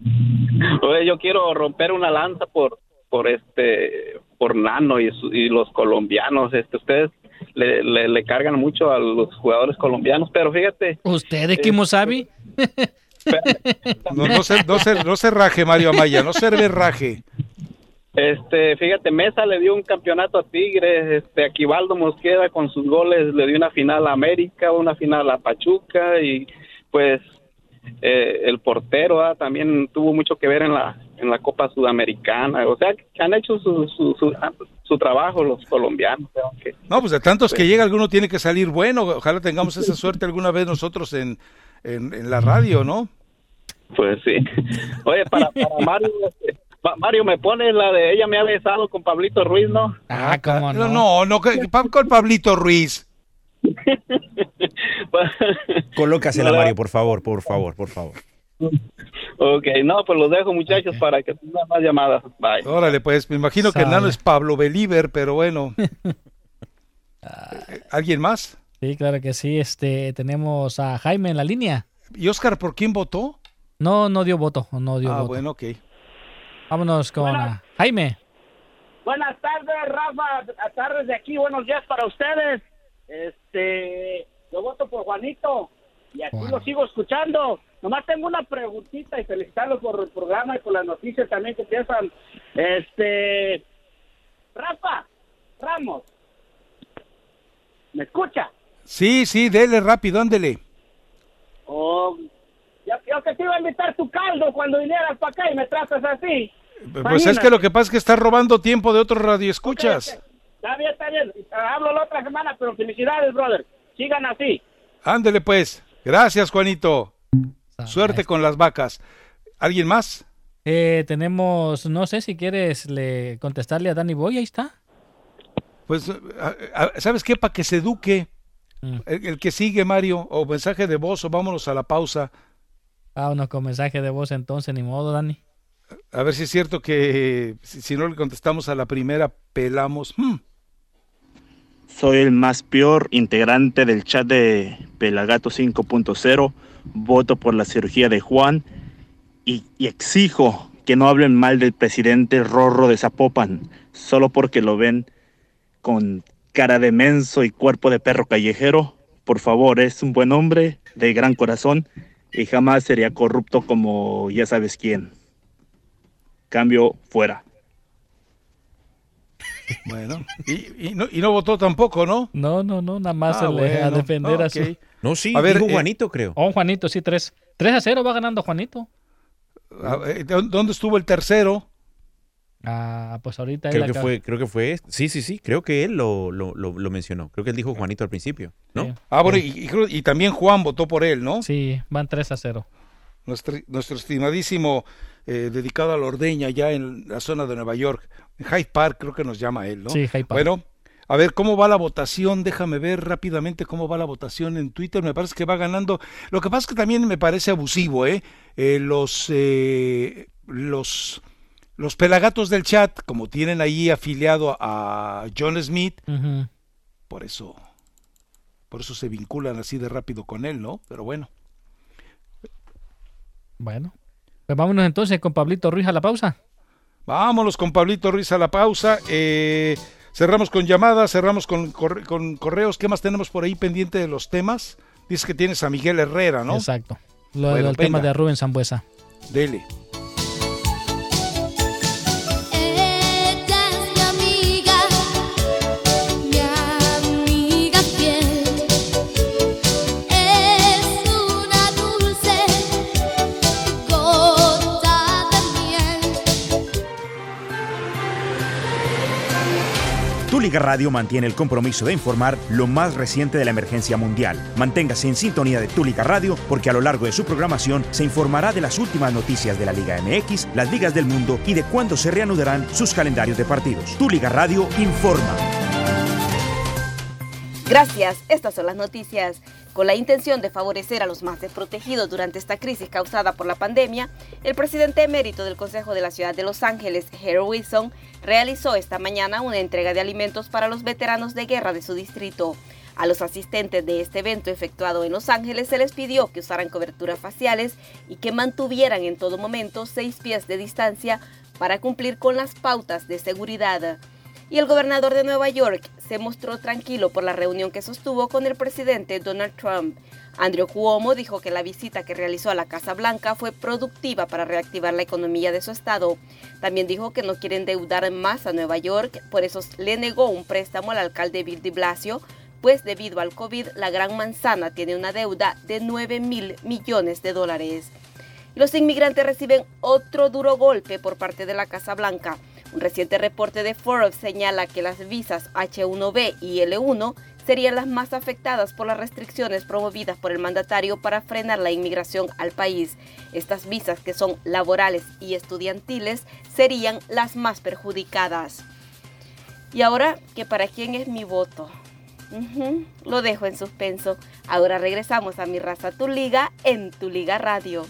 Oye, yo quiero romper una lanza por por este por Nano y, su- y los colombianos. Este, ustedes le, le, le cargan mucho a los jugadores colombianos, pero fíjate,
¿Usted, Kimosabi? [LAUGHS]
no, no se, no, se, no se raje Mario Amaya, no se raje.
Este, fíjate, Mesa le dio un campeonato a Tigres, este, Aquivaldo Mosqueda con sus goles le dio una final a América, una final a Pachuca y pues eh, el portero ah, también tuvo mucho que ver en la en la Copa Sudamericana, o sea, que han hecho su, su, su, su trabajo los colombianos,
No, pues de tantos que llega alguno tiene que salir bueno. Ojalá tengamos esa suerte alguna vez nosotros en, en, en la radio, ¿no?
Pues sí. Oye, para, para Mario, este, Mario me pone la de ella me ha besado con Pablito Ruiz, ¿no?
Ah, cómo
No,
no.
no, no, que- pa- con Pablito Ruiz. [LAUGHS]
Colócasela,
No,
Mario, por favor, por favor, por favor.
Ok, no, pues los dejo muchachos para que tengan más llamadas. Bye.
Órale, pues me imagino que
Sale.
Nano es Pablo Believer, pero bueno. [LAUGHS] Eh, ¿Alguien más?
Sí, claro que sí. Este, tenemos a Jaime en la línea.
¿Y Oscar por quién votó?
No, no dio voto, no dio
Ah,
voto.
bueno, ok.
Vámonos con Jaime.
Buenas tardes, Rafa. A tardes de aquí, buenos días para ustedes. Este, yo voto por Juanito y aquí lo sigo escuchando. Nomás tengo una preguntita y felicitarlos por el programa y por las noticias también que piensan. Este, Rafa, Ramos, ¿me escucha?
Sí, sí, dele rápido, ándele.
Oh, yo, yo que te iba a invitar tu caldo cuando vinieras para acá y me tratas así.
Pues es que lo que pasa es que está robando tiempo de otros radioescuchas.
Está bien, está bien. Hablo la otra semana, pero felicidades, brother. Sigan así.
Ándele pues. Gracias, Juanito. Suerte con las vacas. ¿Alguien más?
Eh, tenemos, no sé si quieres le contestarle a Danny Boy, ahí está.
Pues, ¿sabes qué? Para que se eduque.
Mm.
El, el que sigue, Mario, o mensaje de voz, o vámonos a la pausa.
Vámonos con mensaje de voz entonces, ni modo, Dani.
A ver si es cierto que si, no le contestamos a la primera, pelamos. Hmm.
Soy el más peor integrante del chat de Pelagato 5.0. Voto por la cirugía de Juan y, y exijo que no hablen mal del presidente Rorro de Zapopan, solo porque lo ven con cara de menso y cuerpo de perro callejero. Por favor, es un buen hombre, de gran corazón y jamás sería corrupto como ya sabes quién. Cambio fuera.
Bueno, y, y no, y no votó tampoco, ¿no?
No, no, no, nada más
Ah,
le- a defender a
ok.
su...
No, sí,
A ver,
dijo
eh,
Juanito, creo.
Oh, Juanito, sí, 3. 3 a 0 va ganando Juanito.
A ver, ¿dó- ¿Dónde estuvo el tercero?
Ah, pues ahorita él
Creo que
acaba-
fue, creo que fue, este. sí, sí, sí, creo que él lo, lo, lo, lo mencionó. Creo que él dijo Juanito al principio, ¿no?
Ah, bueno, y, y creo- y también Juan votó por él, ¿no?
Sí, van 3 a 0.
Nuestro, nuestro estimadísimo eh, dedicado a la ordeña ya en la zona de Nueva York. Hyde Park creo que nos llama él, ¿no?
Sí, Hyde Park.
Bueno, a ver cómo va la votación. Déjame ver rápidamente cómo va la votación en Twitter. Me parece que va ganando. Lo que pasa es que también me parece abusivo, ¿eh? Eh, los, eh, los, los pelagatos del chat, como tienen ahí afiliado a John Smith, por eso, por eso se vinculan así de rápido con él, ¿no? Pero bueno.
Bueno. Pues vámonos entonces con Pablito Ruiz a la pausa.
Vámonos con Pablito Ruiz a la pausa. Eh, cerramos con llamadas, cerramos con, con correos. ¿Qué más tenemos por ahí pendiente de los temas? Dices que tienes a Miguel Herrera, ¿no?
Exacto. Lo, el tema de Rubén Zambuesa.
Dele.
Liga Radio mantiene el compromiso de informar lo más reciente de la emergencia mundial. Manténgase en sintonía de Tu Liga Radio porque a lo largo de su programación se informará de las últimas noticias de la Liga MX, las ligas del mundo y de cuándo se reanudarán sus calendarios de partidos. Tu Liga Radio informa.
Gracias, estas son las noticias. Con la intención de favorecer a los más desprotegidos durante esta crisis causada por la pandemia, el presidente emérito del Consejo de la Ciudad de Los Ángeles, Harry Wilson, realizó esta mañana una entrega de alimentos para los veteranos de guerra de su distrito. A los asistentes de este evento efectuado en Los Ángeles se les pidió que usaran coberturas faciales y que mantuvieran en todo momento seis pies de distancia para cumplir con las pautas de seguridad y el gobernador de Nueva York se mostró tranquilo por la reunión que sostuvo con el presidente Donald Trump. Andrew Cuomo dijo que la visita que realizó a la Casa Blanca fue productiva para reactivar la economía de su estado. También dijo que no quiere endeudar más a Nueva York, por eso le negó un préstamo al alcalde Bill de Blasio, pues debido al COVID la Gran Manzana tiene una deuda de 9 mil millones de dólares. Los inmigrantes reciben otro duro golpe por parte de la Casa Blanca. Un reciente reporte de Forbes señala que las visas H1B y L1 serían las más afectadas por las restricciones promovidas por el mandatario para frenar la inmigración al país. Estas visas, que son laborales y estudiantiles, serían las más perjudicadas. Y ahora, ¿que para quién es mi voto? lo dejo en suspenso. Ahora regresamos a Mi Raza Tu Liga en Tu Liga Radio.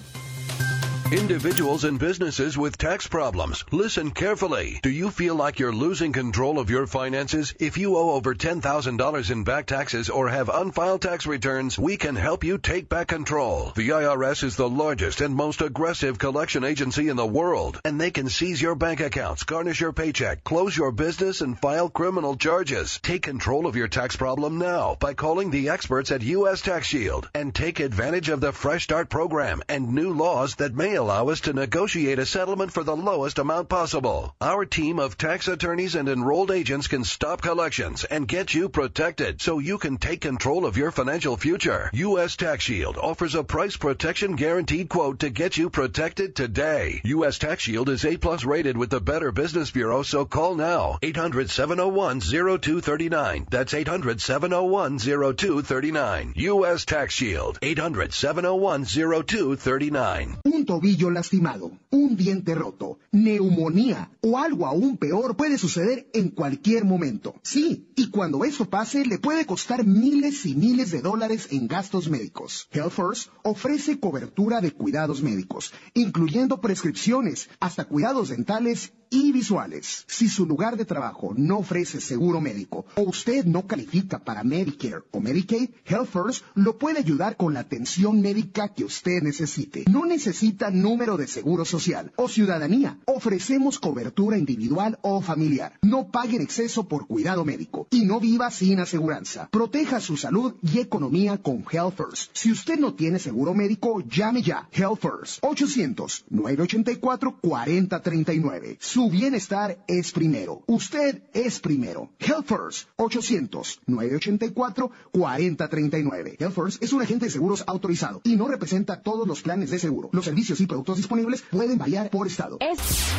Individuals and businesses with tax problems, listen carefully. Do you feel like you're losing control of your finances? If you owe over $10,000 in back taxes or have unfiled tax returns, we can help you take back control. The IRS is the largest and most aggressive collection agency in the world, and they can seize your bank accounts, garnish your paycheck, close your business, and file criminal charges. Take control of your tax problem now by calling the experts at U.S. Tax Shield and take advantage of the Fresh Start program and new laws that may allow us to negotiate a settlement for the lowest amount possible. Our team of tax attorneys and enrolled agents can stop collections and get you protected so you can take control of your financial future. U.S. Tax Shield offers a price protection guaranteed quote to get you protected today. U.S. Tax Shield is A plus rated with the Better Business Bureau, so call now. 800-701-0239. That's 800-701-0239. U.S. Tax Shield. Oh 800-701-0239.
lastimado, un diente roto, neumonía o algo aún peor puede suceder en cualquier momento. Sí, y cuando eso pase le puede costar miles y miles de dólares en gastos médicos. Health First ofrece cobertura de cuidados médicos, incluyendo prescripciones, hasta cuidados dentales y visuales. Si su lugar de trabajo no ofrece seguro médico o usted no califica para Medicare o Medicaid, Health First lo puede ayudar con la atención médica que usted necesite. No necesita número de seguro social o ciudadanía. Ofrecemos cobertura individual o familiar. No pague en exceso por cuidado médico y no viva sin aseguranza. Proteja su salud y economía con Health First. Si usted no tiene seguro médico, llame ya. Health First 800 984 4039. Su bienestar es primero. Usted es primero. Health First 800-984-4039. Health First es un agente de seguros autorizado y no representa todos los planes de seguro. Los servicios y productos disponibles pueden variar por estado.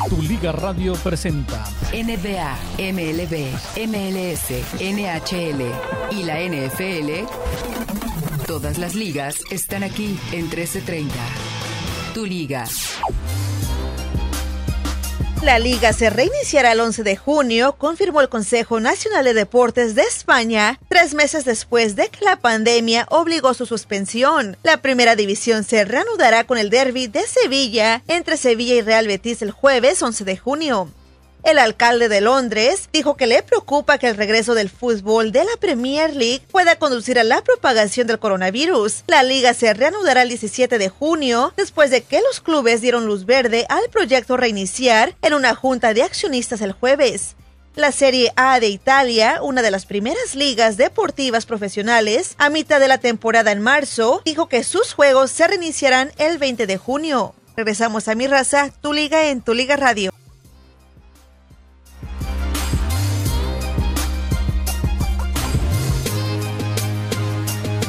Tu Liga Radio presenta
NBA, MLB, MLS, NHL y la NFL. Todas las ligas están aquí en 1330. Tu Liga.
La liga se reiniciará el 11 de junio, confirmó el Consejo Nacional de Deportes de España, tres meses después de que la pandemia obligó su suspensión. La primera división se reanudará con el derby de Sevilla entre Sevilla y Real Betis el jueves 11 de junio.
El alcalde de Londres dijo que le preocupa que el regreso del fútbol de la Premier League pueda conducir a la propagación del coronavirus. La liga se reanudará el 17 de junio después de que los clubes dieron luz verde al proyecto reiniciar en una junta de accionistas el jueves. La Serie A de Italia, una de las primeras ligas deportivas profesionales, a mitad de la temporada en marzo, dijo que sus juegos se reiniciarán el 20 de junio. Regresamos a mi raza, tu liga en tu liga radio.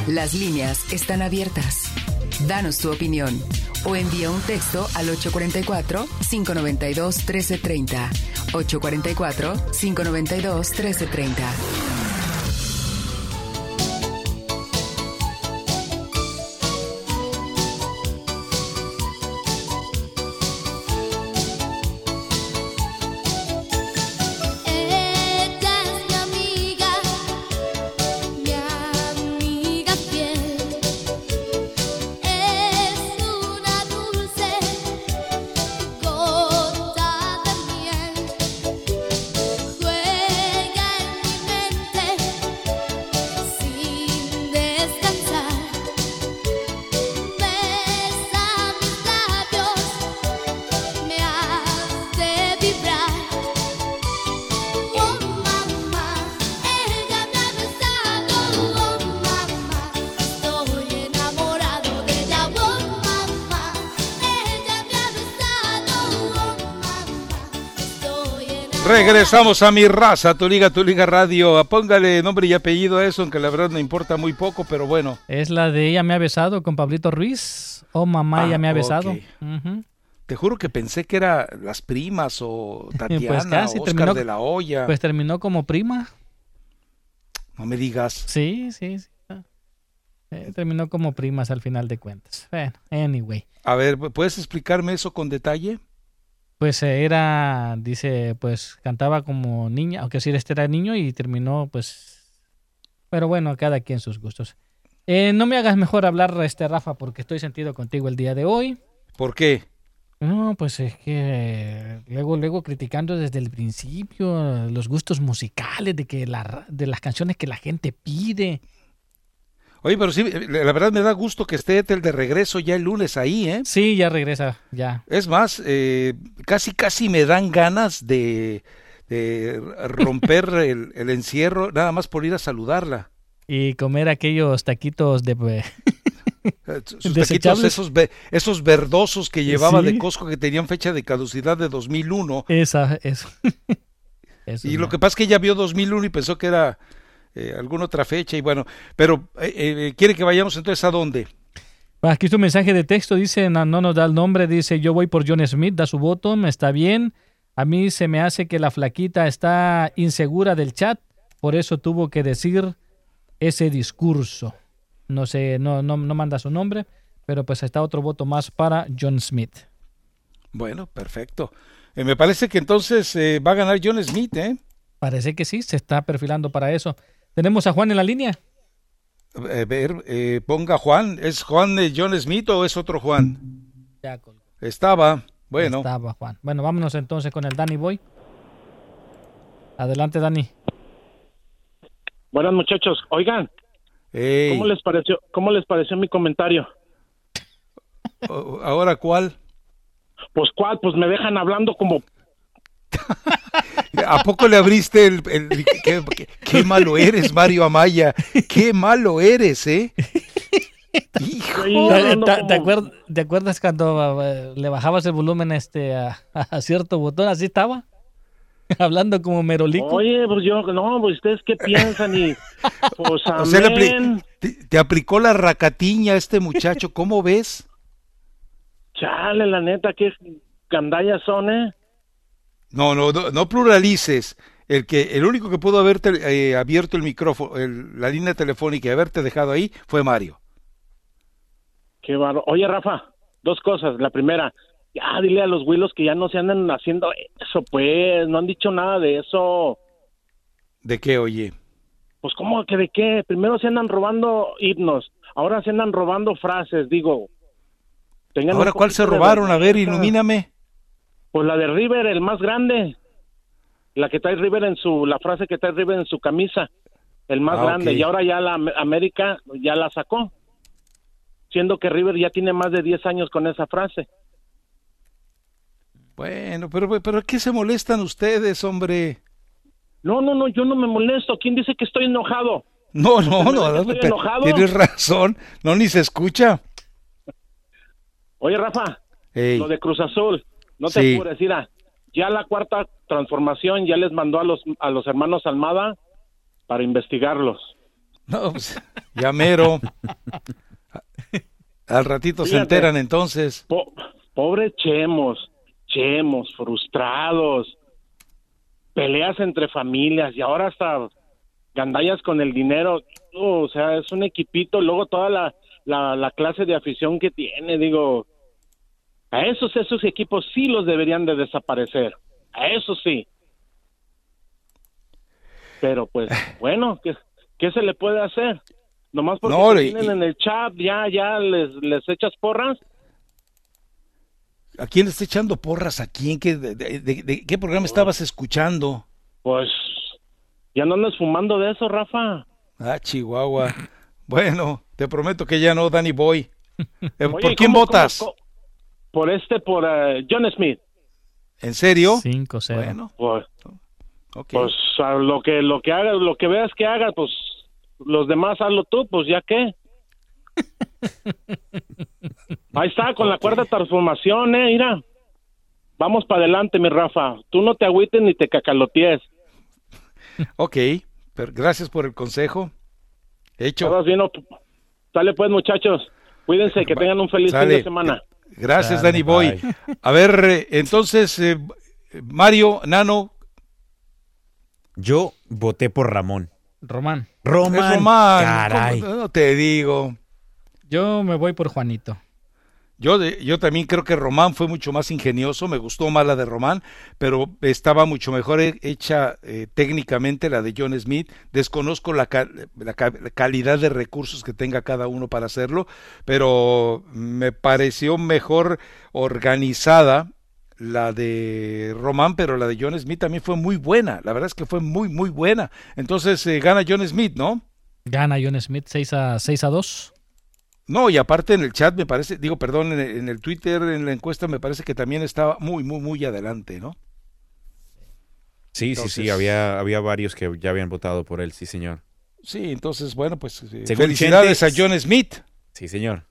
Las líneas están abiertas. Danos tu opinión o envía un texto al 844-592-1330. 844-592-1330.
Regresamos a mi raza, tu liga, tu liga radio. Póngale nombre y apellido a eso, aunque la verdad no importa muy poco, pero bueno.
Es la de ella me ha besado con Pablito Ruiz. Oh, mamá, ella
Ah,
me ha besado.
Te juro que pensé que era las primas o [LAUGHS] Tatiana
Pues casi
o Oscar
terminó,
de la Hoya.
Pues terminó como prima.
no me digas.
Sí, sí, sí. Eh, terminó como primas al final de cuentas. Bueno, anyway.
A ver, ¿puedes explicarme eso con detalle?
Pues eh, era, dice, pues cantaba como niña, aunque sí, este era niño y terminó, pues. Pero bueno, cada quien sus gustos. Eh, no me hagas mejor hablar, este Rafa, porque estoy sentido contigo el día de hoy.
¿Por qué?
No, pues es que luego, luego criticando desde el principio los gustos musicales de que la, de las canciones que la gente pide.
Oye, pero sí, la verdad me da gusto que esté el de regreso ya el lunes ahí, ¿eh?
Sí, ya regresa, ya.
Es más, eh, casi casi me dan ganas de, de romper [LAUGHS] el, el encierro nada más por ir a saludarla.
Y comer aquellos taquitos de... pues,
Sus taquitos, esos, esos verdosos que llevaba
Sí.
de Costco que tenían fecha de caducidad de 2001.
Esa, eso. [LAUGHS] Eso
Y
no.
lo que pasa es que ella vio 2001 y pensó que era eh, alguna otra fecha y bueno, pero eh, eh, quiere que vayamos entonces a dónde?
Aquí tu mensaje de texto dice, no, no nos da el nombre, dice, yo voy por John Smith, da su voto, está bien. A mí se me hace que la flaquita está insegura del chat, por eso tuvo que decir ese discurso. No sé, no, no, no manda su nombre, pero pues está otro voto más para John Smith.
Bueno, perfecto. Eh, me parece que entonces eh, va a ganar John Smith, ¿eh?
Parece que sí, se está perfilando para eso. Tenemos a Juan en la línea.
A ver, eh, ponga Juan. ¿Es Juan de John Smith o es otro Juan?
Ya colgó.
Estaba. Bueno.
Estaba Juan. Bueno, vámonos entonces con el Danny Boy. Adelante, Dani.
Buenas muchachos, oigan,
Ey,
¿cómo les pareció, cómo les pareció mi comentario?
¿Ahora cuál?
Pues cuál, pues me dejan hablando como [LAUGHS]
¿A poco le abriste el... el- qué, qué- qué malo eres, Mario Amaya. Qué malo eres, ¿eh? Hijo.
¿Te, te- te acuer- te acuerdas cuando eh, le bajabas el volumen este a, a cierto botón? Así estaba. [LAUGHS] Hablando como merolico.
Oye, pues yo, no, pues ustedes qué piensan y pues [LAUGHS]
O sea, apli- te, te aplicó la racatiña a este muchacho. ¿Cómo ves?
Chale, la neta, qué gandallas son, ¿eh?
No, no, no, no pluralices. El que, el único que pudo haberte eh, abierto el micrófono, el- la línea telefónica y haberte dejado ahí fue Mario.
Qué barro. Oye, Rafa, dos cosas. La primera, ya dile a los Willos que ya no se andan haciendo eso, pues, no han dicho nada de eso.
¿De qué, oye?
Pues, ¿cómo que de qué? Primero se andan robando himnos, ahora se andan robando frases, digo. tengan
Ahora, ¿cuál se robaron? A ver, ilumíname.
Pues la de River, el más grande. la que trae River en su, la frase que trae River en su camisa, el más
Ah,
grande, y ahora ya la Am- América ya la sacó, siendo que River ya tiene más de 10 años con esa frase.
Bueno, pero, pero ¿qué se molestan ustedes, hombre?
No, no, no, yo no me molesto. ¿Quién dice que estoy enojado?
No, no,
¿Me
no, no,
estoy enojado?
tienes razón. No, ni se escucha.
Oye, Rafa,
Ey.
lo de Cruz Azul, no te
Sí.
apures, mira, ya la cuarta transformación ya les mandó a los, a los hermanos Almada para investigarlos.
No, pues, ya mero. Al ratito se enteran entonces.
Po- pobre Chemos, Chemos, frustrados, peleas entre familias y ahora hasta gandallas con el dinero. Oh, o sea, es un equipito, luego toda la, la, la clase de afición que tiene, digo, a esos, esos equipos sí los deberían de desaparecer, a eso sí. Pero pues, [LAUGHS] bueno, ¿qué, qué se le puede hacer? Nomás porque
No, y-
tienen en el chat, ya, ya les, les echas porras.
¿A quién le está echando porras? ¿A quién? ¿Qué, de, de- de- de qué programa estabas escuchando?
Pues ya no andas fumando de eso, Rafa.
Ah, Chihuahua. Bueno, te prometo que ya no, Danny Boy. [LAUGHS] Eh, ¿Por quién
¿cómo-
votas?
cómo? Por este, por eh, John Smith.
¿En serio?
5-0.
Bueno,
Pues, pues a lo que lo que hagas, lo que veas que hagas, pues los demás hazlo tú, pues ya qué. [LAUGHS] Ahí está, con la cuarta transformación, eh, mira. Vamos para adelante, mi Rafa. Tú no te agüites ni te cacalotees.
ok, pero gracias por el consejo. Hecho.
Todos bien, Sale pues, muchachos. Cuídense, que tengan un feliz fin de semana.
Gracias, Danny Boy.
bye.
A ver, eh, entonces, eh, Mario, Nano.
Yo voté por Ramón.
Román.
Román.
Es Román,
Caray.
No te digo.
Yo me voy por Juanito.
Yo, yo también creo que Román fue mucho más ingenioso, me gustó más la de Román, pero estaba mucho mejor he- hecha eh, técnicamente la de John Smith. Desconozco la, la calidad de recursos que tenga cada uno para hacerlo, pero me pareció mejor organizada la de Román, pero la de John Smith también fue muy buena. La verdad es que fue muy, muy buena. Entonces eh, gana John Smith, ¿no?
Gana John Smith 6 a, 6 a 2.
No, y aparte en el chat me parece, digo, perdón, en el, en el Twitter, en la encuesta me parece que también estaba muy, muy, muy adelante, ¿no?
Sí, sí, sí, había, había varios que ya habían votado por él, sí, señor.
Sí, entonces, bueno, pues eh,
Según
felicidades a John Smith.
Sí, señor.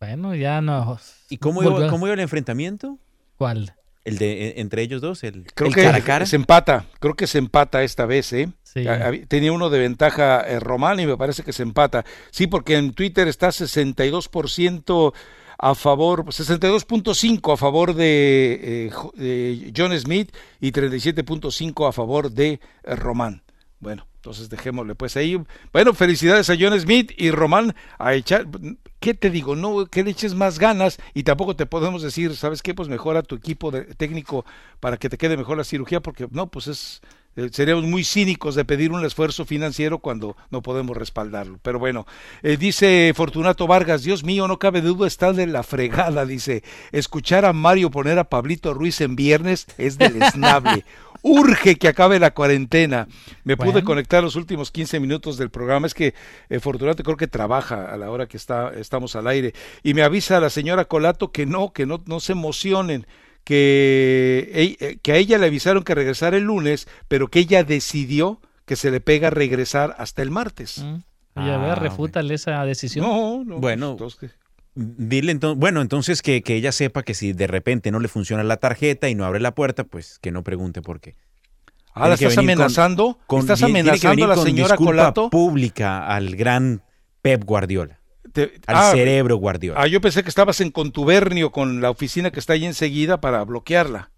Bueno, ya no.
¿Y cómo iba, cómo iba el enfrentamiento?
¿Cuál?
El de e- entre ellos dos, el,
Creo
el
que
cara a cara.
se empata, creo que se empata esta vez, ¿eh? Tenía uno de ventaja eh, Román y me parece que se empata. Sí, porque en Twitter está 62% a favor, 62.5 a favor de, eh, de John Smith y 37.5 a favor de eh, Román. Bueno, entonces dejémosle pues ahí. Bueno, felicidades a John Smith y Román a echar. ¿Qué te digo? No, que le eches más ganas y tampoco te podemos decir, ¿sabes qué? Pues mejora tu equipo de, técnico para que te quede mejor la cirugía, porque no, pues es. Eh, Seríamos muy cínicos de pedir un esfuerzo financiero cuando no podemos respaldarlo. Pero bueno, eh, dice Fortunato Vargas, Dios mío, no cabe duda, está de la fregada, dice. Escuchar a Mario poner a Pablito Ruiz en viernes es deleznable. [LAUGHS] Urge que acabe la cuarentena. Me pude conectar los últimos 15 minutos del programa. Es que eh, Fortunato creo que trabaja a la hora que está, estamos al aire. Y me avisa la señora Colato que no, que no, no se emocionen. Que, eh, que a ella le avisaron que regresara el lunes, pero que ella decidió que se le pega regresar hasta el martes.
Y a ver,
Ah,
refútale esa decisión.
No, no.
Bueno,
pues, entonces,
dile entonces, bueno, entonces que, que ella sepa que si de repente no le funciona la tarjeta y no abre la puerta, pues que no pregunte por qué.
Ah, ¿la estás
con-
amenazando?
con-
¿Estás amenazando a la señora Colato?
pública al gran Pep Guardiola,
Te-
al
ah,
cerebro Guardiola.
Ah, yo pensé que estabas en contubernio con la oficina que está ahí enseguida para bloquearla.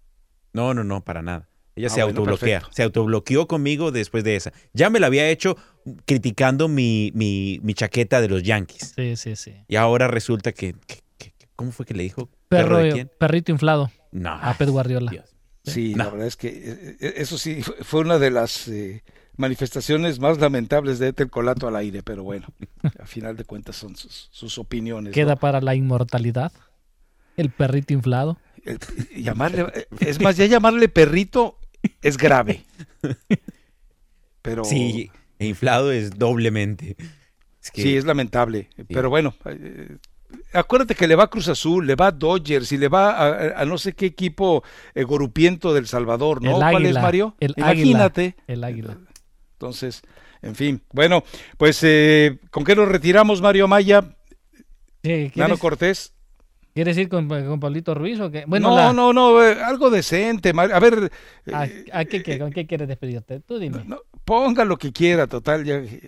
No, no, no, para nada. Ella
Ah,
se
bueno,
autobloquea.
perfecto.
Se autobloqueó conmigo después de esa. Ya me la había hecho criticando mi, mi, mi chaqueta de los Yankees.
Sí, sí, sí.
Y ahora resulta que, que- que- ¿Cómo fue que le dijo?
Perro,
de quién?
perrito inflado.
No.
A Pep Guardiola.
Sí, la verdad es que eh, eh, eso sí fue- fue una de las eh, manifestaciones más lamentables de Ethel Colato al aire, pero bueno, [LAUGHS] a final de cuentas son sus, sus opiniones. ¿no?
Queda para la inmortalidad. El perrito inflado.
El- llamarle, es más, ya llamarle perrito es grave. Pero
Sí, e inflado es doblemente. Es que-
sí, es lamentable. Pero bueno, eh, acuérdate que le va a Cruz Azul, le va a Dodgers y le va a, a no sé qué equipo eh, gorupiento del Salvador, ¿no?
El
¿Cuál es,
águila,
Mario?
el
Imagínate.
águila, el águila.
Entonces, en fin. Bueno, pues, eh, ¿con qué nos retiramos, Mario Maya?
Sí,
Nano
¿quieres,
Cortés.
¿Quieres ir con, con Pablito Ruiz o qué? Bueno,
no,
la-
no, no, eh, algo decente. Mario. A ver,
¿a, a qué, qué- ¿con qué quieres despedirte? Tú dime.
ponga lo que quiera, total, ya eh,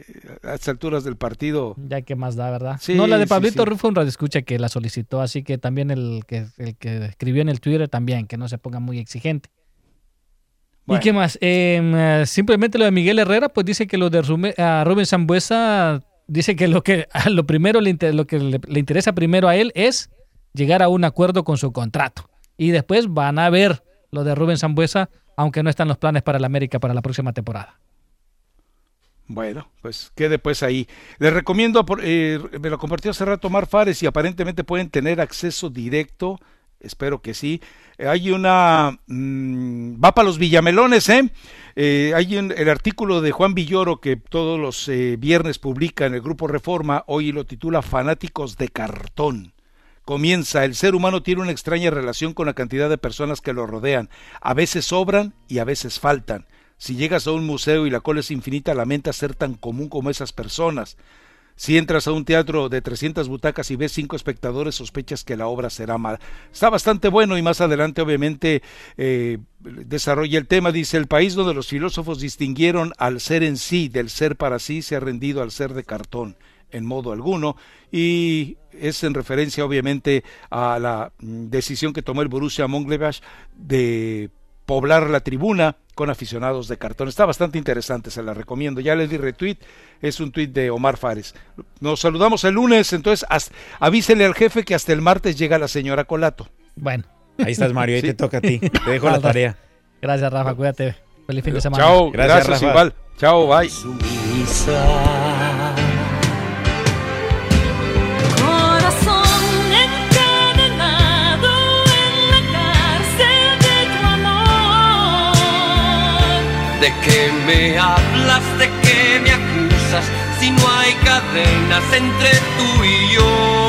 a estas alturas del partido.
Ya que más da, ¿verdad?
Sí,
no, la de
sí,
Pablito
sí.
Ruiz fue un radioescucha que la solicitó, así que también el que, el que escribió en el Twitter también, que no se ponga muy exigente.
Bueno.
¿Y qué más? Em, eh, simplemente lo de Miguel Herrera, pues dice que lo de Rume- a Rubén Zambuesa, dice que lo que a lo primero le, inter- lo que le, le interesa primero a él es llegar a un acuerdo con su contrato. Y después van a ver lo de Rubén Zambuesa, aunque no están los planes para el América para la próxima temporada.
Bueno, pues quede pues ahí. Les recomiendo, eh, me lo compartió hace rato Mar Fares y aparentemente pueden tener acceso directo, espero que sí. Eh, hay una, mm, va para los Villamelones, ¿eh? Eh, hay un- el artículo de Juan Villoro que todos los eh, viernes publica en el Grupo Reforma, hoy lo titula Fanáticos de Cartón. Comienza, el ser humano tiene una extraña relación con la cantidad de personas que lo rodean. A veces sobran y a veces faltan. Si llegas a un museo y la cola es infinita, lamenta ser tan común como esas personas. Si entras a un teatro de 300 butacas y ves cinco espectadores, sospechas que la obra será mala. Está bastante bueno y más adelante obviamente eh, desarrolla el tema. Dice, el país donde los filósofos distinguieron al ser en sí del ser para sí se ha rendido al ser de cartón en modo alguno y es en referencia obviamente a la mm, decisión que tomó el Borussia Mönchengladbach de poblar la tribuna con aficionados de cartón. Está bastante interesante, se la recomiendo. Ya le di retweet, es un tweet de Omar Fares. Nos saludamos el lunes, entonces avísele al jefe que hasta el martes llega la señora Colato.
Bueno.
Ahí estás, Mario, ahí [LAUGHS]
Sí.
te toca a ti. Te dejo la
Rafa.
tarea.
Gracias, Rafa, cuídate. Feliz fin de semana.
Chao, gracias, igual. Chao, bye.
¿De qué me hablas? ¿De qué me acusas? Si no hay cadenas entre tú y yo.